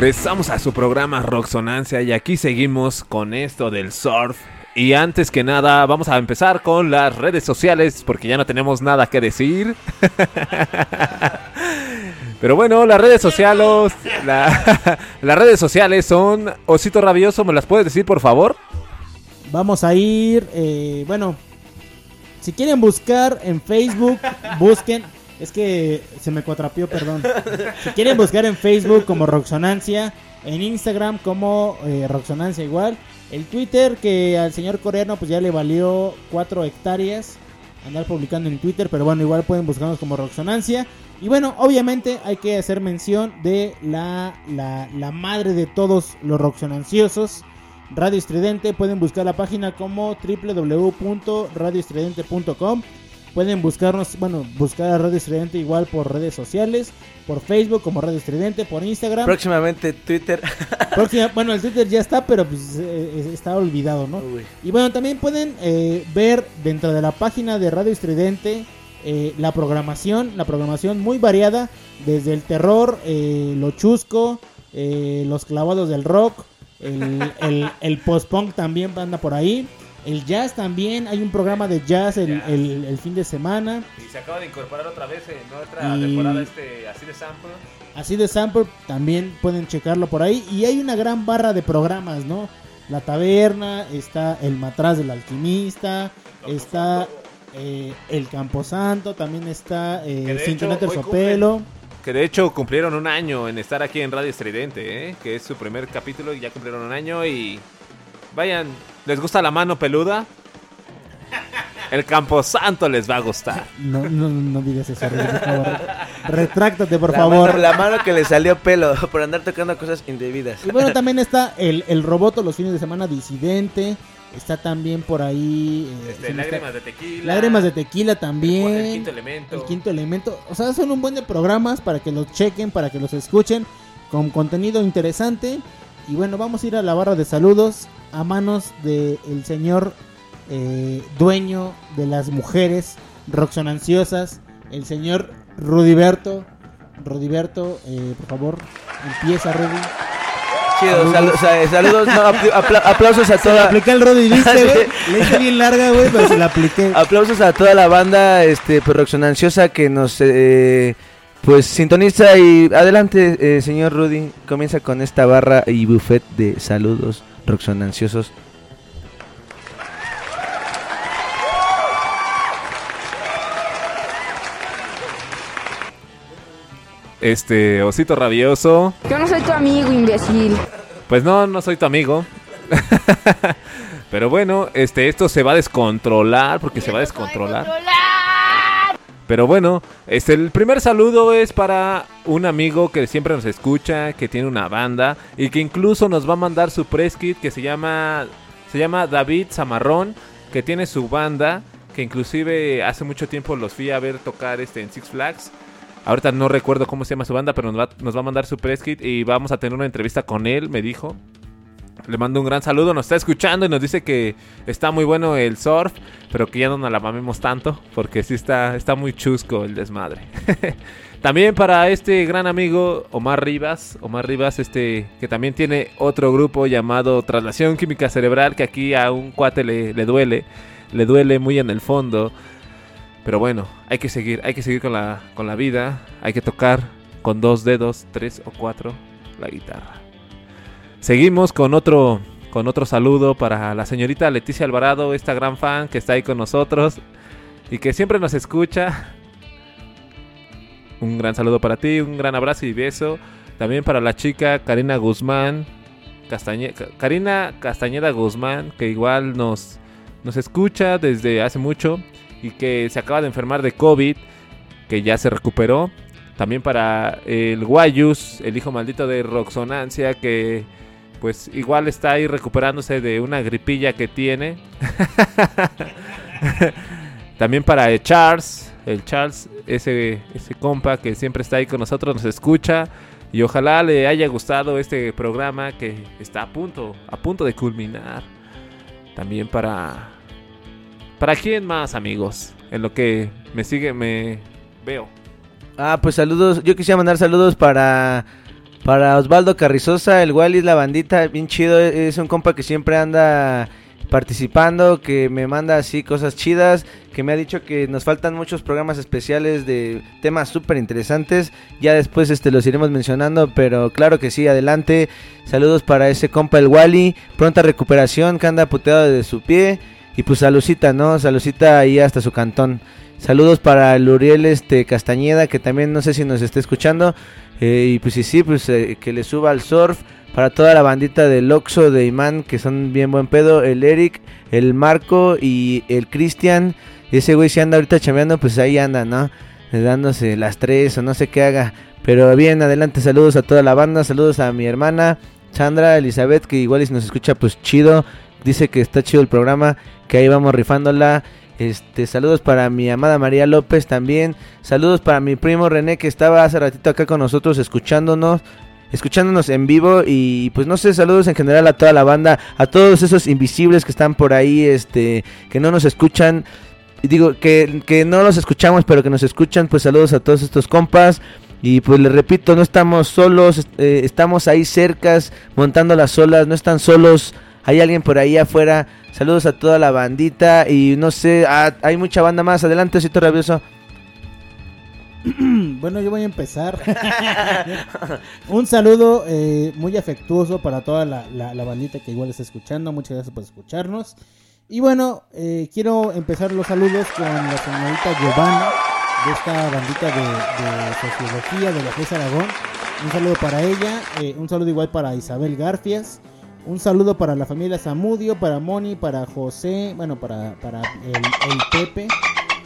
Regresamos a su programa Roxonancia y aquí seguimos con esto del surf. Y antes que nada, vamos a empezar con las redes sociales porque ya no tenemos nada que decir. Pero bueno, las redes sociales, la- las redes sociales son Osito Rabioso, ¿me las puedes decir por favor? Vamos a ir, eh, bueno, si quieren buscar en Facebook, busquen, es que se me cuatrapió, perdón. Si quieren buscar en Facebook como Roxonancia, en Instagram como eh, Roxonancia igual, el Twitter que al señor coreano pues ya le valió 4 hectáreas andar publicando en Twitter, pero bueno, igual pueden buscarnos como Roxonancia. Y bueno, obviamente hay que hacer mención de la, la, la madre de todos los roxonanciosos, Radio Estridente. Pueden buscar la página como www.radioestridente.com. Pueden buscarnos, bueno, buscar a Radio Estridente igual por redes sociales, por Facebook como Radio Estridente, por Instagram. Próximamente Twitter. Próxima- bueno, el Twitter ya está, pero pues eh, está olvidado, ¿no? Y bueno, también pueden eh, ver dentro de la página de Radio Estridente eh, la programación, la programación muy variada, desde el terror, eh, lo chusco, eh, los clavados del rock, el, el, el post-punk también anda por ahí. El jazz también, hay un programa de jazz el, el- el fin de semana. Y se acaba de incorporar otra vez en otra Y- temporada este así de sample. Así de sample también pueden checarlo por ahí. Y hay una gran barra de programas, ¿no? La taberna, está el matraz del alquimista, está eh, el Camposanto, también está eh, hoy Sopelo. Que de hecho cumplieron un año en estar aquí en Radio Estridente, ¿eh? que es su primer capítulo y ya cumplieron un año y vayan, ¿les gusta la mano peluda? El Camposanto les va a gustar. No, no, no digas eso, por favor. Retráctate, por La favor. mano- la mano que le salió pelo por andar tocando cosas indebidas. Y bueno, también está el, el Roboto los fines de semana disidente. Está también por ahí. eh, Este, Lágrimas de tequila. Lágrimas de tequila también. El quinto elemento. El quinto elemento. O sea, son un buen de programas para que los chequen, para que los escuchen. Con contenido interesante. Y bueno, vamos a ir a la barra de saludos a manos del señor eh, dueño de las mujeres roxonanciosas, el señor Rudiberto. Rudiberto, eh, por favor, empieza, Rudy. Chido, salu- sa- saludos, no, apl- apla- aplausos a Se toda. apliqué el Rudy, ¿viste, güey? Le hice bien larga, güey, pero se la apliqué. Aplausos a toda la banda este pues, roxonanciosa que nos eh, pues sintoniza y adelante eh, señor Rudy comienza con esta barra y buffet de saludos roxonanciosos. Este, Osito Rabioso. Yo no soy tu amigo, imbécil. Pues no, no soy tu amigo. Pero bueno, este, esto se va a descontrolar porque se va a descontrolar. Pero bueno, este, el primer saludo es para un amigo que siempre nos escucha, que tiene una banda y que incluso nos va a mandar su press kit que se llama, se llama David Zamarrón, que tiene su banda, que inclusive hace mucho tiempo los fui a ver tocar este, en Six Flags. Ahorita no recuerdo cómo se llama su banda, pero nos va, a mandar su press kit y vamos a tener una entrevista con él, me dijo. Le mando un gran saludo, nos está escuchando y nos dice que está muy bueno el surf, pero que ya no nos la mamemos tanto, porque sí está, está muy chusco el desmadre. también para este gran amigo Omar Rivas, Omar Rivas, este, que también tiene otro grupo llamado Traslación Química Cerebral, que aquí a un cuate le, le duele, le duele muy en el fondo. Pero bueno, hay que seguir, hay que seguir con la, con la vida, hay que tocar con dos dedos, tres o cuatro, la guitarra. Seguimos con otro, con otro saludo para la señorita Leticia Alvarado, esta gran fan que está ahí con nosotros y que siempre nos escucha. Un gran saludo para ti, un gran abrazo y beso. También para la chica Karina Guzmán, Castañe- Ca- Karina Castañeda Guzmán, que igual nos, nos escucha desde hace mucho y que se acaba de enfermar de COVID, que ya se recuperó. También para el Guayus, el hijo maldito de Roxonancia, que pues igual está ahí recuperándose de una gripilla que tiene. También para el Charles, el Charles, ese, ese compa que siempre está ahí con nosotros, nos escucha. Y ojalá le haya gustado este programa que está a punto, a punto de culminar. También para... ¿Para quién más, amigos? En lo que me sigue, me veo. Ah, pues saludos. Yo quisiera mandar saludos para para Osvaldo Carrizosa, el Wallis, la bandita, bien chido. Es un compa que siempre anda participando, que me manda así cosas chidas, que me ha dicho que nos faltan muchos programas especiales de temas súper interesantes. Ya después este los iremos mencionando, pero claro que sí, adelante. Saludos para ese compa el Wally, pronta recuperación, que anda puteado de su pie. Y pues salucita, ¿no? Salucita ahí hasta su cantón. Saludos para el este, Castañeda, que también no sé si nos está escuchando. Eh, y pues sí, sí, pues eh, que le suba al surf. Para toda la bandita del Oxo, de Imán, que son bien buen pedo. El Eric, el Marco y el Cristian. Ese güey si anda ahorita chameando, pues ahí anda, ¿no? Eh, Dándose las tres o no sé qué haga. Pero bien, adelante, saludos a toda la banda. Saludos a mi hermana, Sandra, Elizabeth, que igual si nos escucha, pues chido. Dice que está chido el programa, que ahí vamos rifándola. Este, saludos para mi amada María López también. Saludos para mi primo René que estaba hace ratito acá con nosotros escuchándonos, escuchándonos en vivo y pues no sé, saludos en general a toda la banda, a todos esos invisibles que están por ahí, este, que no nos escuchan. Digo que, que no los escuchamos, pero que nos escuchan, pues saludos a todos estos compas. Y pues les repito, no estamos solos, eh, estamos ahí cercas, montando las olas, no están solos, hay alguien por ahí afuera. Saludos a toda la bandita y no sé, ah, hay mucha banda más. Adelante, Cito Rabioso. bueno, yo voy a empezar. Un saludo eh, muy afectuoso para toda la, bandita que igual está escuchando. Muchas gracias por escucharnos. Y bueno, eh, quiero empezar los saludos con la señorita Giovanna de esta bandita de, de sociología de la FES Aragón. Un saludo para ella. eh, un saludo igual para Isabel Garfias. Un saludo para la familia Zamudio, para Moni, para José, bueno, para, para el, el Pepe,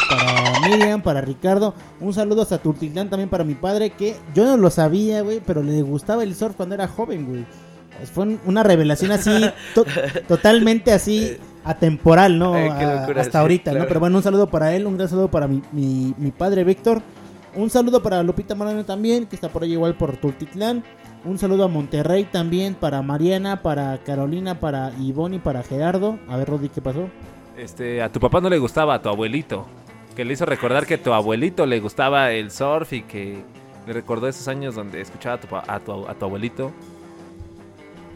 para Miriam, para Ricardo. Un saludo hasta Tultitlán también para mi padre, que yo no lo sabía, güey, pero le gustaba el surf cuando era joven, güey. Pues Fue un- una revelación así, to- totalmente así, atemporal, ¿no? Eh, A- locura, hasta sí, ahorita, ¿no? Pero bueno, un saludo para él, un gran saludo para mi, mi, mi padre Víctor. Un saludo para Lupita Moreno también, que está por ahí igual por Tultitlán. Un saludo a Monterrey también, para Mariana, para Carolina, para Ivonne y para Gerardo. A ver, Rodi, ¿qué pasó? Este, a tu papá no le gustaba, a tu abuelito. Que le hizo recordar que a tu abuelito le gustaba el surf y que le recordó esos años donde escuchaba a tu, a tu, a tu abuelito.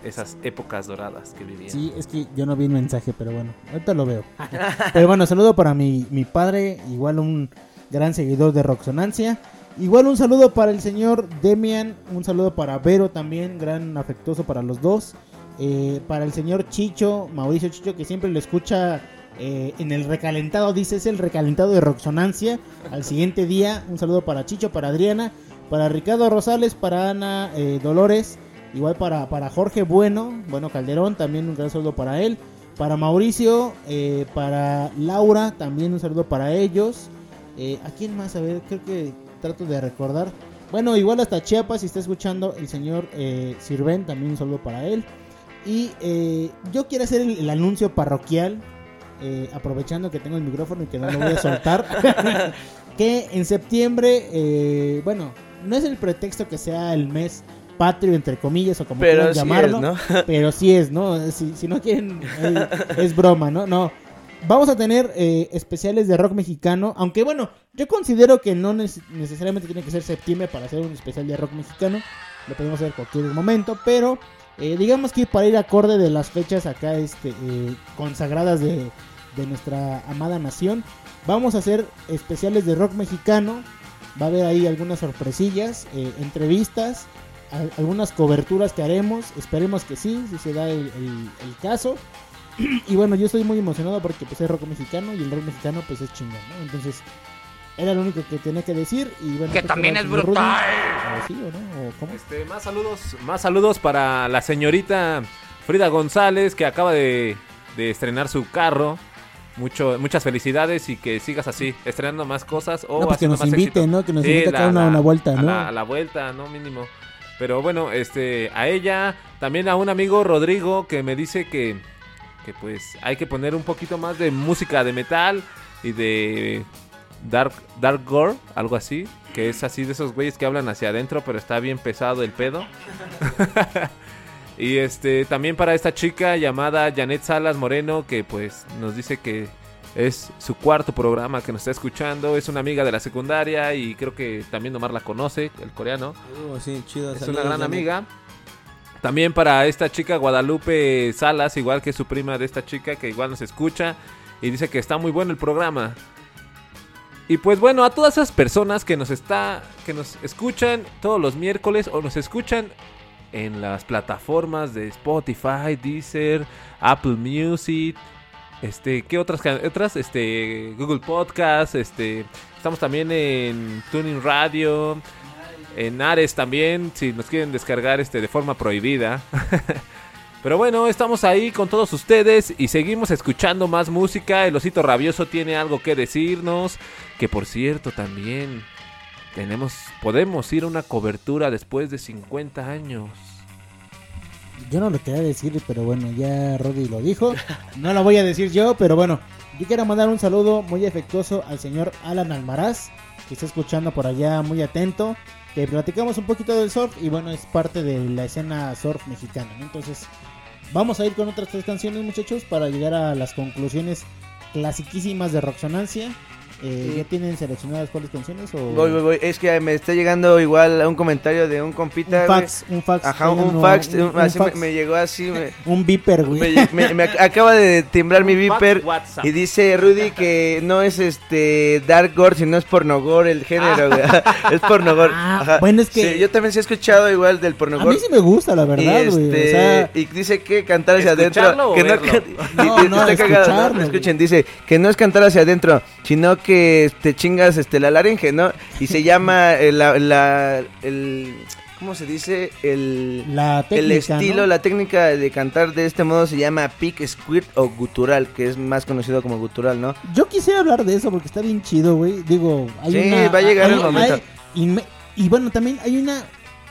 Esas épocas doradas que vivía. Sí, es que yo no vi el mensaje, pero bueno, ahorita lo veo. pero bueno, saludo para mi, mi padre, igual un gran seguidor de Roxonancia. Igual un saludo para el señor Demian, un saludo para Vero también, gran afectuoso para los dos. Eh, para el señor Chicho, Mauricio Chicho, que siempre lo escucha eh, en el recalentado, dice es el recalentado de Roxonancia. Al siguiente día, un saludo para Chicho, para Adriana, para Ricardo Rosales, para Ana eh, Dolores, igual para, para Jorge Bueno, bueno Calderón, también un gran saludo para él. para Mauricio, para Laura, también un saludo para ellos. ¿A quién más? A ver, creo que trato de recordar. Bueno, igual hasta Chiapas, si está escuchando el señor eh, Sirven, también un saludo para él. Y eh, yo quiero hacer el, el anuncio parroquial, eh, aprovechando que tengo el micrófono y que no lo voy a soltar. que en septiembre, eh, bueno, no es el pretexto que sea el mes patrio, entre comillas, o como Pero quieran sí llamarlo. es, ¿no? Pero sí es, ¿no? Si, si no quieren, es broma, ¿no? No. Vamos a tener eh, especiales de rock mexicano, aunque bueno, yo considero que no neces- necesariamente tiene que ser septiembre para hacer un especial de rock mexicano, lo podemos hacer cualquier momento, pero eh, digamos que para ir acorde de las fechas acá este, eh, consagradas de, de nuestra amada nación, vamos a hacer especiales de rock mexicano, va a haber ahí algunas sorpresillas, eh, entrevistas, al- algunas coberturas que haremos, esperemos que sí, si se da el caso. y bueno, yo estoy muy emocionado porque pues es rock mexicano y el rock mexicano pues es chingón, ¿no? Entonces, era lo único que tenía que decir y bueno, Que también ¿qué es Rudy? brutal. ¿O sí o no? ¿O cómo? Este, más saludos, más saludos para la señorita Frida González que acaba de, de estrenar su carro. Mucho, muchas felicidades y que sigas así, estrenando más cosas o No, pues que haciendo nos más invite, éxito. ¿no? Que nos invite acá a una- una vuelta, a ¿no? la- a la vuelta, ¿no? Mínimo. Pero bueno, este, a ella, también a un amigo Rodrigo que me dice que, que pues hay que poner un poquito más de música de metal y de dark, dark gore, algo así, que es así de esos güeyes que hablan hacia adentro, pero está bien pesado el pedo. y este, también para esta chica llamada Janet Salas Moreno, que pues nos dice que es su cuarto programa que nos está escuchando, es una amiga de la secundaria y creo que también Omar la conoce, el coreano. Uh, sí, chido. Es saludos, una gran amiga. También para esta chica Guadalupe Salas, igual que su prima de esta chica, que igual nos escucha y dice que está muy bueno el programa. Y pues bueno, a todas esas personas que nos está que nos escuchan todos los miércoles o nos escuchan en las plataformas de Spotify, Deezer, Apple Music, este, ¿qué otras otras este Google Podcast, este, estamos también en Tuning Radio, en Ares también, si nos quieren descargar este de forma prohibida. Pero bueno, estamos ahí con todos ustedes y seguimos escuchando más música. El osito rabioso tiene algo que decirnos. Que por cierto también tenemos, podemos ir a una cobertura después de 50 años. Yo no lo quería decir, pero bueno, ya Roddy lo dijo. No lo voy a decir yo, pero bueno, yo quiero mandar un saludo muy afectuoso al señor Alan Almaraz, que está escuchando por allá muy atento. Que platicamos un poquito del surf y bueno, es parte de la escena surf mexicana. Entonces, vamos a ir con otras tres canciones, muchachos, para llegar a las conclusiones clasiquísimas de Roxonancia. Eh. ¿Ya tienen seleccionadas cuáles canciones? O... Voy, voy, voy. Es que me está llegando igual un comentario de un compita. Un güey. fax, un fax. Ajá, un, Tráiganos fax. un- un- un así fax. Me, me llegó así. me- Un viper, güey. Me, me- me ac- acaba de temblar mi Un viper y dice Rudy que no es este Dark Gore, sino es pornogore el género, güey. es pornogore. Ah, Ajá. bueno, es que- Sí, yo también sí he escuchado igual del A pornogore. mí sí me gusta, la verdad, y, güey. este, O sea, y dice que cantar hacia ¿Escucharlo adentro. o Que no, verlo? No, no, está cagado, escucharlo, güey. Escuchen, dice que no es cantar hacia adentro, sino que te chingas este, la laringe, ¿no? Y se llama eh, la, la- el. ¿Cómo se dice? El, la el técnica, estilo, ¿no? la técnica de cantar de este modo se llama pick, squirt o gutural, que es más conocido como gutural, ¿no? Yo quisiera hablar de eso porque está bien chido, güey. Digo, hay Sí, una... va a llegar hay- el momento. hay- y, me- y bueno, también hay una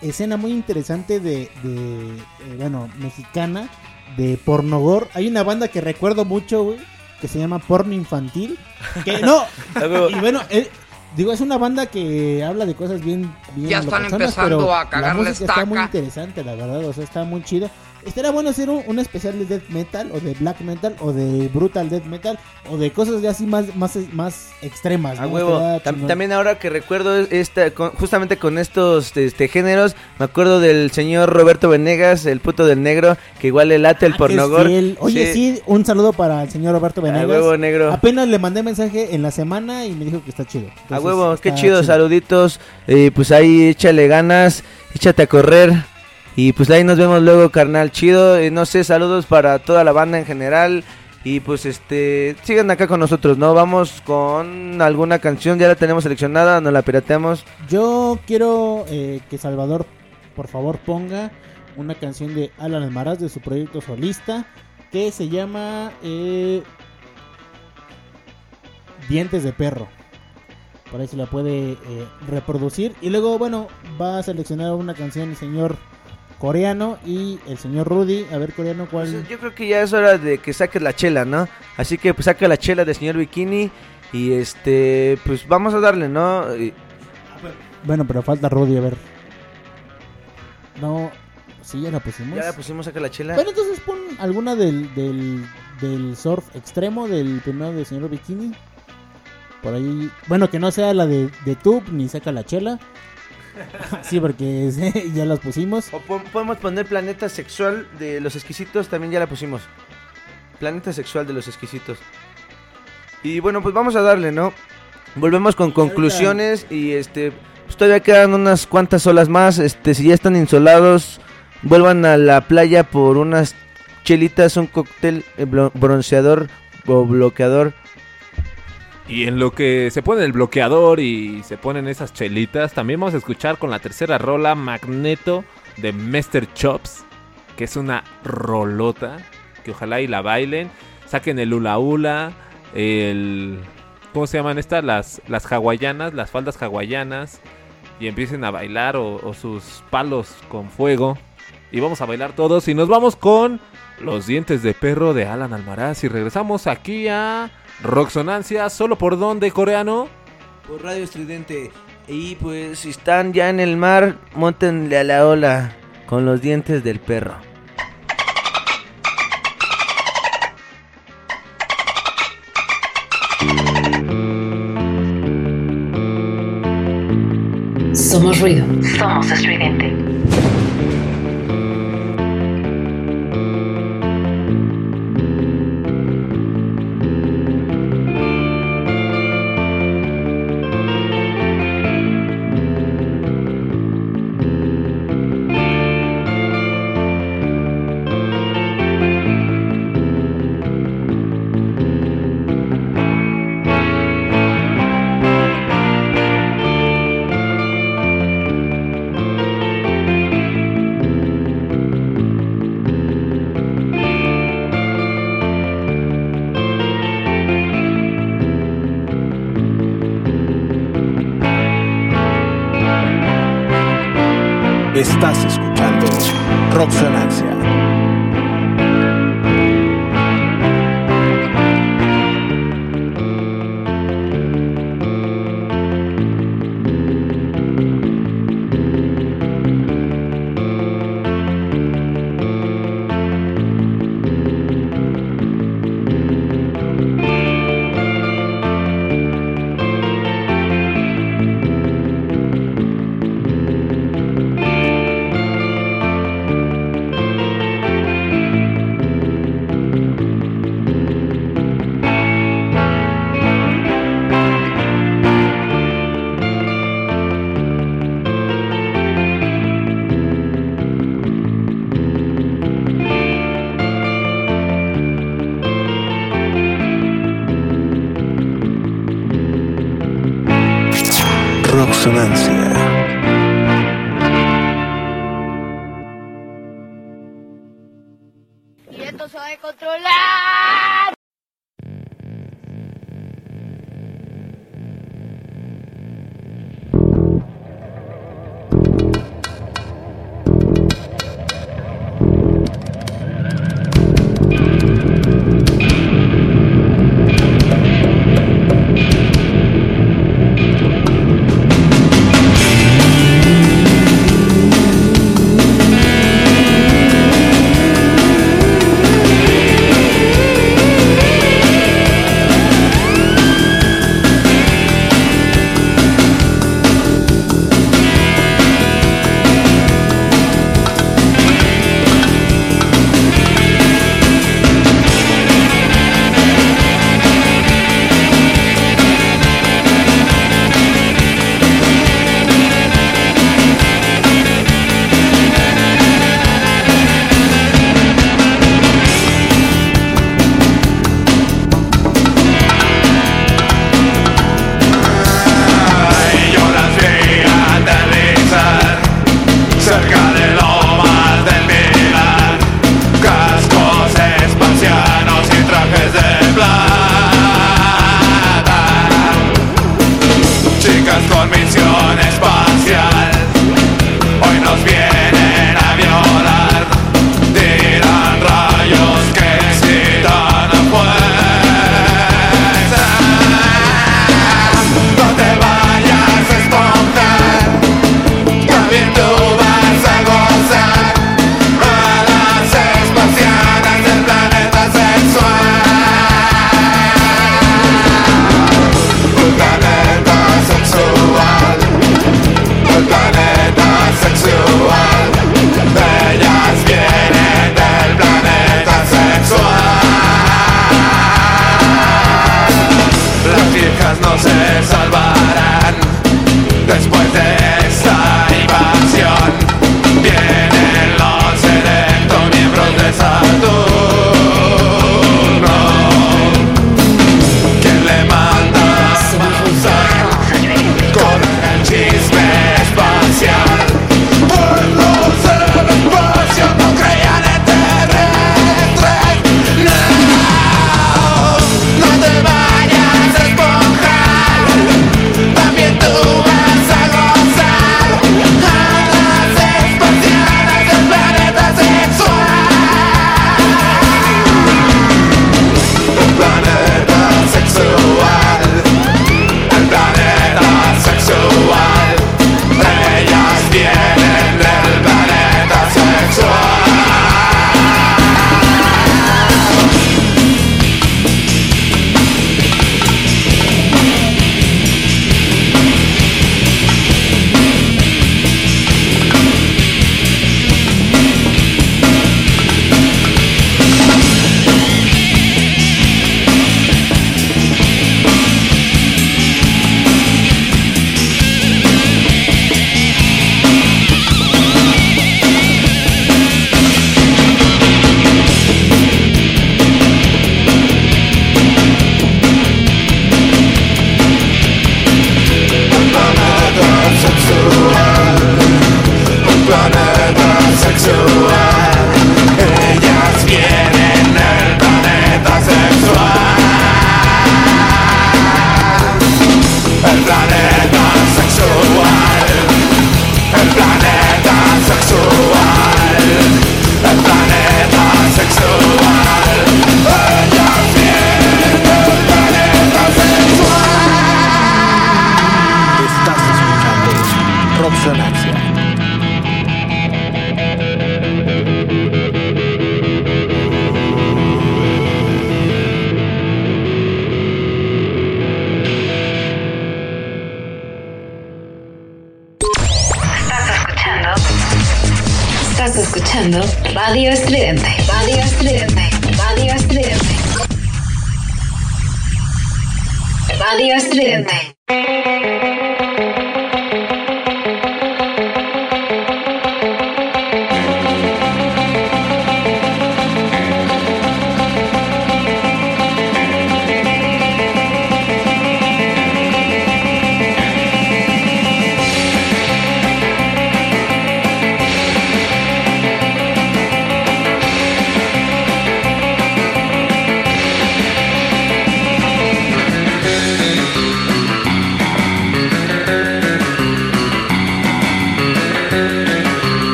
escena muy interesante de, de, eh, bueno, mexicana, de pornogor. Hay una banda que recuerdo mucho, güey, que se llama Porno Infantil. Que no, y bueno, eh, digo, es una banda que habla de cosas bien... bien Ya están empezando pero a la cagarle música está muy interesante, la verdad, o sea, está muy chido. Estaría bueno hacer un, un especial de death metal o de black metal o de brutal death metal o de cosas ya así más más más extremas. A ¿no? huevo. Tam- también ahora que recuerdo esta, con- justamente con estos este, géneros, me acuerdo del señor Roberto Venegas, el puto del negro, que igual le late el Ah, pornogor. Oye, sí. un saludo para el señor Roberto A Venegas. huevo negro. Apenas le mandé mensaje en la semana y me dijo que está chido. A huevo, qué está chido, saluditos. Eh, pues ahí échale ganas, échate a correr. Y pues ahí nos vemos luego, carnal, chido. Eh, no sé, saludos para toda la banda en general. Y pues este, sigan acá con nosotros, ¿no? Vamos con alguna canción, ya la tenemos seleccionada, nos la pirateamos. Yo quiero eh, que Salvador, por favor, ponga una canción de Alan Almaraz de su proyecto solista. que se llama eh, Dientes de Perro. Por ahí se la puede eh, reproducir. Y luego, bueno, va a seleccionar una canción el señor coreano y el señor Rudy. A ver, coreano, ¿cuál? Pues, yo creo que ya es hora de que saques la chela, ¿no? Así que pues saca la chela del señor Bikini y este, pues vamos a darle, ¿no? Y- Bueno, pero falta Rudy, a ver. No, sí, ya la pusimos. Ya la pusimos, saca la chela. Bueno, entonces pon alguna del, del, del surf extremo, del primero del señor Bikini. Por ahí, bueno, que no sea la de, de Tube ni saca la chela. sí, porque ya las pusimos. O po- podemos poner Planeta Sexual de los Exquisitos, también ya la pusimos. Planeta Sexual de los Exquisitos. Y bueno, pues vamos a darle, ¿no? Volvemos con conclusiones y este, pues todavía quedan unas cuantas olas más. Este, si ya están insolados, vuelvan a la playa por unas chelitas, un cóctel eh, bronceador o bloqueador. Y en lo que se pone el bloqueador y se ponen esas chelitas, también vamos a escuchar con la tercera rola Magneto de Mr. Chops, que es una rolota, que ojalá y la bailen, saquen el hula hula, el... ¿Cómo se llaman estas? Las, las hawaianas, las faldas hawaianas, y empiecen a bailar o, o sus palos con fuego. Y vamos a bailar todos y nos vamos con Los dientes de perro de Alan Almaraz y regresamos aquí a Roxonancia, solo por donde coreano. Por Radio Estridente. Y pues si están ya en el mar, montenle a la ola con los dientes del perro. Somos ruido. Somos estridente.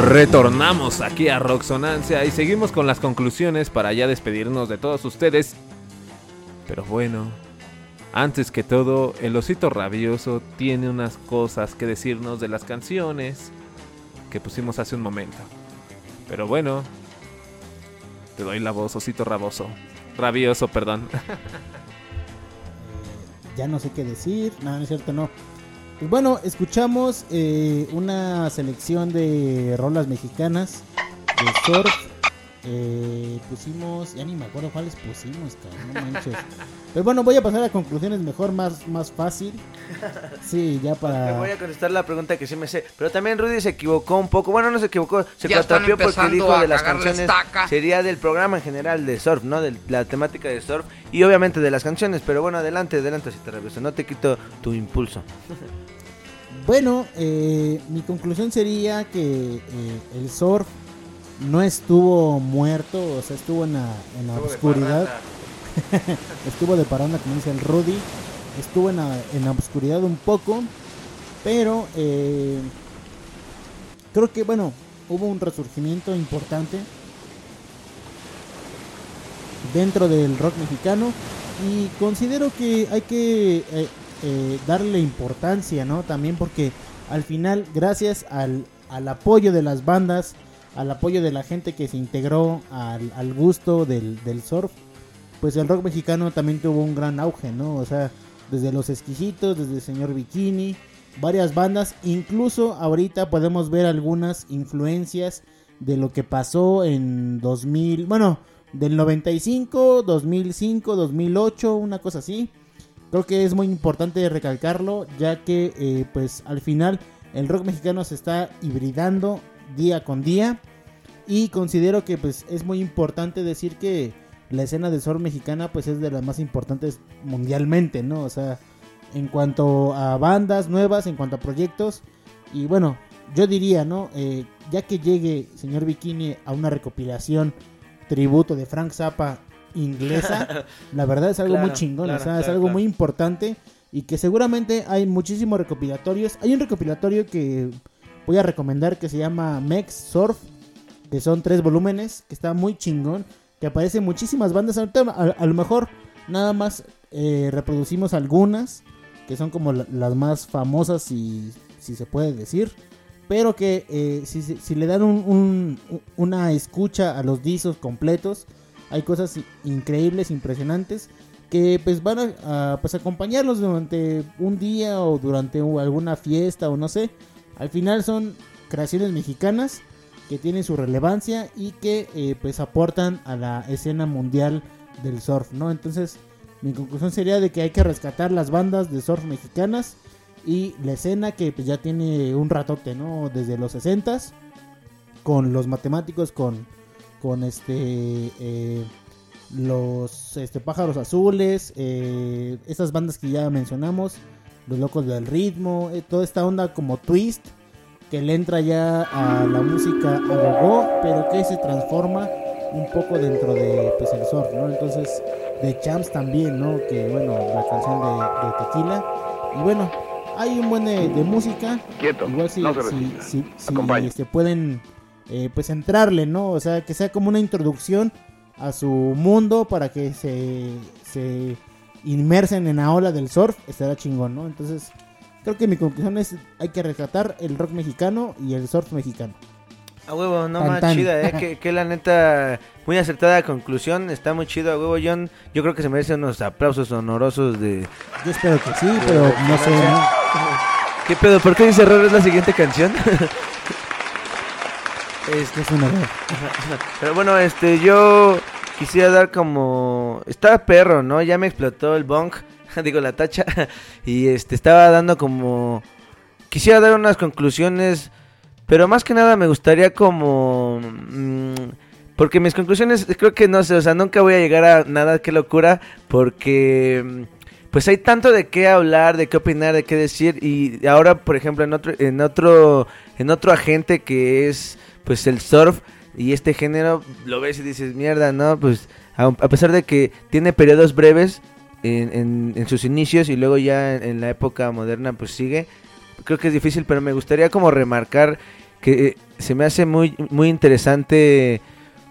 Retornamos aquí a Roxonancia y seguimos con las conclusiones para ya despedirnos de todos ustedes. Pero bueno, antes que todo, el osito rabioso tiene unas cosas que decirnos de las canciones que pusimos hace un momento. Pero bueno, te doy la voz, osito raboso. Rabioso, perdón. ya no sé qué decir. No, no es cierto, no. Pues bueno, escuchamos eh, una selección de rolas mexicanas de surf. Eh, pusimos, ya ni me acuerdo cuáles pusimos, cabrón, no manches. Pero bueno, voy a pasar a conclusiones mejor, más, más fácil. Sí, ya Me para. voy a contestar la pregunta que sí me sé. Pero también Rudy se equivocó un poco. Bueno, no se equivocó, se cuatrapió porque dijo de las canciones. estaca. Sería del programa en general de surf, ¿no? De la temática de surf. Y obviamente de las canciones. Pero bueno, adelante, adelante, si te rabioso. No te quito tu impulso. Bueno, eh, mi conclusión sería que eh, el surf no estuvo muerto, o sea, estuvo en la, en la Estuvo de oscuridad. estuvo de paranda, como dice el Rudy. Estuvo en la, en oscuridad un poco, pero eh, creo que, bueno, hubo un resurgimiento importante. dentro del rock mexicano y considero que hay que eh, eh, darle importancia, ¿no? También porque al final, gracias al, al apoyo de las bandas, al apoyo de la gente que se integró al, al gusto del, del surf, pues el rock mexicano también tuvo un gran auge, ¿no? O sea, desde Los Exquisitos, desde el Señor Bikini, varias bandas, incluso ahorita podemos ver algunas influencias de lo que pasó en 2000, bueno, del 95, 2005, 2008, una cosa así. Creo que es muy importante recalcarlo, ya que eh, pues al final el rock mexicano se está hibridando día con día y considero que pues es muy importante decir que la escena de surf mexicana pues es de las más importantes mundialmente, ¿no? O sea, en cuanto a bandas nuevas, en cuanto a proyectos y bueno, yo diría, ¿no? Eh, ya que llegue señor Bikini a una recopilación tributo de Frank Zappa inglesa, la verdad es algo Claro, muy chingón, claro, o sea, es claro, algo claro. muy importante y que seguramente hay muchísimos recopilatorios. Hay un recopilatorio que voy a recomendar que se llama Mex Surf, que son tres volúmenes, que está muy chingón, que aparecen muchísimas bandas. A, a lo mejor nada más eh, reproducimos algunas, que son como la- las más famosas, si, si se puede decir. Pero que eh, si, si- le dan un- un- una escucha a los discos completos, hay cosas increíbles, impresionantes, que pues van a, a, pues, acompañarlos durante un día o durante alguna fiesta o no sé. Al final son creaciones mexicanas que tienen su relevancia y que eh, pues aportan a la escena mundial del surf, ¿no? Entonces mi conclusión sería de que hay que rescatar las bandas de surf mexicanas y la escena que pues, ya tiene un ratote, ¿no? Desde los 60s con los matemáticos, con, con este eh, los este, pájaros azules, eh, esas bandas que ya mencionamos, los locos del ritmo, eh, toda esta onda como twist que le entra ya a la música a gogo, pero que se transforma un poco dentro de pues el surf, ¿no? Entonces, de Champs también, ¿no? Que bueno, la canción de, de Tequila. Y bueno, hay un buen de, de música. Igual si, no se si, si- si, este, pueden eh, pues entrarle, ¿no? O sea, que sea como una introducción a su mundo para que se, se inmersen en la ola del surf, estará chingón, ¿no? Entonces, creo que mi conclusión es hay que rescatar el rock mexicano y el surf mexicano. A huevo, no Tan, más tan. chida, eh. que, que la neta, muy acertada conclusión. Está muy chido, a huevo, John. Yo creo que se merece unos aplausos honorosos de. Yo espero que sí, pero no sé, ¿no? ¿Qué pedo? ¿Por qué dice error es la siguiente canción? Es, es un error. Pero bueno, este, yo quisiera dar como... Estaba perro, ¿no? Ya me explotó el bong, digo la tacha, y este, estaba dando como... Quisiera dar unas conclusiones, pero más que nada me gustaría como... mm, porque mis conclusiones, creo que no sé, o sea, nunca voy a llegar a nada, qué locura, porque... mm, Pues hay tanto de qué hablar, de qué opinar, de qué decir, y ahora, por ejemplo, en otro, en otro, en otro agente que es pues el surf y este género lo ves y dices mierda no pues a, a pesar de que tiene periodos breves en, en- sus inicios y luego ya en, la época moderna pues sigue. Creo que es difícil pero me gustaría como remarcar que eh, se me hace muy muy interesante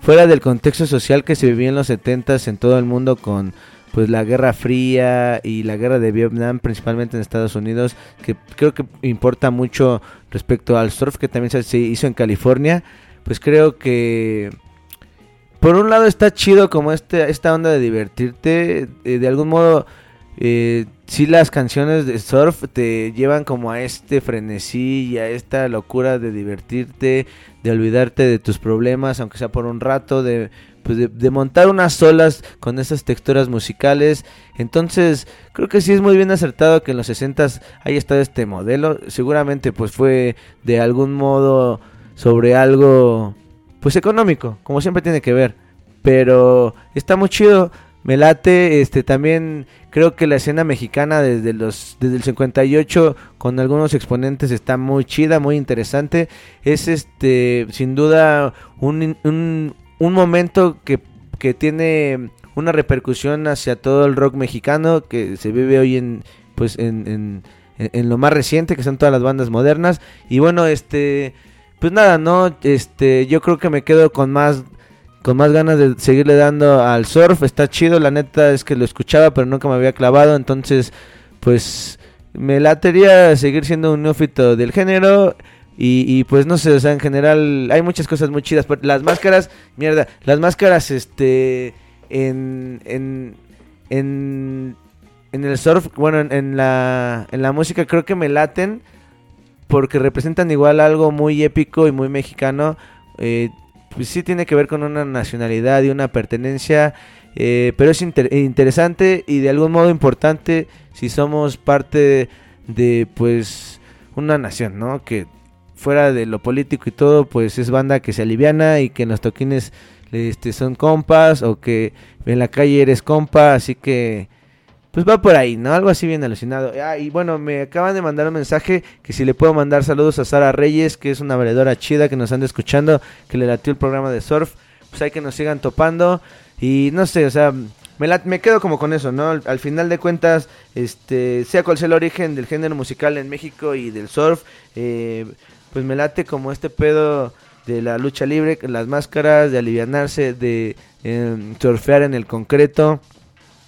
fuera del contexto social que se vivía en los 70s en todo el mundo con pues la Guerra Fría y la Guerra de Vietnam, principalmente en Estados Unidos, que creo que importa mucho respecto al surf que también se hizo en California, pues creo que por un lado está chido como este esta onda de divertirte, eh, de algún modo eh, sí las canciones de surf te llevan como a este frenesí y a esta locura de divertirte, de olvidarte de tus problemas, aunque sea por un rato, de pues de, montar unas olas con esas texturas musicales. Entonces, creo que sí es muy bien acertado que en los 60 haya estado este modelo. Seguramente pues fue de algún modo sobre algo pues económico, como siempre tiene que ver. Pero está muy chido, me late, este también creo que la escena mexicana desde los desde el 58 con algunos exponentes está muy chida, muy interesante. Es este sin duda un, un, un momento que, que tiene una repercusión hacia todo el rock mexicano que se vive hoy en pues en, en, en- en lo más reciente que son todas las bandas modernas y bueno este pues nada no este yo creo que me quedo con más con más ganas de seguirle dando al surf. Está chido, la neta es que lo escuchaba, pero nunca me había clavado. Entonces, pues me latería seguir siendo un neófito del género. Y, y, pues no sé, o sea, en general hay muchas cosas muy chidas. pero Las máscaras, mierda, las máscaras, este, en, en, en, en el surf, bueno, en, en la, en la música creo que me laten porque representan igual algo muy épico y muy mexicano. Eh, pues sí tiene que ver con una nacionalidad y una pertenencia, eh, pero es inter- interesante y de algún modo importante si somos parte de pues una nación, ¿no? Que fuera de lo político y todo, pues es banda que se aliviana y que los toquines este, son compas o que en la calle eres compa, así que pues va por ahí, ¿no? Algo así bien alucinado. Ah, y bueno, me acaban de mandar un mensaje que si le puedo mandar saludos a Sara Reyes, que es una valedora chida que nos anda escuchando, que le latió el programa de surf. Pues hay que nos sigan topando. Y no sé, o sea, me, la- me quedo como con eso, ¿no? Al, al final de cuentas, este, sea cual sea el origen del género musical en México y del surf, eh, pues me late como este pedo de la lucha libre, las máscaras, de alivianarse, de em, surfear en el concreto.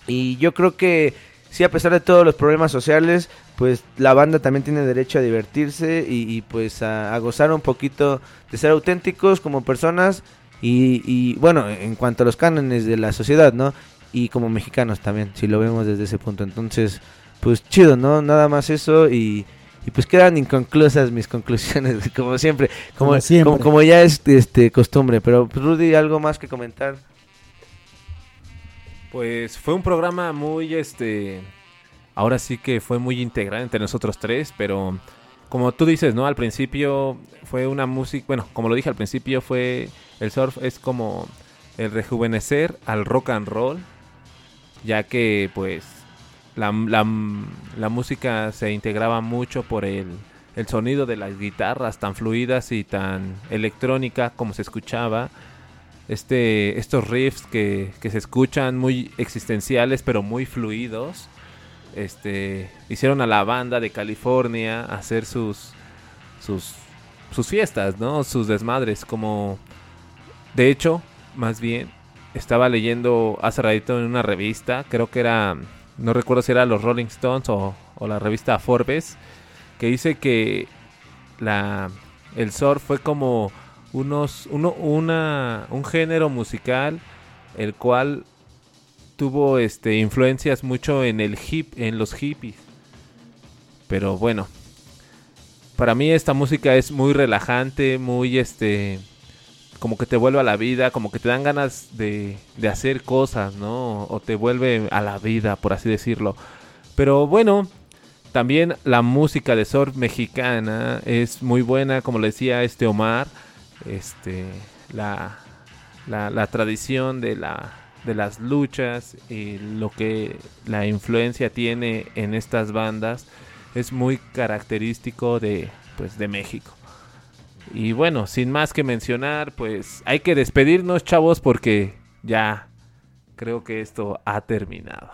Y yo creo que sí, a pesar de todos los problemas sociales, pues la banda también tiene derecho a divertirse y, y, pues a, a gozar un poquito de ser auténticos como personas y, y, bueno, en cuanto a los cánones de la sociedad, ¿no? Y como mexicanos también, si lo vemos desde ese punto. Entonces, pues chido, ¿no? Nada más eso y, y pues quedan inconclusas mis conclusiones, como siempre, como, Como siempre. como, como ya es este costumbre. Pero pues, Rudy, ¿algo más que comentar? Pues fue un programa muy, este, ahora sí que fue muy integral entre nosotros tres, pero como tú dices, ¿no? Al principio fue una música, bueno, como lo dije al principio, fue, el surf es como el rejuvenecer al rock and roll, ya que pues la, la, la música se integraba mucho por el, el sonido de las guitarras tan fluidas y tan electrónica como se escuchaba este, estos riffs que, que se escuchan muy existenciales pero muy fluidos. Este, hicieron a la banda de California hacer sus, sus, sus fiestas, ¿no? Sus desmadres, como... De hecho, más bien, estaba leyendo hace ratito en una revista, creo que era, no recuerdo si era los Rolling Stones o, la revista Forbes, que dice que la, el surf fue como unos uno, una un género musical el cual tuvo este influencias mucho en el hip en los hippies. Pero bueno para mí esta música es muy relajante muy este como que te vuelve a la vida como que te dan ganas de, de hacer cosas no o te vuelve a la vida por así decirlo. Pero bueno también la música de surf mexicana es muy buena como le decía este Omar este la, la, la tradición de la de las luchas y lo que la influencia tiene en estas bandas es muy característico de pues de México. Y bueno sin más que mencionar pues hay que despedirnos chavos porque ya creo que esto ha terminado.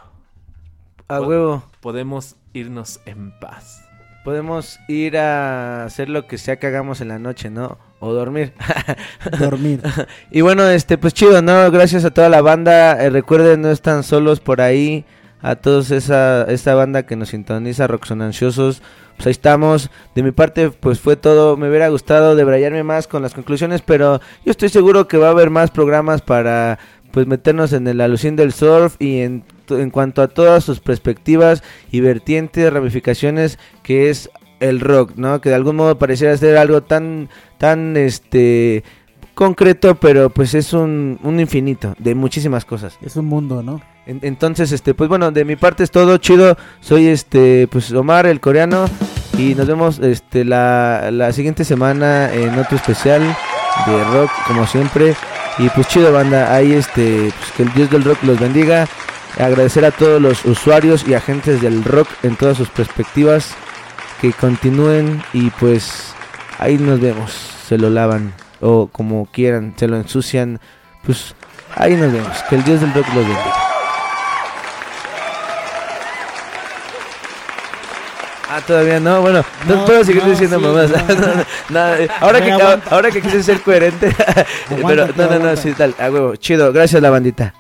A huevo. podemos irnos en paz Podemos ir a hacer lo que sea que hagamos en la noche, ¿no? O dormir. Dormir. y bueno, este, pues chido, ¿no? Gracias a toda la banda. Eh, recuerden, no están solos por ahí. A todos esa, esa banda que nos sintoniza, Roxon Ansiosos. Pues ahí estamos. De mi parte, pues fue todo. Me hubiera gustado debrayarme más con las conclusiones, pero yo estoy seguro que va a haber más programas para pues meternos en el alucín del surf y en, en cuanto a todas sus perspectivas y vertientes, ramificaciones que es el rock, ¿no? Que de algún modo pareciera ser algo tan, tan, este, concreto, pero pues es un, un infinito de muchísimas cosas. Es un mundo, ¿no? En- entonces, este, pues bueno, de mi parte es todo chido. Soy este, pues Omar, el coreano, y nos vemos, este, la, la siguiente semana en otro especial de rock, como siempre. Y pues chido, banda, ahí este, pues que el Dios del rock los bendiga. Agradecer a todos los usuarios y agentes del rock en todas sus perspectivas que continúen y pues ahí nos vemos. Se lo lavan o como quieran, se lo ensucian. Pues ahí nos vemos. Que el Dios del rock los bendiga. Ah, todavía no, bueno, no, No, puedo seguir no, diciendo sí, mamás. no. Ahora, que, ahora que quise ser coherente, pero no, no, no, sí, tal, a huevo, chido, gracias la bandita.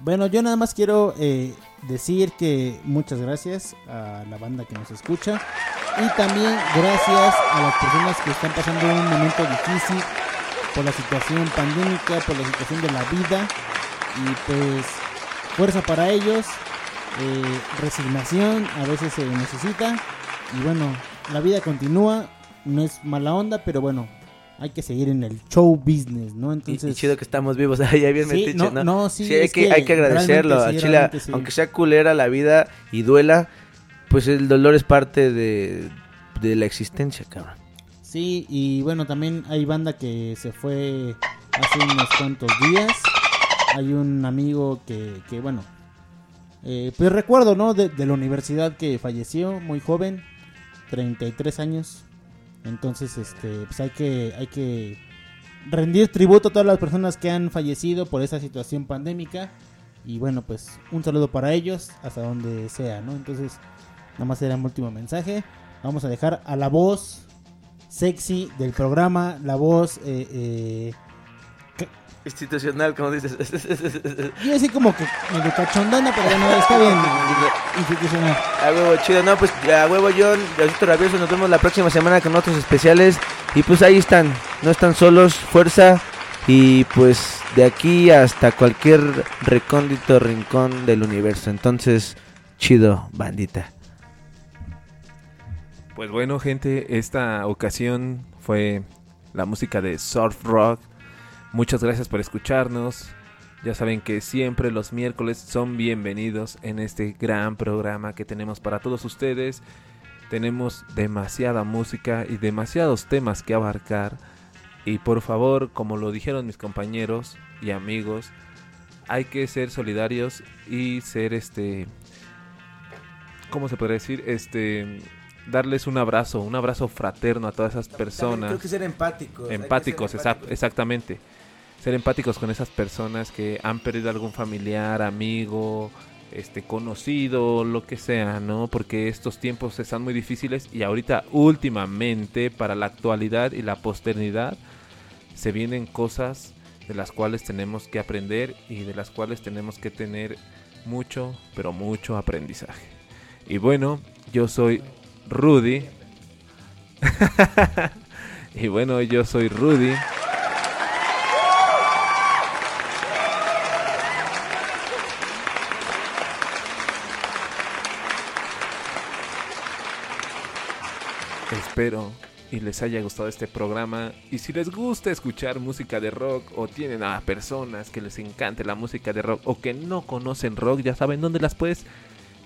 Bueno, yo nada más quiero eh, decir que muchas gracias a la banda que nos escucha. Y también gracias a las personas que están pasando un momento difícil por la situación pandémica, por la situación de la vida. Y pues fuerza para ellos, eh, resignación a veces se necesita. Y bueno, la vida continúa, no es mala onda, pero bueno, hay que seguir en el show business, ¿no? Entonces y chido que estamos vivos, ya bien Sí, no, ¿no? no, sí, hay es que, que hay que agradecerlo, realmente a sí, Chile, sí. aunque sea culera la vida y duela, pues el dolor es parte de, de la existencia, cabrón. Sí, y bueno, también hay banda que se fue hace unos cuantos días. Hay un amigo que, que bueno, eh, pues recuerdo, ¿no? De, de la universidad que falleció muy joven, 33 años. Entonces, este, pues hay que, hay que rendir tributo a todas las personas que han fallecido por esa situación pandémica. Y bueno, pues un saludo para ellos, hasta donde sea, ¿no? Entonces, nada más era mi último mensaje. Vamos a dejar a la voz sexy del programa, la voz, eh, eh, Institucional, como dices. yo así como que medio cachondona, pero bueno, está bien, institucional. A huevo, chido. No, pues a huevo, John, Diosito Rabioso. Nos vemos la próxima semana con otros especiales. Y pues ahí están. No están solos. Fuerza. Y pues de aquí hasta cualquier recóndito rincón del universo. Entonces, chido, bandita. Pues bueno, gente, esta ocasión fue la música de Surf Rock. Muchas gracias por escucharnos. Ya saben que siempre los miércoles son bienvenidos en este gran programa que tenemos para todos ustedes. Tenemos demasiada música y demasiados temas que abarcar. Y por favor, como lo dijeron mis compañeros y amigos, hay que ser solidarios y ser este ¿cómo se podría decir? Este darles un abrazo, un abrazo fraterno a todas esas personas. creo que ser empáticos, hay que ser Empáticos, esa- empáticos. exactamente. Ser empáticos con esas personas que han perdido algún familiar, amigo, este conocido, lo que sea, ¿no? Porque estos tiempos están muy difíciles y ahorita últimamente para la actualidad y la posteridad se vienen cosas de las cuales tenemos que aprender y de las cuales tenemos que tener mucho, pero mucho aprendizaje. Y bueno, yo soy Rudy. y bueno, yo soy Rudy. Espero y les haya gustado este programa. Y si les gusta escuchar música de rock o tienen a personas que les encante la música de rock o que no conocen rock, ya saben dónde las puedes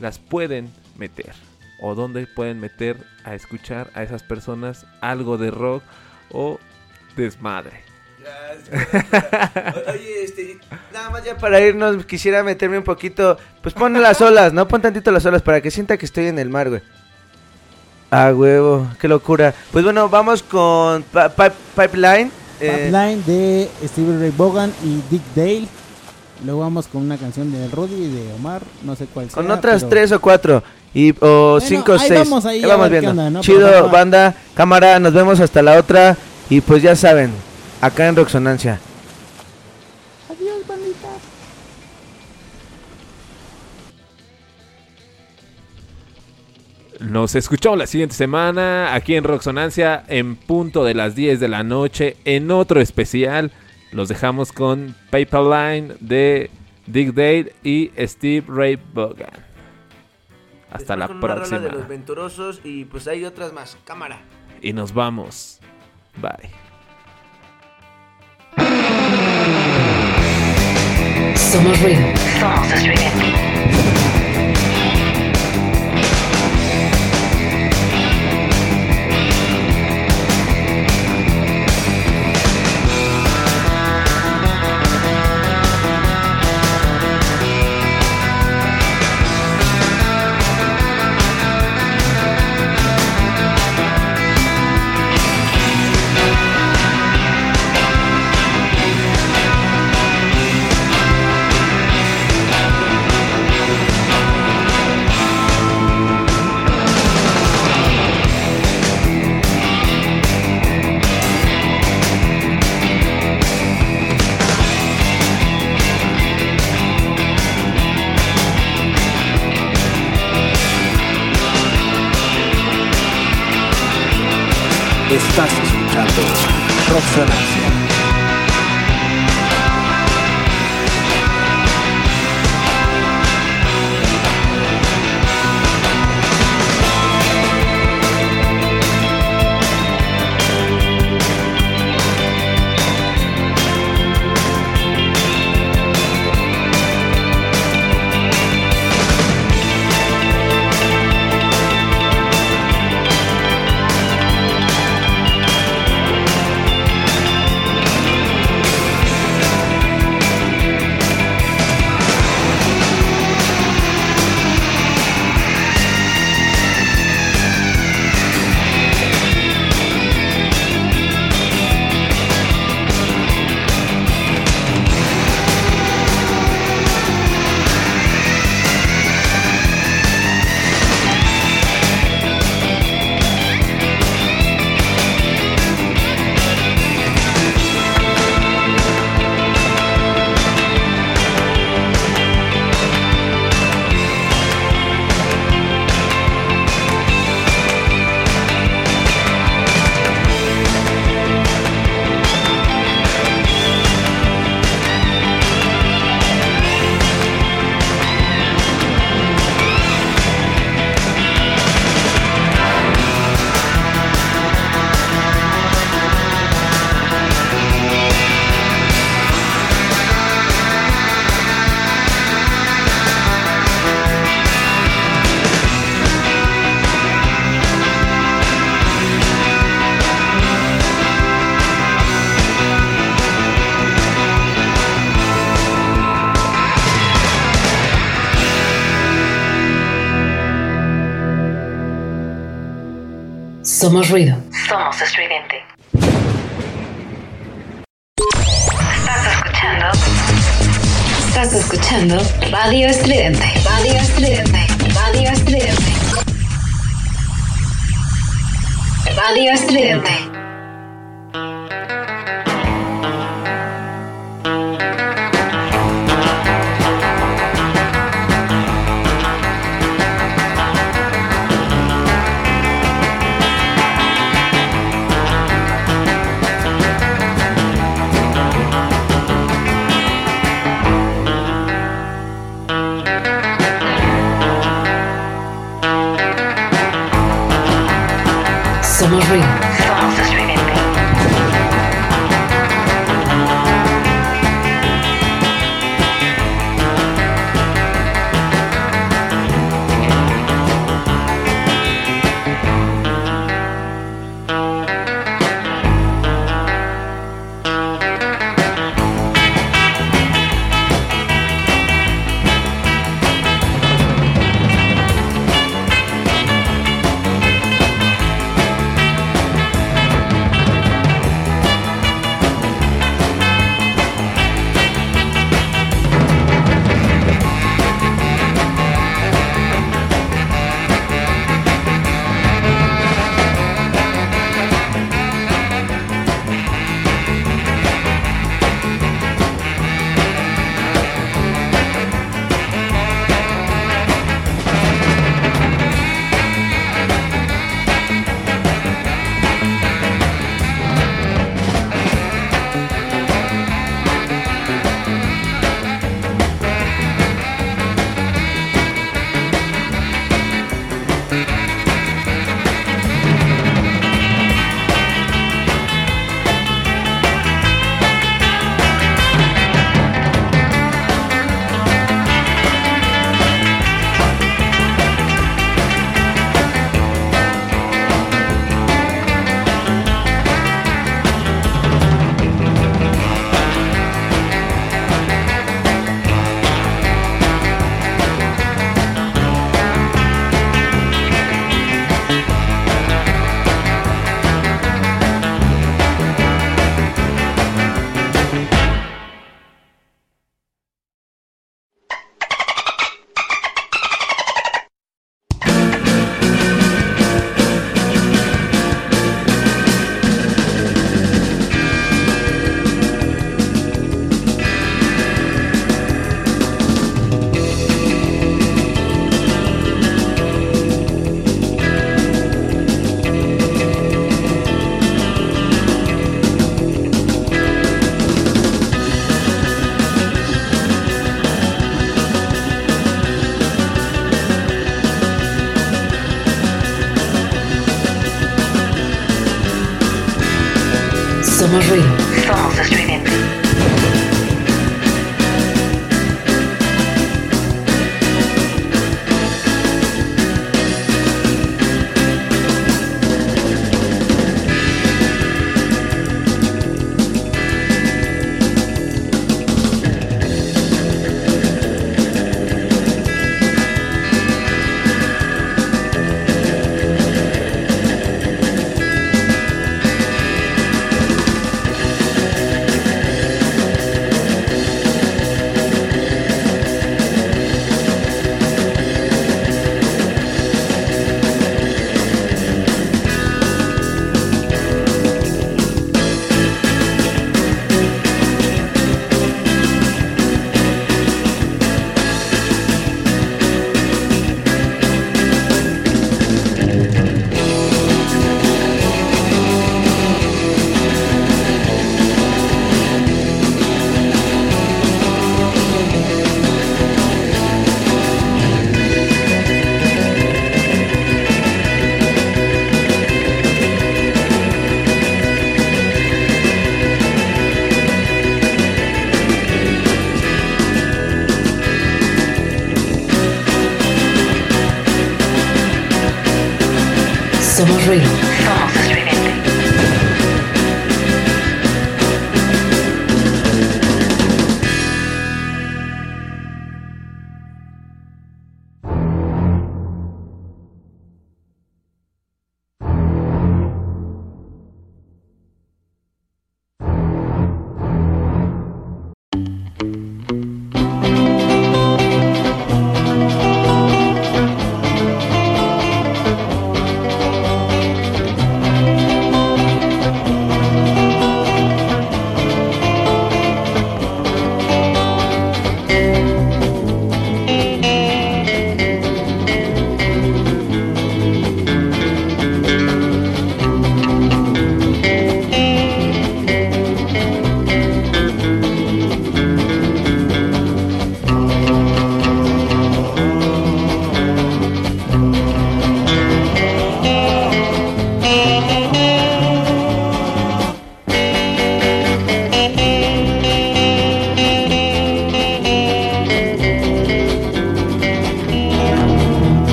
las pueden meter o dónde pueden meter a escuchar a esas personas algo de rock o desmadre. Oye, este, nada más ya para irnos, quisiera meterme un poquito. Pues pon las olas, ¿no? Pon tantito las olas para que sienta que estoy en el mar, güey. Ah, huevo, qué locura. Pues bueno, vamos con Pa- Pa- Pipeline. eh, Pipeline de Steve Ray Vaughan y Dick Dale. Luego vamos con una canción de Rudy y de Omar, no sé cuál sea. con otras pero- tres o cuatro. Y, o cinco o seis. vamos ahí vamos viendo. onda, ¿no? Chido, Pero banda, cámara, nos vemos hasta la otra. Y pues ya saben, acá en Roxonancia. Nos escuchamos la siguiente semana aquí en Roxonancia en punto de las 10 de la noche en otro especial. Los dejamos con Paperline de Dick Dale y Steve Ray Vaughan. Hasta la Con una rola próxima. de los venturosos y pues hay otras más. Cámara. Y nos vamos. Bye. Somos ruido. Somos. Rotterdam. Somos ruido. Somos estridente. Estás escuchando. Estás escuchando Radio Estridente.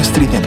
Estridente.